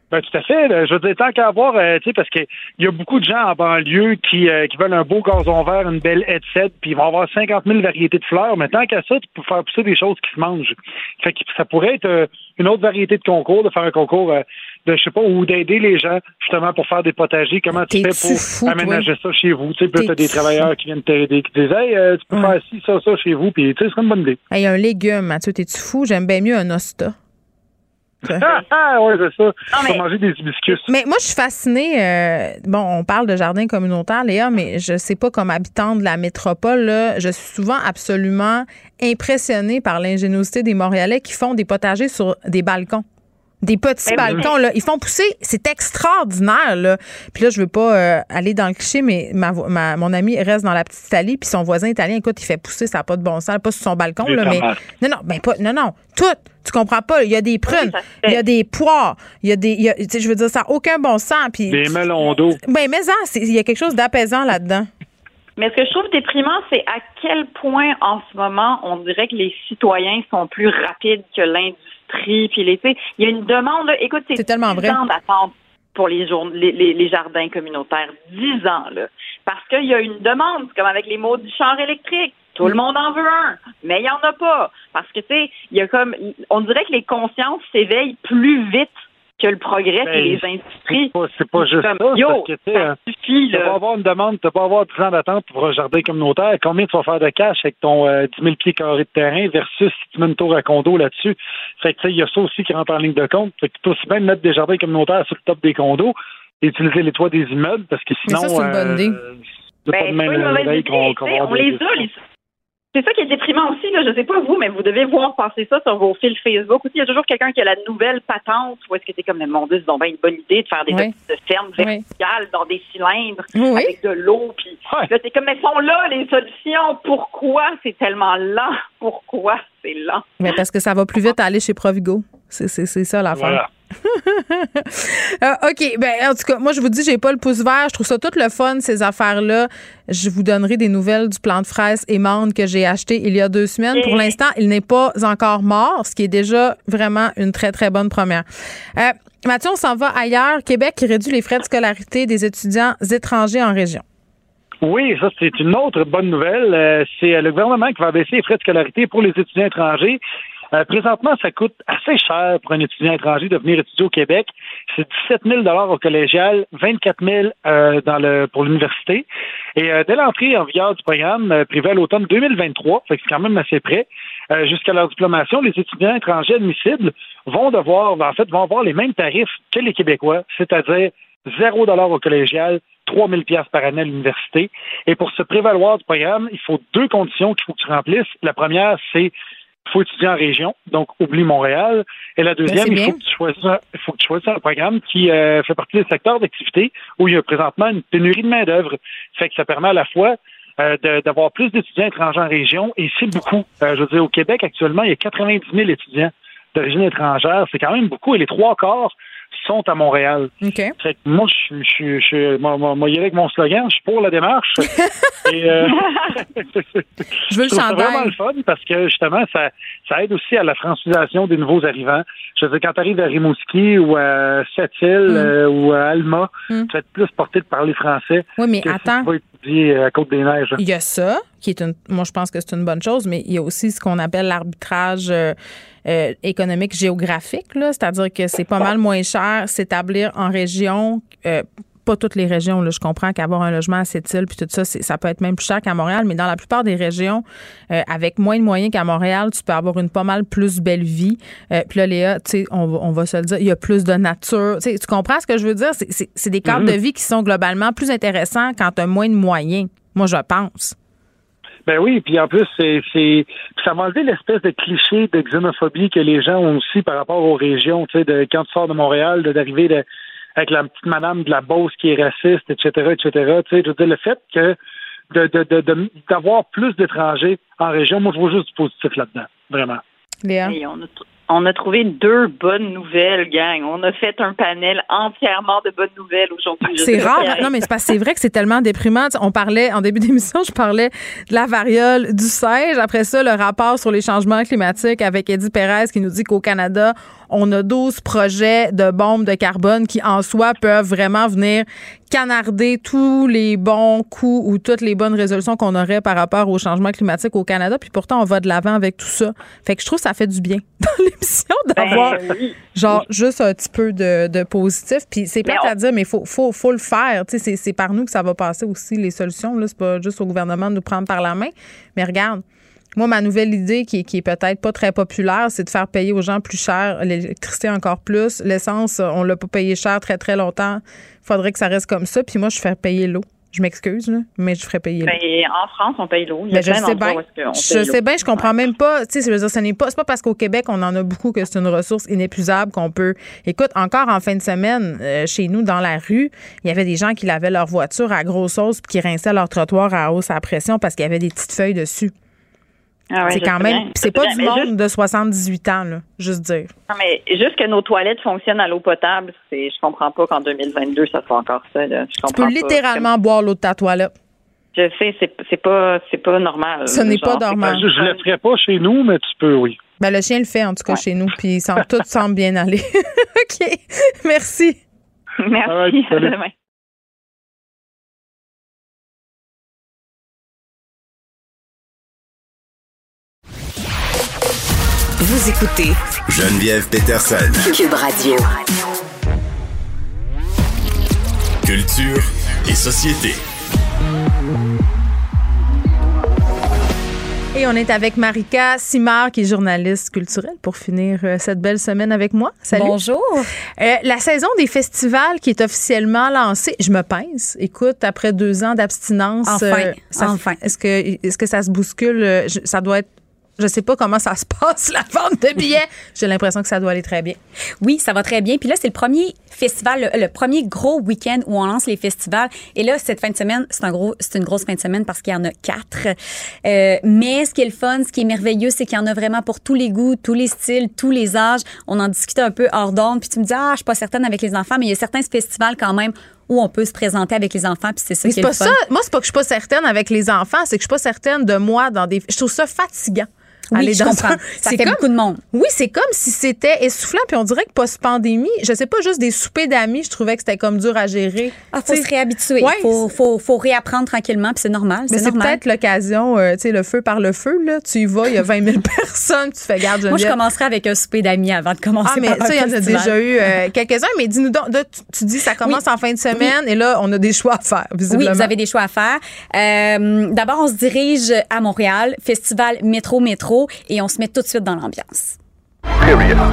Ben, tout à fait. là. Je veux dire, tant qu'à avoir, euh, tu sais, parce qu'il y a beaucoup de gens en banlieue qui, euh, qui veulent un beau gazon vert, une belle headset, puis ils vont avoir 50 000 variétés de fleurs, mais tant qu'à ça, tu peux faire pousser des choses qui se mangent. Fait que ça pourrait être euh, une autre variété de concours, de faire un concours euh, de, je sais pas, ou d'aider les gens, justement, pour faire des potagers. Comment tu fais pour fou, toi? aménager ça chez vous? Tu sais, t'as des travailleurs qui viennent t'aider, qui disent, hey, euh, tu peux faire ci, ça, ça chez vous, puis tu sais, ce serait une bonne idée. Hey, un légume, Mathieu, t'es-tu fou? J'aime bien mieux un osta. Ah, ouais, c'est ça. Mais- manger des hibiscus. Mais moi, je suis fascinée. euh, bon, on parle de jardin communautaire, Léa, mais je sais pas comme habitante de la métropole, là, je suis souvent absolument impressionnée par l'ingéniosité des Montréalais qui font des potagers sur des balcons. Des petits balcons, là. Ils font pousser. C'est extraordinaire, là. Puis là, je veux pas euh, aller dans le cliché, mais ma, ma- mon ami reste dans la petite Italie, puis son voisin italien, écoute, il fait pousser, ça n'a pas de bon sens, pas sur son balcon, là, mais. Non, non, ben pas. Non, non. Tout. Tu comprends pas. Il y a des prunes, il y a des poires, il y a des. il y a- tu sais, je veux dire, ça n'a aucun bon sens. Puis Des melons d'eau. ben, mais il y a quelque chose d'apaisant là-dedans. Mais ce que je trouve déprimant, c'est à quel point en ce moment, on dirait que les citoyens sont plus rapides que l'industrie. Puis les, il y a une demande. Là, écoute, c'est tellement 10 vrai. ans d'attente pour les, jour- les, les, les jardins communautaires. 10 ans, là. Parce qu'il y a une demande, c'est comme avec les mots du char électrique. Tout le monde en veut un, mais il n'y en a pas. Parce que, tu sais, il y a comme, on dirait que les consciences s'éveillent plus vite que le progrès Ben, et les industries. C'est pas, juste ça. Comme, c'est yo, parce que, ça hein, suffit, Tu vas avoir une demande, tu vas avoir 10 ans d'attente pour un jardin communautaire. Combien tu vas faire de cash avec ton euh, 10 000 pieds carrés de terrain versus si tu mets une tour à condo là-dessus? Fait que, tu sais, il y a ça aussi qui rentre en ligne de compte. Fait que tu peux aussi bien mettre des jardins communautaires sur le top des condos et utiliser les toits des immeubles parce que Mais sinon. ça, c'est une bonne euh, idée. pas Ben, de pas une même idée, on avoir les a, les- C'est ça qui est déprimant aussi, là. Je sais pas vous, mais vous devez voir passer ça sur vos fils Facebook. Aussi, il y a toujours quelqu'un qui a la nouvelle patente. Ou est-ce que c'est comme, mon Dieu, c'est donc bien une bonne idée de faire des Oui. de fermes Oui. verticales dans des cylindres Oui. avec de l'eau. Puis là, c'est comme, mais sont là les solutions. Pourquoi? C'est tellement lent? Pourquoi? C'est lent? Mais parce que ça va plus vite à aller chez Provigo. C'est c'est- c'est ça l'affaire. Voilà. Euh, [LAUGHS] OK. Ben, en tout cas, moi, je vous dis, j'ai pas le pouce vert. Je trouve ça tout le fun, ces affaires-là. Je vous donnerai des nouvelles du plant de fraises et menthe que j'ai acheté il y a deux semaines. Pour l'instant, il n'est pas encore mort, ce qui est déjà vraiment une très, très bonne première. Euh, Mathieu, on s'en va ailleurs. Québec qui réduit les frais de scolarité des étudiants étrangers en région. Oui, ça, c'est une autre bonne nouvelle. Euh, c'est le gouvernement qui va baisser les frais de scolarité pour les étudiants étrangers. Euh, présentement, ça coûte assez cher pour un étudiant étranger de venir étudier au Québec. C'est 17 000 au collégial, 24 000 euh, dans le, pour l'université. Et euh, dès l'entrée en vigueur du programme euh, privé à l'automne 2023, fait que c'est quand même assez près, euh, jusqu'à leur diplomation, les étudiants étrangers admissibles vont devoir, en fait, vont avoir les mêmes tarifs que les Québécois, c'est-à-dire 0 au collégial, 3 000 par année à l'université. Et pour se prévaloir du programme, il faut deux conditions qu'il faut que tu remplisses. La première, c'est faut étudier en région, donc oublie Montréal. Et la deuxième, Ben, c'est il faut que tu choisisses un, il faut que tu choisisses un programme qui euh, fait partie des secteurs d'activité où il y a présentement une pénurie de main-d'œuvre. Fait que ça permet à la fois euh, d'avoir plus d'étudiants étrangers en région, et c'est beaucoup. Euh, je veux dire, au Québec, actuellement, il y a 90 000 étudiants d'origine étrangère. C'est quand même beaucoup, et les trois quarts sont à Montréal. Fait que moi, je suis, moi, y avec mon slogan, je suis pour la démarche. [LAUGHS] Et, euh, Je veux le chandail. vraiment le fun parce que justement, ça, ça aide aussi à la francisation des nouveaux arrivants. Je veux dire, quand tu arrives à Rimouski ou à Sept-Îles euh, ou à Alma, Mm. tu vas être plus porté de parler français. Oui, mais que si attends. tu vas étudier à Côte-des-Neiges. Il y a ça, qui est une. Moi, je pense que c'est une bonne chose, mais il y a aussi ce qu'on appelle l'arbitrage euh, euh, économique géographique, là. C'est-à-dire que c'est pas mal moins cher s'établir en région. euh, pas toutes les régions, là, je comprends qu'avoir un logement à Sept-Îles puis tout ça, c'est- ça peut être même plus cher qu'à Montréal, mais dans la plupart des régions, euh, avec moins de moyens qu'à Montréal, tu peux avoir une pas mal plus belle vie. Euh, puis là, Léa, tu sais, on, va- on va se le dire, il y a plus de nature. Tu comprends ce que je veux dire? C'est- C'est c'est des cadres Mhm. de vie qui sont globalement plus intéressants quand tu as moins de moyens. Moi, je pense. Ben oui, puis en plus, c'est, ça m'a enlevé l'espèce de cliché de xénophobie que les gens ont aussi par rapport aux régions, tu sais, de quand tu sors de Montréal, de, d'arriver de, avec la petite madame de la Beauce qui est raciste, etc., etc. Tu sais, je veux dire, le fait que de, de, de, de- d'avoir plus d'étrangers en région, moi, je vois juste du positif là-dedans, vraiment. Léa? Et on a, On a trouvé deux bonnes nouvelles, gang. On a fait un panel entièrement de bonnes nouvelles aujourd'hui. C'est rare. Non, mais c'est parce que c'est vrai que c'est tellement déprimant. On parlait, en début d'émission, je parlais de la variole du singe. Après ça, le rapport sur les changements climatiques avec Eddie Perez qui nous dit qu'au Canada, on a 12 projets de bombes de carbone qui, en soi, peuvent vraiment venir canarder tous les bons coups ou toutes les bonnes résolutions qu'on aurait par rapport au changement climatique au Canada. Puis pourtant, on va de l'avant avec tout ça. Fait que je trouve que ça fait du bien [LAUGHS] dans l'émission d'avoir Ben oui. genre juste un petit peu de, de positif. Puis c'est plate on- à dire, mais il faut, faut, faut le faire. Tu sais, c'est, par nous que ça va passer aussi, les solutions. Là. C'est pas juste au gouvernement de nous prendre par la main. Mais regarde, moi, ma nouvelle idée, qui, est- qui est peut-être pas très populaire, c'est de faire payer aux gens plus cher, l'électricité encore plus. L'essence, on l'a pas payé cher très, très longtemps. faudrait que ça reste comme ça. Puis moi, je fais payer l'eau. Je m'excuse, mais je ferais payer l'eau. Ben, en France, on paye l'eau. Il y a Ben, je sais bien. Je sais bien, je comprends même pas. Tu sais, je veux dire, ce n'est pas parce qu'au Québec, on en a beaucoup que c'est une ressource inépuisable qu'on peut. Écoute, encore en fin de semaine, euh, chez nous, dans la rue, il y avait des gens qui lavaient leur voiture à grosse sauce puis qui rinçaient leur trottoir à hausse à pression parce qu'il y avait des petites feuilles dessus. Ah ouais, c'est quand même. c'est pas bien, du mais monde juste- de 78 ans, là. Juste dire. Non, mais juste que nos toilettes fonctionnent à l'eau potable, c'est, je comprends pas qu'en 2022, ça soit encore ça. Là. Je Tu peux pas. littéralement boire l'eau de ta toilette. Je sais, c'est, c'est pas, c'est pas normal. Ce n'est pas normal. Je, je le ferai pas chez nous, mais tu peux, oui. Ben, le chien le fait, en tout cas, chez nous. Puis il semble, tout semble bien aller. [LAUGHS] OK. Merci. Merci. Right, à demain. Vous écoutez Geneviève Peterson. Cube Radio. Culture et société. Et on est avec Marika Simard, qui est journaliste culturelle, pour finir euh, cette belle semaine avec moi. Salut. Bonjour. Euh, la saison des festivals qui est officiellement lancée, je me pince. Écoute, après deux ans d'abstinence, Enfin, ça- enfin. Est-ce que, est-ce que ça se bouscule? Euh, je- ça doit être. Je sais pas comment ça se [LAUGHS] passe, la vente de billets. J'ai l'impression que ça doit aller très bien. Oui, ça va très bien. Puis là, c'est le premier festival, le, le premier gros week-end où on lance les festivals. Et là, cette fin de semaine, c'est un gros, c'est une grosse fin de semaine parce qu'il y en a quatre. Euh, mais ce qui est le fun, ce qui est merveilleux, c'est qu'il y en a vraiment pour tous les goûts, tous les styles, tous les âges. On en discutait un peu hors d'onde. Puis tu me dis, ah, je suis pas certaine avec les enfants, mais il y a certains festivals quand même où on peut se présenter avec les enfants. Puis c'est ça qui est pas le fun. ça. Moi, c'est pas que je suis pas certaine avec les enfants, c'est que je suis pas certaine de moi dans des. Je trouve ça fatigant. Oui, aller je dans comprends. un- Ça fait comme- beaucoup de monde. Oui, c'est comme si c'était essoufflant. Puis on dirait que post-pandémie, je sais pas, juste des soupers d'amis, je trouvais que c'était comme dur à gérer. Ah, faut se réhabituer. Ouais, faut, faut, faut réapprendre tranquillement, puis c'est normal. Mais C'est peut-être l'occasion, euh, tu sais, le feu par le feu, là. Tu y vas, il y a 20 000 [LAUGHS] personnes, tu fais garde, Moi, je commencerai avec un souper d'amis avant de commencer Ah, mais ça, il y en a déjà eu euh, quelques-uns. Mais dis-nous donc, tu, tu dis ça commence en fin de semaine et là, on a des choix à faire, visiblement. Oui, vous avez des choix à faire. Euh, D'abord, on se dirige à Montréal, festival Métro Et on se met tout de suite dans l'ambiance. Nigga nigga.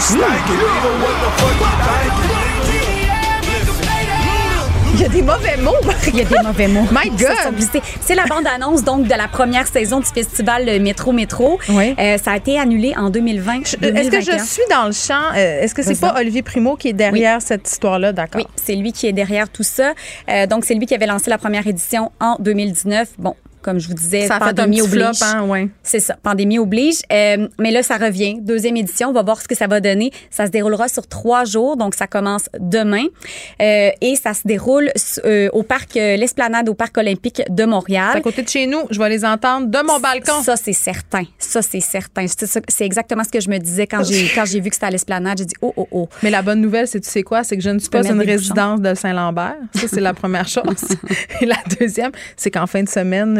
Stankin', nigga. What the fuck you Il y a des mauvais mots. Il y a des mauvais mots. [LAUGHS] My God! C'est la bande-annonce donc de la première saison du festival euh, Métro Métro. Euh, ça a été annulé en 2020. Est-ce que je 2021. suis dans le champ? Euh, Est-ce que c'est pas Olivier Primo qui est derrière cette histoire-là? D'accord. Oui, c'est lui qui est derrière tout ça. Euh, donc, c'est lui qui avait lancé la première édition en 2019. Bon, comme je vous disais, Ça fait pandémie oblige. hein, ouais. C'est ça, pandémie oblige. Euh, mais là, ça revient. Deuxième édition, on va voir ce que ça va donner. Ça se déroulera sur trois jours, donc ça commence demain. Euh, et ça se déroule euh, au parc, euh, l'Esplanade au Parc olympique de Montréal. À côté de chez nous. Je vais les entendre de mon balcon. Ça, c'est certain. Ça, c'est certain. C'est exactement ce que je me disais quand j'ai [LAUGHS] quand j'ai vu que c'était à l'Esplanade. J'ai dit, oh, oh, oh. Mais la bonne nouvelle, c'est tu sais quoi? C'est que je ne suis pas une résidence de Saint-Lambert. Ça, c'est la première [LAUGHS] chose. Et la deuxième, c'est qu'en fin de semaine,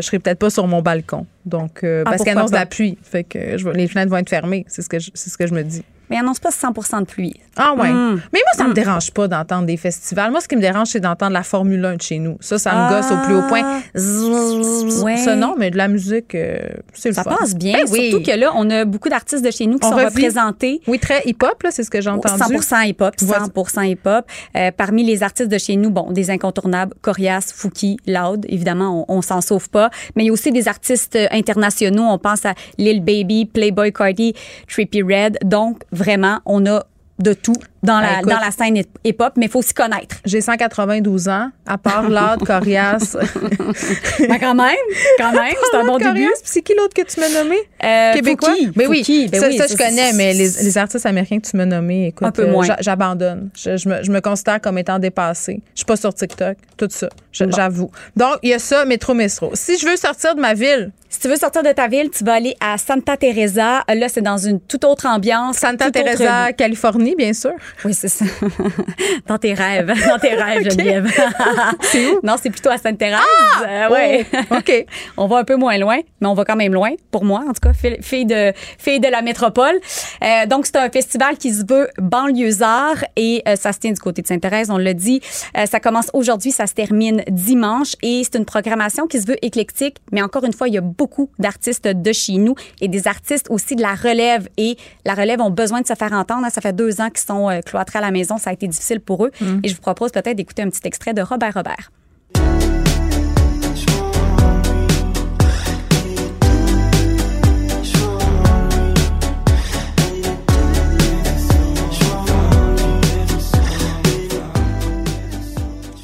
je serai peut-être pas sur mon balcon. Donc, euh, Ah, parce pourquoi annonce de la pluie. Fait que je les fenêtres vont être fermées. C'est ce que je, c'est ce que je me dis. Mais il annonce pas 100% de pluie. Ah ouais. Mm. Mais moi, ça me dérange pas d'entendre des festivals. Moi, ce qui me dérange, c'est d'entendre la Formule 1 de chez nous. Ça, ça me Ah. gosse au plus haut point. Zzz, Ouais. Ça, non, mais de la musique, euh, c'est le Ça fun. passe bien. Ben oui. Surtout que là, on a beaucoup d'artistes de chez nous qui On sont revit. représentés. Oui, très hip-hop, là, c'est ce que j'ai entendu. 100% hip-hop, 100% hip-hop. Euh, parmi les artistes de chez nous, bon, des incontournables, Corias, Fouki, Loud, évidemment, on, on s'en sauve pas. Mais il y a aussi des artistes internationaux. On pense à Lil Baby, Playboy Cardi, Trippie Red. Donc, vraiment, on a de tout dans la, Ah, écoute. dans la scène hip-hop, mais il faut s'y connaître. J'ai 192 ans, à part l'âge coriace. [LAUGHS] Ben, quand même, quand même, c'est un bon Coriace, début. C'est qui l'autre que tu m'as nommé? Euh, Québécois? Fouki, Mais oui, Fouki, ben ça, oui, ça, ça, je connais, mais les, les artistes américains que tu m'as nommés, écoute, Un peu euh, moins. j'a- j'abandonne. Je, je me, je me considère comme étant dépassée. Je suis pas sur TikTok, tout ça, Bon. j'avoue. Donc, il y a ça, métro, métro. Si je veux sortir de ma ville, Si tu veux sortir de ta ville, tu vas aller à Santa Teresa. Là, c'est dans une toute autre ambiance. Santa autre- Teresa, Californie, bien sûr. Oui, c'est ça. [LAUGHS] dans tes rêves. [LAUGHS] Dans tes rêves, [LAUGHS] Geneviève. c'est où? Non, c'est plutôt à Sainte-Thérèse. Euh, Oh, ouais. OK. on va un peu moins loin, mais on va quand même loin, pour moi, en tout cas, fille- de, fille de la métropole. Euh, donc, c'est un festival qui se veut banlieusard et euh, ça se tient du côté de Sainte-Thérèse, on l'a dit. Euh, ça commence aujourd'hui, ça se termine dimanche et c'est une programmation qui se veut éclectique, mais encore une fois, il y a beaucoup d'artistes de chez nous et des artistes aussi de la relève et la relève ont besoin de se faire entendre. Ça fait deux ans qu'ils sont euh, cloîtrés à la maison, ça a été difficile pour eux et je vous propose peut-être d'écouter un petit extrait de Robert Robert.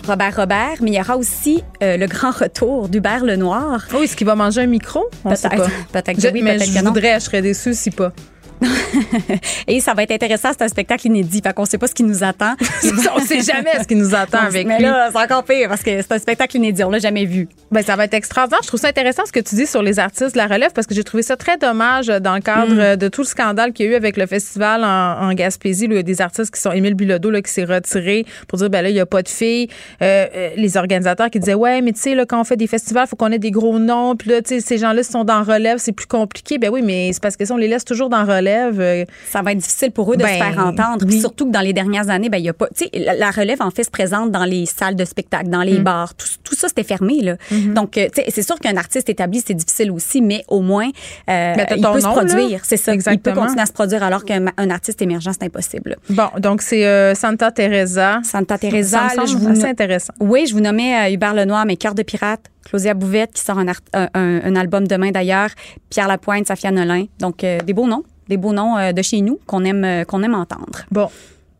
Robert Robert, mais il y aura aussi euh, le grand retour d'Hubert Lenoir. Oui, est-ce qu'il va manger un micro? On. Peut-être, peut-être Je- que oui, peut-être je que non. voudrais, je serais déçue si pas. [LAUGHS] Et ça va être intéressant, c'est un spectacle inédit, fait qu'on sait pas ce qui nous attend. [LAUGHS] on sait jamais ce qui nous attend Non, avec mais lui. là, c'est encore pire parce que c'est un spectacle inédit, on l'a jamais vu. Ben, ça va être extraordinaire. Je trouve ça intéressant ce que tu dis sur les artistes de la relève parce que j'ai trouvé ça très dommage dans le cadre Mm. euh, de tout le scandale qu'il y a eu avec le festival en, en Gaspésie. Là, il y a des artistes qui sont Émile Bilodeau là, qui s'est retiré pour dire ben là il y a pas de filles. Euh, euh, les organisateurs qui disaient ouais mais tu sais là quand on fait des festivals faut qu'on ait des gros noms puis là tu sais ces gens-là sont dans relève c'est plus compliqué. Ben oui mais c'est parce que si on les laisse toujours dans relève. Euh, Ça va être difficile pour eux de Ben, se faire entendre. Puis oui. surtout que dans les dernières années, ben il y a pas, tu sais, la, relève en fait se présente dans les salles de spectacle, dans les Mm. bars, tout, tout ça c'était fermé là. Mhm. Donc euh, tu sais, c'est sûr qu'un artiste établi c'est difficile aussi, mais au moins euh, Ben, il peut se nom, produire, là. c'est ça. Il Exactement. peut continuer à se produire alors qu'un un artiste émergent c'est impossible. Bon donc c'est euh, Santa Teresa. Santa Teresa, Ça me là, je semble vous assez intéressant. Oui, je vous nommais euh, Hubert Lenoir, mais Cœur de pirate, Claudia Bouvette qui sort un, art- un, un- un album demain d'ailleurs, Pierre Lapointe, Safia Nolin. Donc euh, des beaux noms, des beaux noms euh, de chez nous qu'on aime euh, qu'on aime entendre. Bon.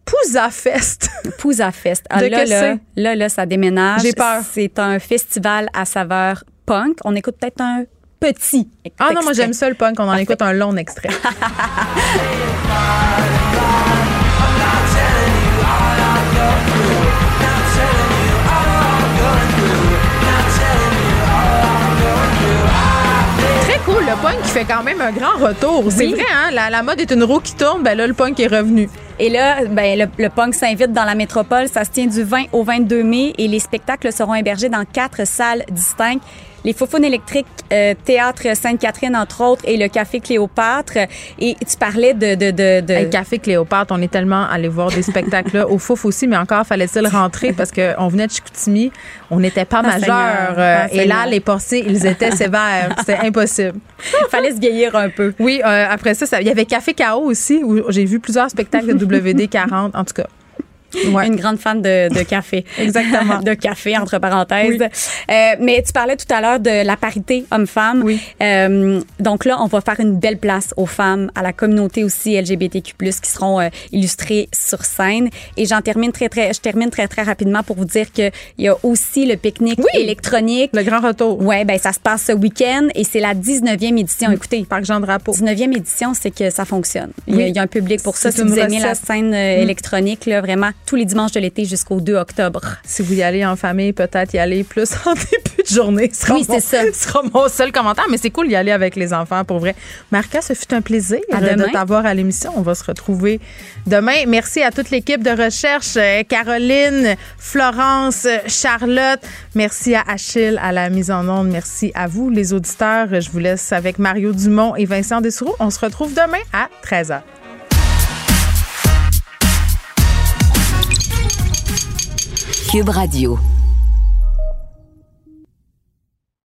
Pouza Fest. [LAUGHS] Pouza Fest. Ah, De là, que là, là, là, ça déménage. J'ai peur. C'est un festival à saveur punk. On écoute peut-être un petit. Ah non moi extrait. j'aime ça le punk. On en écoute un long extrait. [LAUGHS] punk qui fait quand même un grand retour. C'est vrai, hein? La, la mode est une roue qui tourne, ben là, le punk est revenu. Et là, ben, le, le punk s'invite dans la métropole. Ça se tient du 20 au 22 mai et les spectacles seront hébergés dans quatre salles distinctes. Les Faufounes électriques, euh, Théâtre Sainte-Catherine, entre autres, et le Café Cléopâtre. Et tu parlais de... de, de, de- Hey, Café Cléopâtre, on est tellement allé voir des spectacles là, au Fouf aussi, mais encore fallait-il [LAUGHS] rentrer parce qu'on venait de Chicoutimi, on n'était pas Ah. Seigneur. euh, Ah, et là, les portiers, ils étaient [LAUGHS] sévères. C'était impossible. [LAUGHS] fallait se vieillir un peu. Oui, euh, après ça, ça- il y avait Café Chaos aussi, où j'ai vu plusieurs spectacles de WD-40, en tout cas. Ouais. Une grande fan de, de café. [LAUGHS] Exactement. de café, entre parenthèses. Oui. Euh, mais tu parlais tout à l'heure de la parité homme-femme. Oui. Euh, donc là, on va faire une belle place aux femmes, à la communauté aussi LGBTQ+, qui seront euh, illustrées sur scène. Et j'en termine très, très, je termine très, très rapidement pour vous dire qu'il y a aussi le pique-nique électronique. Le grand retour. Ouais, ben ça se passe ce week-end et c'est la 19e édition. Écoutez. Parc Jean Drapeau. 19e édition, c'est que ça fonctionne. Il, y a, Oui. il y a un public pour ça. Si vous aimez la recette. scène euh, Mm. électronique, là, vraiment, tous les dimanches de l'été jusqu'au 2 octobre. Si vous y allez en famille, peut-être y aller plus [LAUGHS] en début de journée. Ce sera Oui, c'est ça. Ce sera mon seul commentaire, mais c'est cool d'y aller avec les enfants, pour vrai. Marca, ce fut un plaisir À de demain. t'avoir à l'émission. On va se retrouver demain. Merci à toute l'équipe de recherche, euh, Caroline, Florence, euh, Charlotte. Merci à Achille à la mise en onde. Merci à vous, les auditeurs. Je vous laisse avec Mario Dumont et Vincent Dessoureau. On se retrouve demain à 13h. Cube Radio.